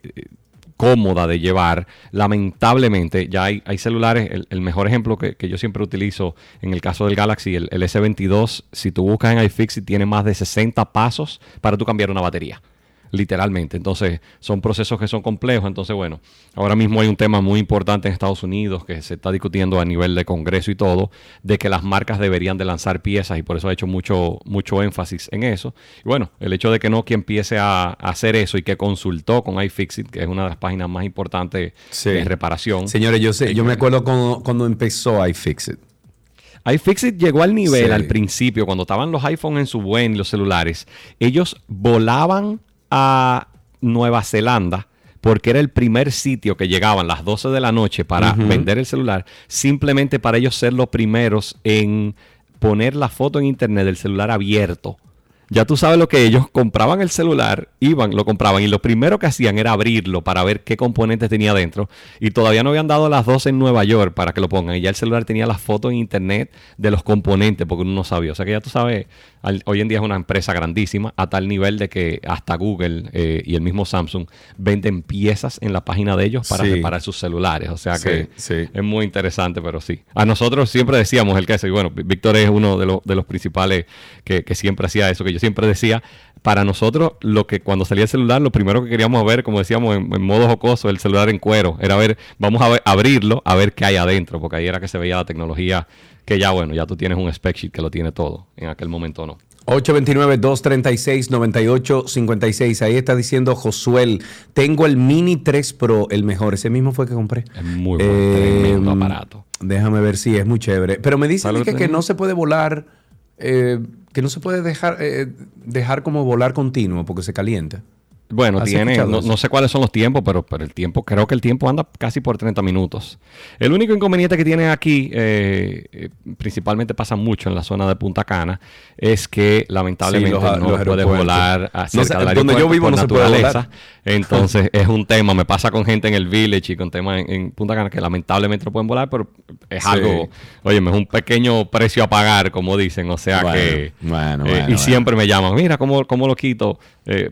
cómoda de llevar, lamentablemente ya hay, hay celulares, el, mejor ejemplo que, que yo siempre utilizo en el caso del Galaxy, el, el S22, si tú buscas en iFixit tiene más de 60 pasos para tú cambiar una batería. Literalmente. Entonces, son procesos que son complejos. Entonces, bueno, ahora mismo hay un tema muy importante en Estados Unidos que se está discutiendo a nivel de Congreso y todo, de que las marcas deberían de lanzar piezas y por eso ha hecho mucho, mucho énfasis en eso. Y bueno, el hecho de que Nokia empiece a, a hacer eso y que consultó con iFixit, que es una de las páginas más importantes de reparación. Señores, yo sé, yo me acuerdo cuando, cuando empezó iFixit. iFixit llegó al nivel Sí. al principio, cuando estaban los iPhones en su buen y los celulares, ellos volaban a Nueva Zelanda porque era el primer sitio que llegaban las 12 de la noche para vender el celular, simplemente para ellos ser los primeros en poner la foto en internet del celular abierto. Ya tú sabes lo que ellos compraban el celular, iban, lo compraban y lo primero que hacían era abrirlo para ver qué componentes tenía dentro. Y todavía no habían dado las 12 en Nueva York para que lo pongan. Y ya el celular tenía las fotos en internet de los componentes porque uno no sabía. O sea que ya tú sabes, al- hoy en día es una empresa grandísima a tal nivel de que hasta Google eh, y el mismo Samsung venden piezas en la página de ellos para Sí. reparar sus celulares. O sea Sí, que sí. es muy interesante, pero sí. A nosotros siempre decíamos el que y bueno, Víctor es uno de, los- de los principales que, que siempre hacía eso, que yo siempre decía, para nosotros lo que cuando salía el celular, lo primero que queríamos ver, como decíamos en, en modo jocoso, el celular en cuero, era ver, vamos a ver- abrirlo, a ver qué hay adentro, porque ahí era que se veía la tecnología que ya, bueno, ya tú tienes un spec sheet que lo tiene todo, en aquel momento no. 829-236-9856. Ahí está diciendo Josuel, tengo el Mini 3 Pro, el mejor. Ese mismo fue que compré. Es muy bueno, tremendo Em, aparato. Déjame ver si es muy chévere. Pero me dicen que, que no se puede volar, eh, que no se puede dejar, eh, dejar como volar continuo porque se calienta. Bueno, ¿Has tiene, no, no sé cuáles son los tiempos, pero, pero el tiempo, creo que el tiempo anda casi por 30 minutos. El único inconveniente que tiene aquí, eh, eh, principalmente pasa mucho en la zona de Punta Cana, es que lamentablemente Sí, los a- no los aeropuertos. volar No cerca sé, del donde yo vivo no se puede naturaleza. volar. [LAUGHS] Entonces es un tema, me pasa con gente en el village y con temas en, en Punta Cana que lamentablemente no pueden volar, pero es Sí. algo, oye, es un pequeño precio a pagar, como dicen, o sea Bueno, que... bueno, eh, bueno, y siempre me llaman, mira, ¿cómo, cómo lo quito? Eh,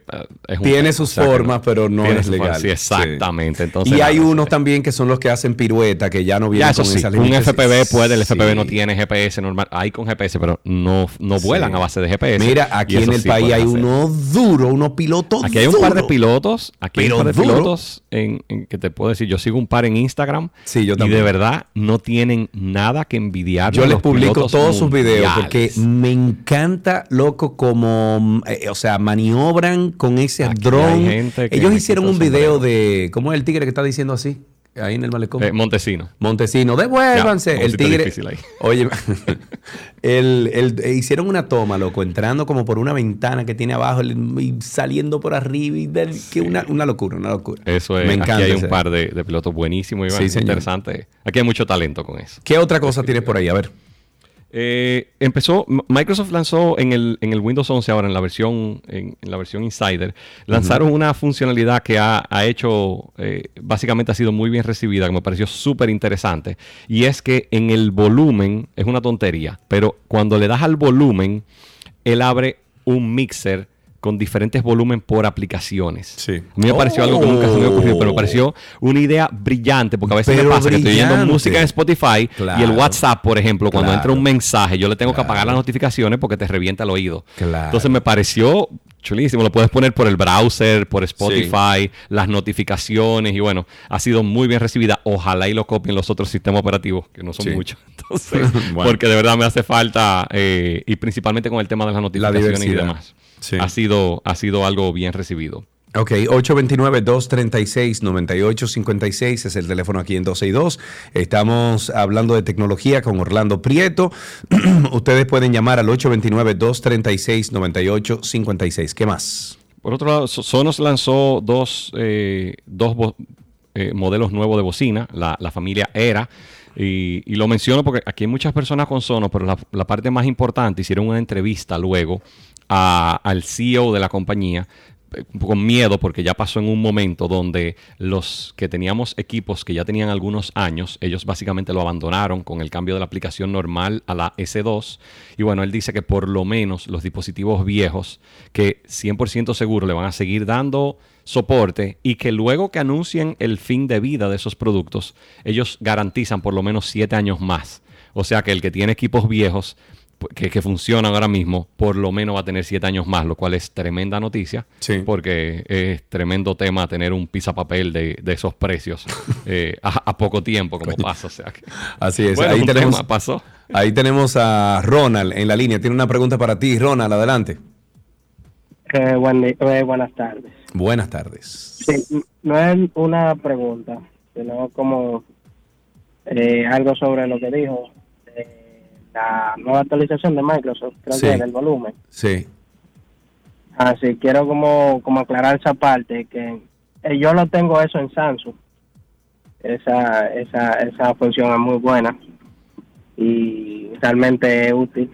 es un Tiene sus O sea que formas, pero no es legal. Sí, exactamente. Entonces, y hay nada, unos también que son los que hacen pirueta, que ya no vienen Ya, eso con esas un. FPV puede, el FPV no tiene GPS normal, hay con GPS, pero no, no vuelan a base de GPS. Mira, aquí en el país hay uno duro, unos pilotos Aquí hay un par de pilotos, aquí hay un par de pilotos en, en que te puedo decir, yo sigo un par en Instagram Sí, yo y de verdad no tienen nada que envidiar. Yo les publico todos sus videos porque me encanta, loco, como, eh, o sea, maniobran con ese Aquí Ellos hicieron un video de, ¿cómo es el tigre que está diciendo así? Ahí en el malecón. Eh, Montesino. Montesino, devuélvanse. Ya, el tigre. ahí. [LAUGHS] Oye, el, el- hicieron una toma, loco, entrando como por una ventana que tiene abajo y saliendo por arriba. Y del- que una, una locura, una locura. Eso es, Me aquí encanta hay un par de, de pilotos buenísimos y Sí, interesante. Aquí hay mucho talento con eso. ¿Qué otra cosa tienes por ahí? A ver. Eh, empezó, Microsoft lanzó en el, en el Windows 11 ahora, en la versión, en, en la versión Insider, lanzaron una funcionalidad que ha, ha hecho, eh, básicamente ha sido muy bien recibida, que me pareció súper interesante, y es que en el volumen, es una tontería, pero cuando le das al volumen, él abre un mixer con diferentes volumen por aplicaciones. Sí. A mí me pareció algo que nunca se me ocurrió, pero me Oh. pareció una idea brillante, porque a veces Pero me pasa que estoy oyendo música en Spotify y el. WhatsApp, por ejemplo, cuando Claro. entra un mensaje, yo le tengo que apagar las notificaciones porque te revienta el oído. Claro. Entonces me pareció chulísimo. Lo puedes poner por el browser, por Spotify, las notificaciones y bueno, ha sido muy bien recibida. Ojalá y lo copien los otros sistemas operativos, que no son Sí. muchos. [LAUGHS] [LAUGHS] Entonces, Bueno. porque de verdad me hace falta eh, y principalmente con el tema de las notificaciones y demás. Sí. Ha sido, ha sido algo bien recibido. Ok, 829-236-9856 es el teléfono aquí en 12 y 2. Estamos hablando de tecnología con Orlando Prieto. [CLEARS THROAT] Ustedes pueden llamar al 829-236-9856. ¿Qué más? Por otro lado, So- Sonos lanzó dos, eh, dos eh, modelos nuevos de bocina, la, la familia Era. Y, y lo menciono porque aquí hay muchas personas con Sonos, pero la, parte más importante, hicieron una entrevista luego a- al CEO de la compañía eh, con miedo porque ya pasó en un momento donde los que teníamos equipos que ya tenían algunos años, ellos básicamente lo abandonaron con el cambio de la aplicación normal a la S2 y bueno, él dice que por lo menos los dispositivos viejos que 100% seguro le van a seguir dando soporte y que luego que anuncien el fin de vida de esos productos, ellos garantizan por lo menos 7 años más. O sea que el que tiene equipos viejos que, que funcionan ahora mismo, por lo menos va a tener 7 años más, lo cual es tremenda noticia, porque es tremendo tema tener un papel de, de esos precios [LAUGHS] eh, a, a poco tiempo, como pasa. O sea que, Así es. Bueno, ahí, un tenemos, tema pasó. ahí tenemos a Ronald en la línea. Tiene una pregunta para ti, Ronald. Adelante. Eh, eh, buenas tardes. Buenas tardes. Sí, no es una pregunta, sino como eh, algo sobre lo que dijo eh, la nueva actualización de Microsoft, creo Sí. que del volumen. Sí. Así quiero como, como aclarar esa parte, que eh, yo lo tengo eso en Samsung. Esa, esa, esa función es muy buena y realmente es útil.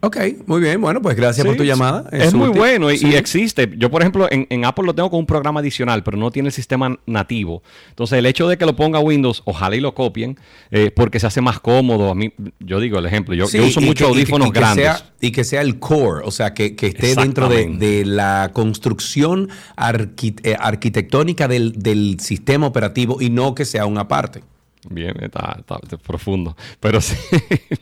Ok, muy bien. Bueno, pues gracias por tu llamada. Es, muy bueno y, Sí. y existe. Yo, por ejemplo, en, en Apple lo tengo con un programa adicional, pero no tiene el sistema nativo. Entonces, el hecho de que lo ponga Windows, ojalá y lo copien, eh, porque se hace más cómodo. A mí, yo digo el ejemplo, yo, Sí, yo uso muchos que- y que- audífonos y que grandes. sea- y que sea el core, o sea, que, que esté dentro de, la construcción eh, arquitectónica del, del sistema operativo y no que sea una parte. Bien, está, está- está profundo. Pero [LAUGHS] sí,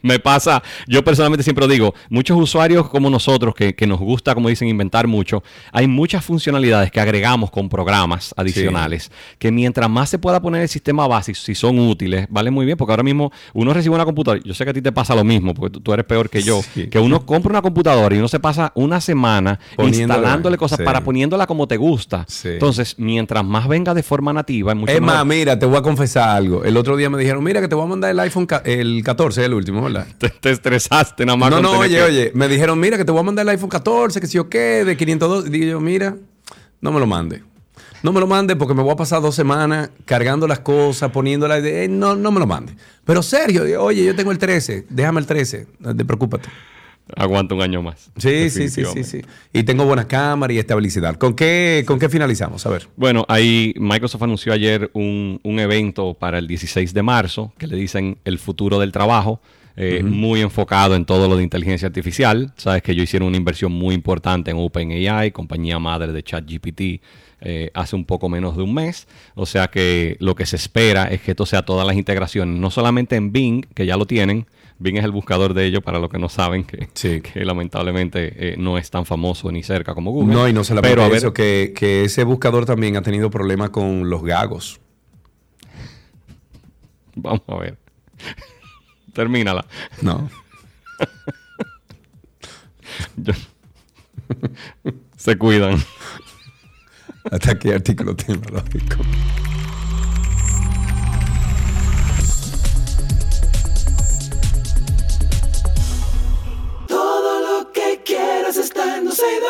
me pasa, yo personalmente siempre digo, muchos usuarios como nosotros, que, que nos gusta, como dicen, inventar mucho, hay muchas funcionalidades que agregamos con programas adicionales, que mientras más se pueda poner el sistema base, si son útiles, vale muy bien, porque ahora mismo uno recibe una computadora, yo sé que a ti te pasa lo mismo, porque tú, tú eres peor que yo, que uno compra una computadora y uno se pasa una semana Poniéndola, instalándole cosas sí. para poniéndola como te gusta. Entonces, mientras más venga de forma nativa, es mucho Es más, mejor. mira, te voy a confesar algo. El otro día me dijeron, mira que te voy a mandar el iPhone, el 14, el último, ¿verdad? [LAUGHS] Te, te estresaste nada más. No, no, oye, que- oye, me dijeron, mira que te voy a mandar el iPhone 14, que si yo qué, de 502. Digo yo, mira, no me lo mande. No me lo mande porque me voy a pasar dos semanas cargando las cosas, poniéndolas. eh, no, no me lo mande. Pero Sergio, oye, yo tengo el 13, déjame el 13, no te preocupes. Aguanta un año más. Sí, sí, sí, sí, sí. Y tengo buena cámara y estabilidad. ¿Con qué, ¿Con qué finalizamos? A ver. Bueno, ahí Microsoft anunció ayer un, un evento para el 16 de marzo que le dicen el futuro del trabajo. eh, muy enfocado en todo lo de inteligencia artificial. Sabes que ellos hicieron una inversión muy importante en OpenAI, compañía madre de ChatGPT, eh, hace un poco menos de un mes. O sea que lo que se espera es que esto sea todas las integraciones, no solamente en Bing, que ya lo tienen. Bing es el buscador de ellos, para los que no saben, que, que lamentablemente eh, no es tan famoso ni cerca como Google. No, y no solamente Pero a ver, eso, que, que ese buscador también ha tenido problemas con los gagos. Vamos a ver. Termínala. No. Yo- Se cuidan. Hasta qué artículo tecnológico. Está en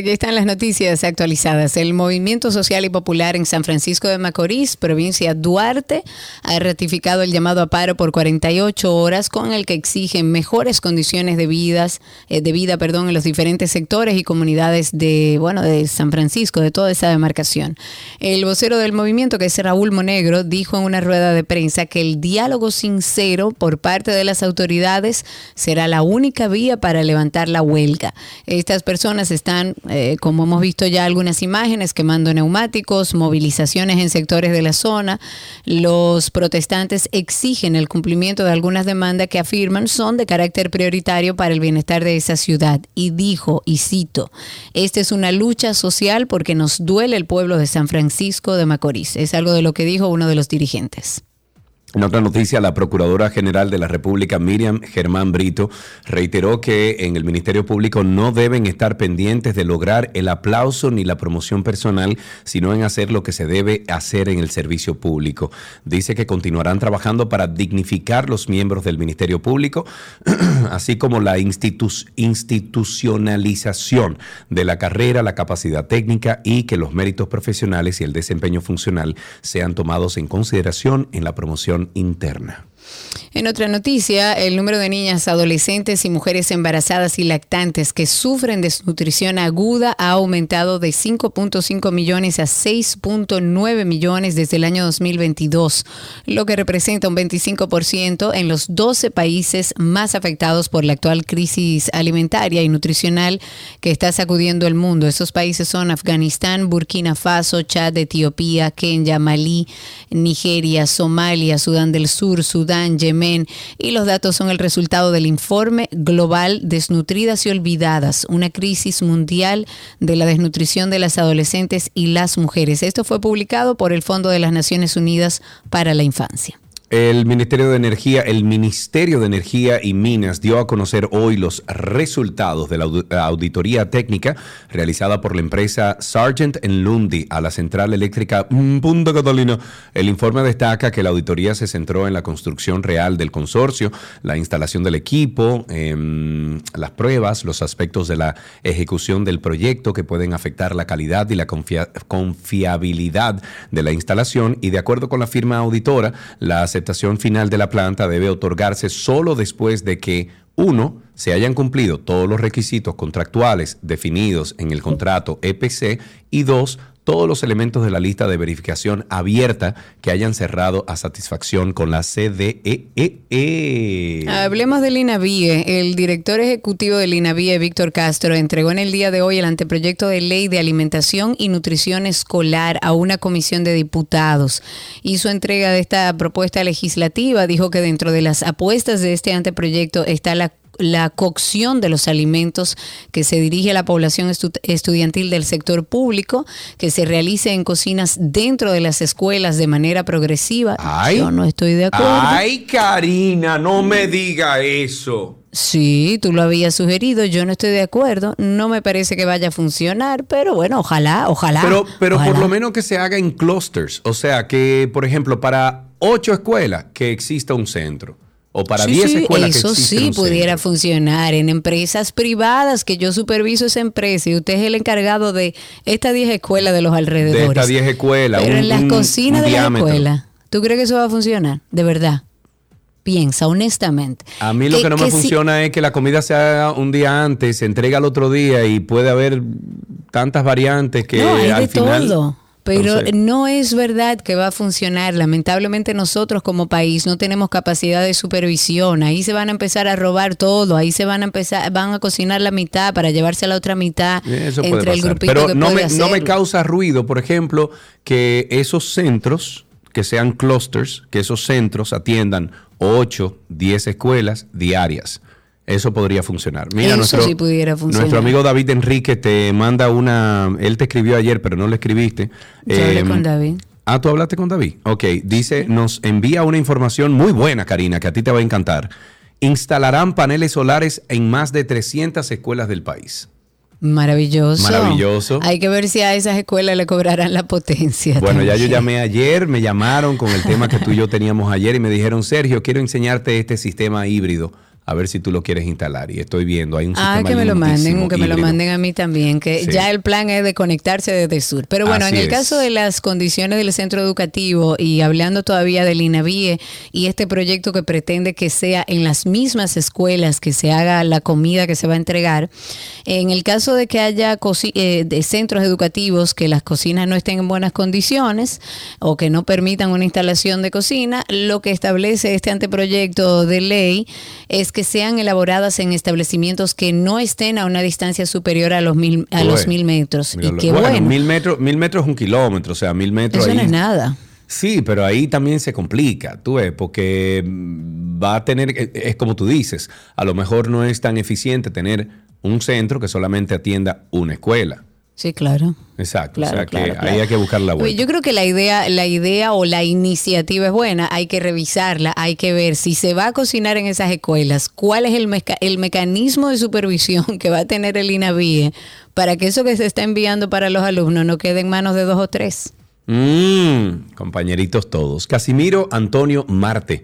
Aquí están las noticias actualizadas. El Movimiento Social y Popular en San Francisco de Macorís, provincia Duarte, ha ratificado el llamado a paro por 48 horas con el que exigen mejores condiciones de, vidas, eh, de vida perdón, en los diferentes sectores y comunidades de, bueno, de San Francisco, de toda esa demarcación. El vocero del movimiento, que es Raúl Monegro, dijo en una rueda de prensa que el diálogo sincero por parte de las autoridades será la única vía para levantar la huelga. Estas personas están, eh, como hemos visto ya algunas imágenes, quemando neumáticos, movilizaciones en sectores de la zona. Los protestantes exigen el cumplimiento de algunas demandas que afirman son de carácter prioritario para el bienestar de esa ciudad. Y dijo, y cito, esta es una lucha social porque nos duele el pueblo de San Francisco de Macorís. Es algo de lo que dijo uno de los dirigentes. En otra noticia, la Procuradora General de la República, Miriam Germán Brito, reiteró que en el Ministerio Público no deben estar pendientes de lograr el aplauso ni la promoción personal, sino en hacer lo que se debe hacer en el servicio público. Dice que continuarán trabajando para dignificar los miembros del Ministerio Público, [CLEARS THROAT] así como la institu- institucionalización de la carrera, la capacidad técnica y que los méritos profesionales y el desempeño funcional sean tomados en consideración en la promoción interna. En otra noticia, el número de niñas, adolescentes y mujeres embarazadas y lactantes que sufren desnutrición aguda ha aumentado de 5.5 millones a 6.9 millones desde el año 2022, lo que representa un 25% en los 12 países más afectados por la actual crisis alimentaria y nutricional que está sacudiendo el mundo. Esos países son Afganistán, Burkina Faso, Chad, Etiopía, Kenia, Malí, Nigeria, Somalia, Sudán del Sur, Sudán, Yemen y los datos son el resultado del informe global Desnutridas y Olvidadas, una crisis mundial de la desnutrición de las adolescentes y las mujeres. Esto fue publicado por el Fondo de las Naciones Unidas para la Infancia. El Ministerio de Energía, el Ministerio de Energía y Minas dio a conocer hoy los resultados de la au- auditoría técnica realizada por la empresa Sargent Lundy a la central eléctrica mm, Punta Catalina. El informe destaca que la auditoría se centró en la construcción real del consorcio, la instalación del equipo, em, las pruebas, los aspectos de la ejecución del proyecto que pueden afectar la calidad y la confia- confiabilidad de la instalación y de acuerdo con la firma auditora, la aceptación final de la planta debe otorgarse solo después de que, uno, se hayan cumplido todos los requisitos contractuales definidos en el contrato EPC y dos, todos los elementos de la lista de verificación abierta que hayan cerrado a satisfacción con la E CDEE. Hablemos del INAVIE. El director ejecutivo del INAVIE, Víctor Castro, entregó en el día de hoy el anteproyecto de ley de alimentación y nutrición escolar a una comisión de diputados. Hizo entrega de esta propuesta legislativa. Dijo que dentro de las apuestas de este anteproyecto está la la cocción de los alimentos que se dirige a la población estu- estudiantil del sector público, que se realice en cocinas dentro de las escuelas de manera progresiva. Ay. Yo no estoy de acuerdo. Ay, Karina, no me diga eso. Sí, tú lo habías sugerido, yo no estoy de acuerdo, no me parece que vaya a funcionar, pero bueno, ojalá, ojalá. Pero, pero por lo menos que se haga en clusters. O sea, que, por ejemplo, para ocho escuelas que exista un centro. O para Sí, 10 sí, escuelas eso que sí pudiera centro. funcionar en empresas privadas que yo superviso esa empresa y usted es el encargado de estas 10 escuelas de los alrededores. De estas 10 escuelas. Pero un- en las cocinas de la escuela, ¿tú crees que eso va a funcionar? De verdad. Piensa, honestamente. A mí lo que, no me si- funciona es que la comida se haga un día antes, se entrega al otro día y puede haber tantas variantes que no, hay al de final... todo. Pero Entonces- no es verdad que va a funcionar. Lamentablemente nosotros como país no tenemos capacidad de supervisión. Ahí se van a empezar a robar todo. Ahí se van a empezar, van a cocinar la mitad para llevarse a la otra mitad Eso puede entre el grupito Pero que no puede me, no me causa ruido, por ejemplo, que esos centros, que sean clusters, que esos centros atiendan 8, 10 escuelas diarias. Eso podría funcionar. Mira, Eso nuestro, sí pudiera funcionar. nuestro amigo David Enrique te manda una. Él te escribió ayer, pero no le escribiste. Yo hablé Em, con David. Ah, tú hablaste con David. Ok, dice, nos envía una información muy buena, Karina, que a ti te va a encantar. Instalarán paneles solares en más de 300 escuelas del país. Maravilloso. Maravilloso. Hay que ver si a esas escuelas le cobrarán la potencia. Bueno, ya yo llamé ayer, me llamaron con el tema que tú y yo teníamos ayer y me dijeron, Sergio, quiero enseñarte este sistema híbrido, a ver si tú lo quieres instalar. Y estoy viendo, hay un Ah, sistema que me lo manden, que me lo manden a mí también, que Sí. ya el plan es de conectarse desde sur. Pero bueno, Así en el es. caso de las condiciones del centro educativo y hablando todavía del INAVIE y este proyecto que pretende que sea en las mismas escuelas que se haga la comida que se va a entregar, en el caso de que haya eh, de centros educativos que las cocinas no estén en buenas condiciones o que no permitan una instalación de cocina, lo que establece este anteproyecto de ley es que sean elaboradas en establecimientos que no estén a una distancia superior a los mil, a los mil metros. míralo. y que bueno, bueno, mil metros, mil metros es un kilómetro, o sea, mil metros eso ahí. no es nada. Sí, pero ahí también se complica, tú ves, porque mm, va a tener, es- es como tú dices, a lo mejor no es tan eficiente tener un centro que solamente atienda una escuela. Sí, claro. Exacto, Claro, o sea que claro, ahí hay que buscar la vuelta. Yo creo que la idea, la idea o la iniciativa es buena, hay que revisarla, hay que ver si se va a cocinar en esas escuelas, cuál es el, meca- el mecanismo de supervisión [LAUGHS] que va a tener el INAVIE para que eso que se está enviando para los alumnos no quede en manos de dos o tres. Mm, compañeritos todos. Casimiro Antonio Marte,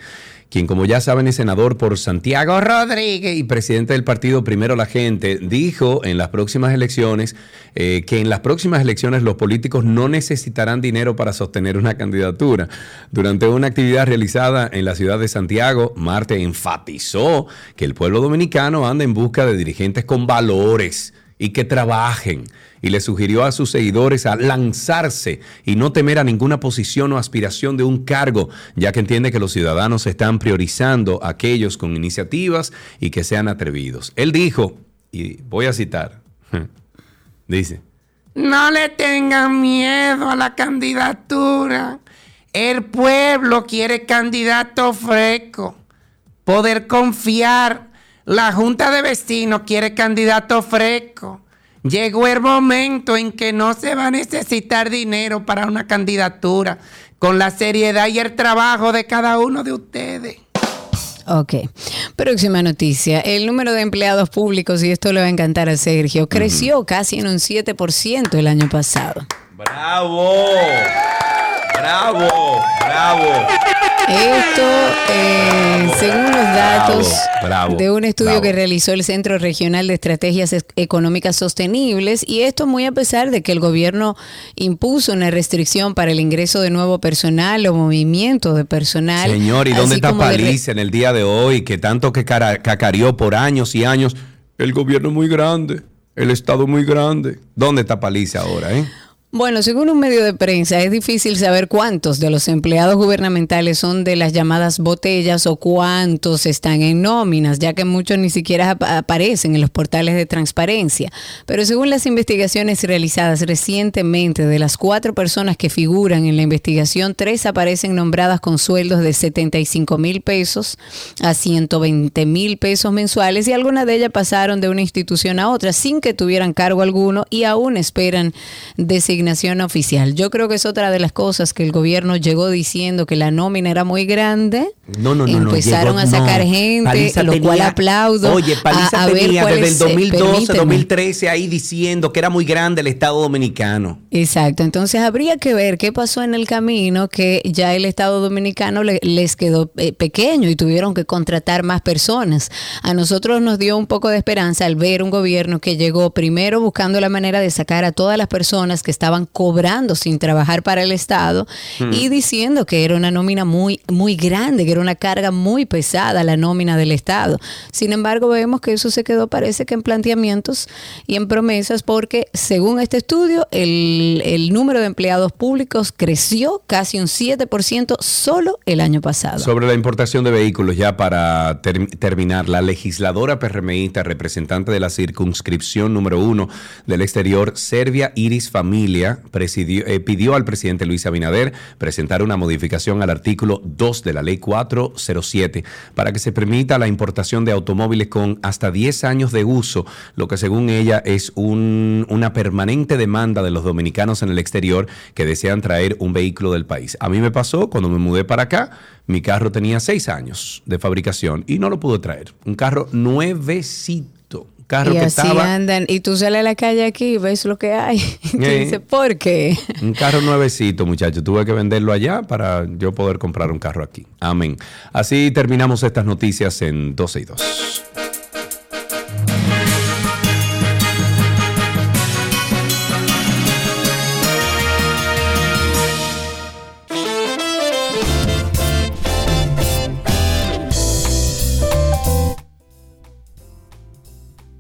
quien como ya saben es senador por Santiago Rodríguez y presidente del partido Primero la Gente, dijo en las próximas elecciones eh, que en las próximas elecciones los políticos no necesitarán dinero para sostener una candidatura. Durante una actividad realizada en la ciudad de Santiago, Marte enfatizó que el pueblo dominicano anda en busca de dirigentes con valores y que trabajen. Y le sugirió a sus seguidores a lanzarse y no temer a ninguna posición o aspiración de un cargo, ya que entiende que los ciudadanos están priorizando a aquellos con iniciativas y que sean atrevidos. Él dijo, y voy a citar, [LAUGHS] dice, No le tengan miedo a la candidatura. El pueblo quiere candidato fresco. Poder confiar. La Junta de Vecinos quiere candidato fresco. Llegó el momento en que no se va a necesitar dinero para una candidatura, con la seriedad y el trabajo de cada uno de ustedes. Ok. Próxima noticia. El número de empleados públicos, y esto le va a encantar a Sergio, creció casi en un 7% el año pasado. bravo, bravo, bravo. Esto, eh, según los datos bravo, de un estudio bravo. que realizó el Centro Regional de Estrategias Es- Económicas Sostenibles, y esto muy a pesar de que el gobierno impuso una restricción para el ingreso de nuevo personal o movimiento de personal. Señor, ¿y dónde está Paliza en el día de hoy? Que tanto que cacareó por años y años. El gobierno es muy grande, el Estado es muy grande. ¿Dónde está Paliza ahora, eh? Bueno, según un medio de prensa, es difícil saber cuántos de los empleados gubernamentales son de las llamadas botellas o cuántos están en nóminas, ya que muchos ni siquiera ap- aparecen en los portales de transparencia. Pero según las investigaciones realizadas recientemente, de las cuatro personas que figuran en la investigación, tres aparecen nombradas con sueldos de 75 mil pesos a 120 mil pesos mensuales y algunas de ellas pasaron de una institución a otra sin que tuvieran cargo alguno y aún esperan designación oficial. Yo creo que es otra de las cosas que el gobierno llegó diciendo que la nómina era muy grande. No, no, no, no. Empezaron llegó- a sacar no. gente, Paliza lo cual aplaudo. Oye, Paliza a- a ver tenía cuál desde es, el eh, 2012, permíteme. 2013 ahí diciendo que era muy grande el Estado Dominicano. Exacto, entonces habría que ver qué pasó en el camino que ya el Estado Dominicano le- les quedó eh, pequeño y tuvieron que contratar más personas. A nosotros nos dio un poco de esperanza al ver un gobierno que llegó primero buscando la manera de sacar a todas las personas que estaban estaban cobrando sin trabajar para el Estado y diciendo que era una nómina muy, muy grande, que era una carga muy pesada la nómina del Estado. Sin embargo, vemos que eso se quedó, parece que en planteamientos y en promesas, porque según este estudio, el, el número de empleados públicos creció casi un 7% solo el año pasado. Sobre la importación de vehículos, ya para ter- terminar, la legisladora PRMista, representante de la circunscripción número uno del exterior, Serbia Iris Familia, eh, pidió al presidente Luis Abinader presentar una modificación al artículo 2 de la ley 407 para que se permita la importación de automóviles con hasta 10 años de uso, lo que según ella es un- una permanente demanda de los dominicanos en el exterior que desean traer un vehículo del país. A mí me pasó cuando me mudé para acá, mi carro tenía 6 años de fabricación y no lo pude traer. Un carro nuevecito. Carro y que así estaba andan, y tú sales a la calle aquí y ves lo que hay. [LAUGHS] Y Eh. dices, ¿por qué? Un carro nuevecito, muchachos. Tuve que venderlo allá para yo poder comprar un carro aquí. Amén. Así terminamos estas noticias en 12 y 2.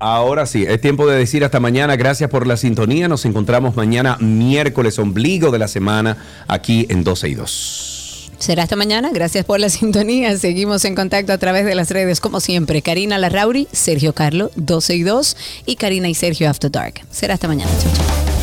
Ahora sí, es tiempo de decir hasta mañana. Gracias por la sintonía. Nos encontramos mañana miércoles, ombligo de la semana, aquí en 12 y 2. Será hasta mañana. Gracias por la sintonía. Seguimos en contacto a través de las redes, como siempre. Karina Larrauri, Sergio Carlo, 12 y 2 y Karina y Sergio After Dark. Será hasta mañana. Chau, chau.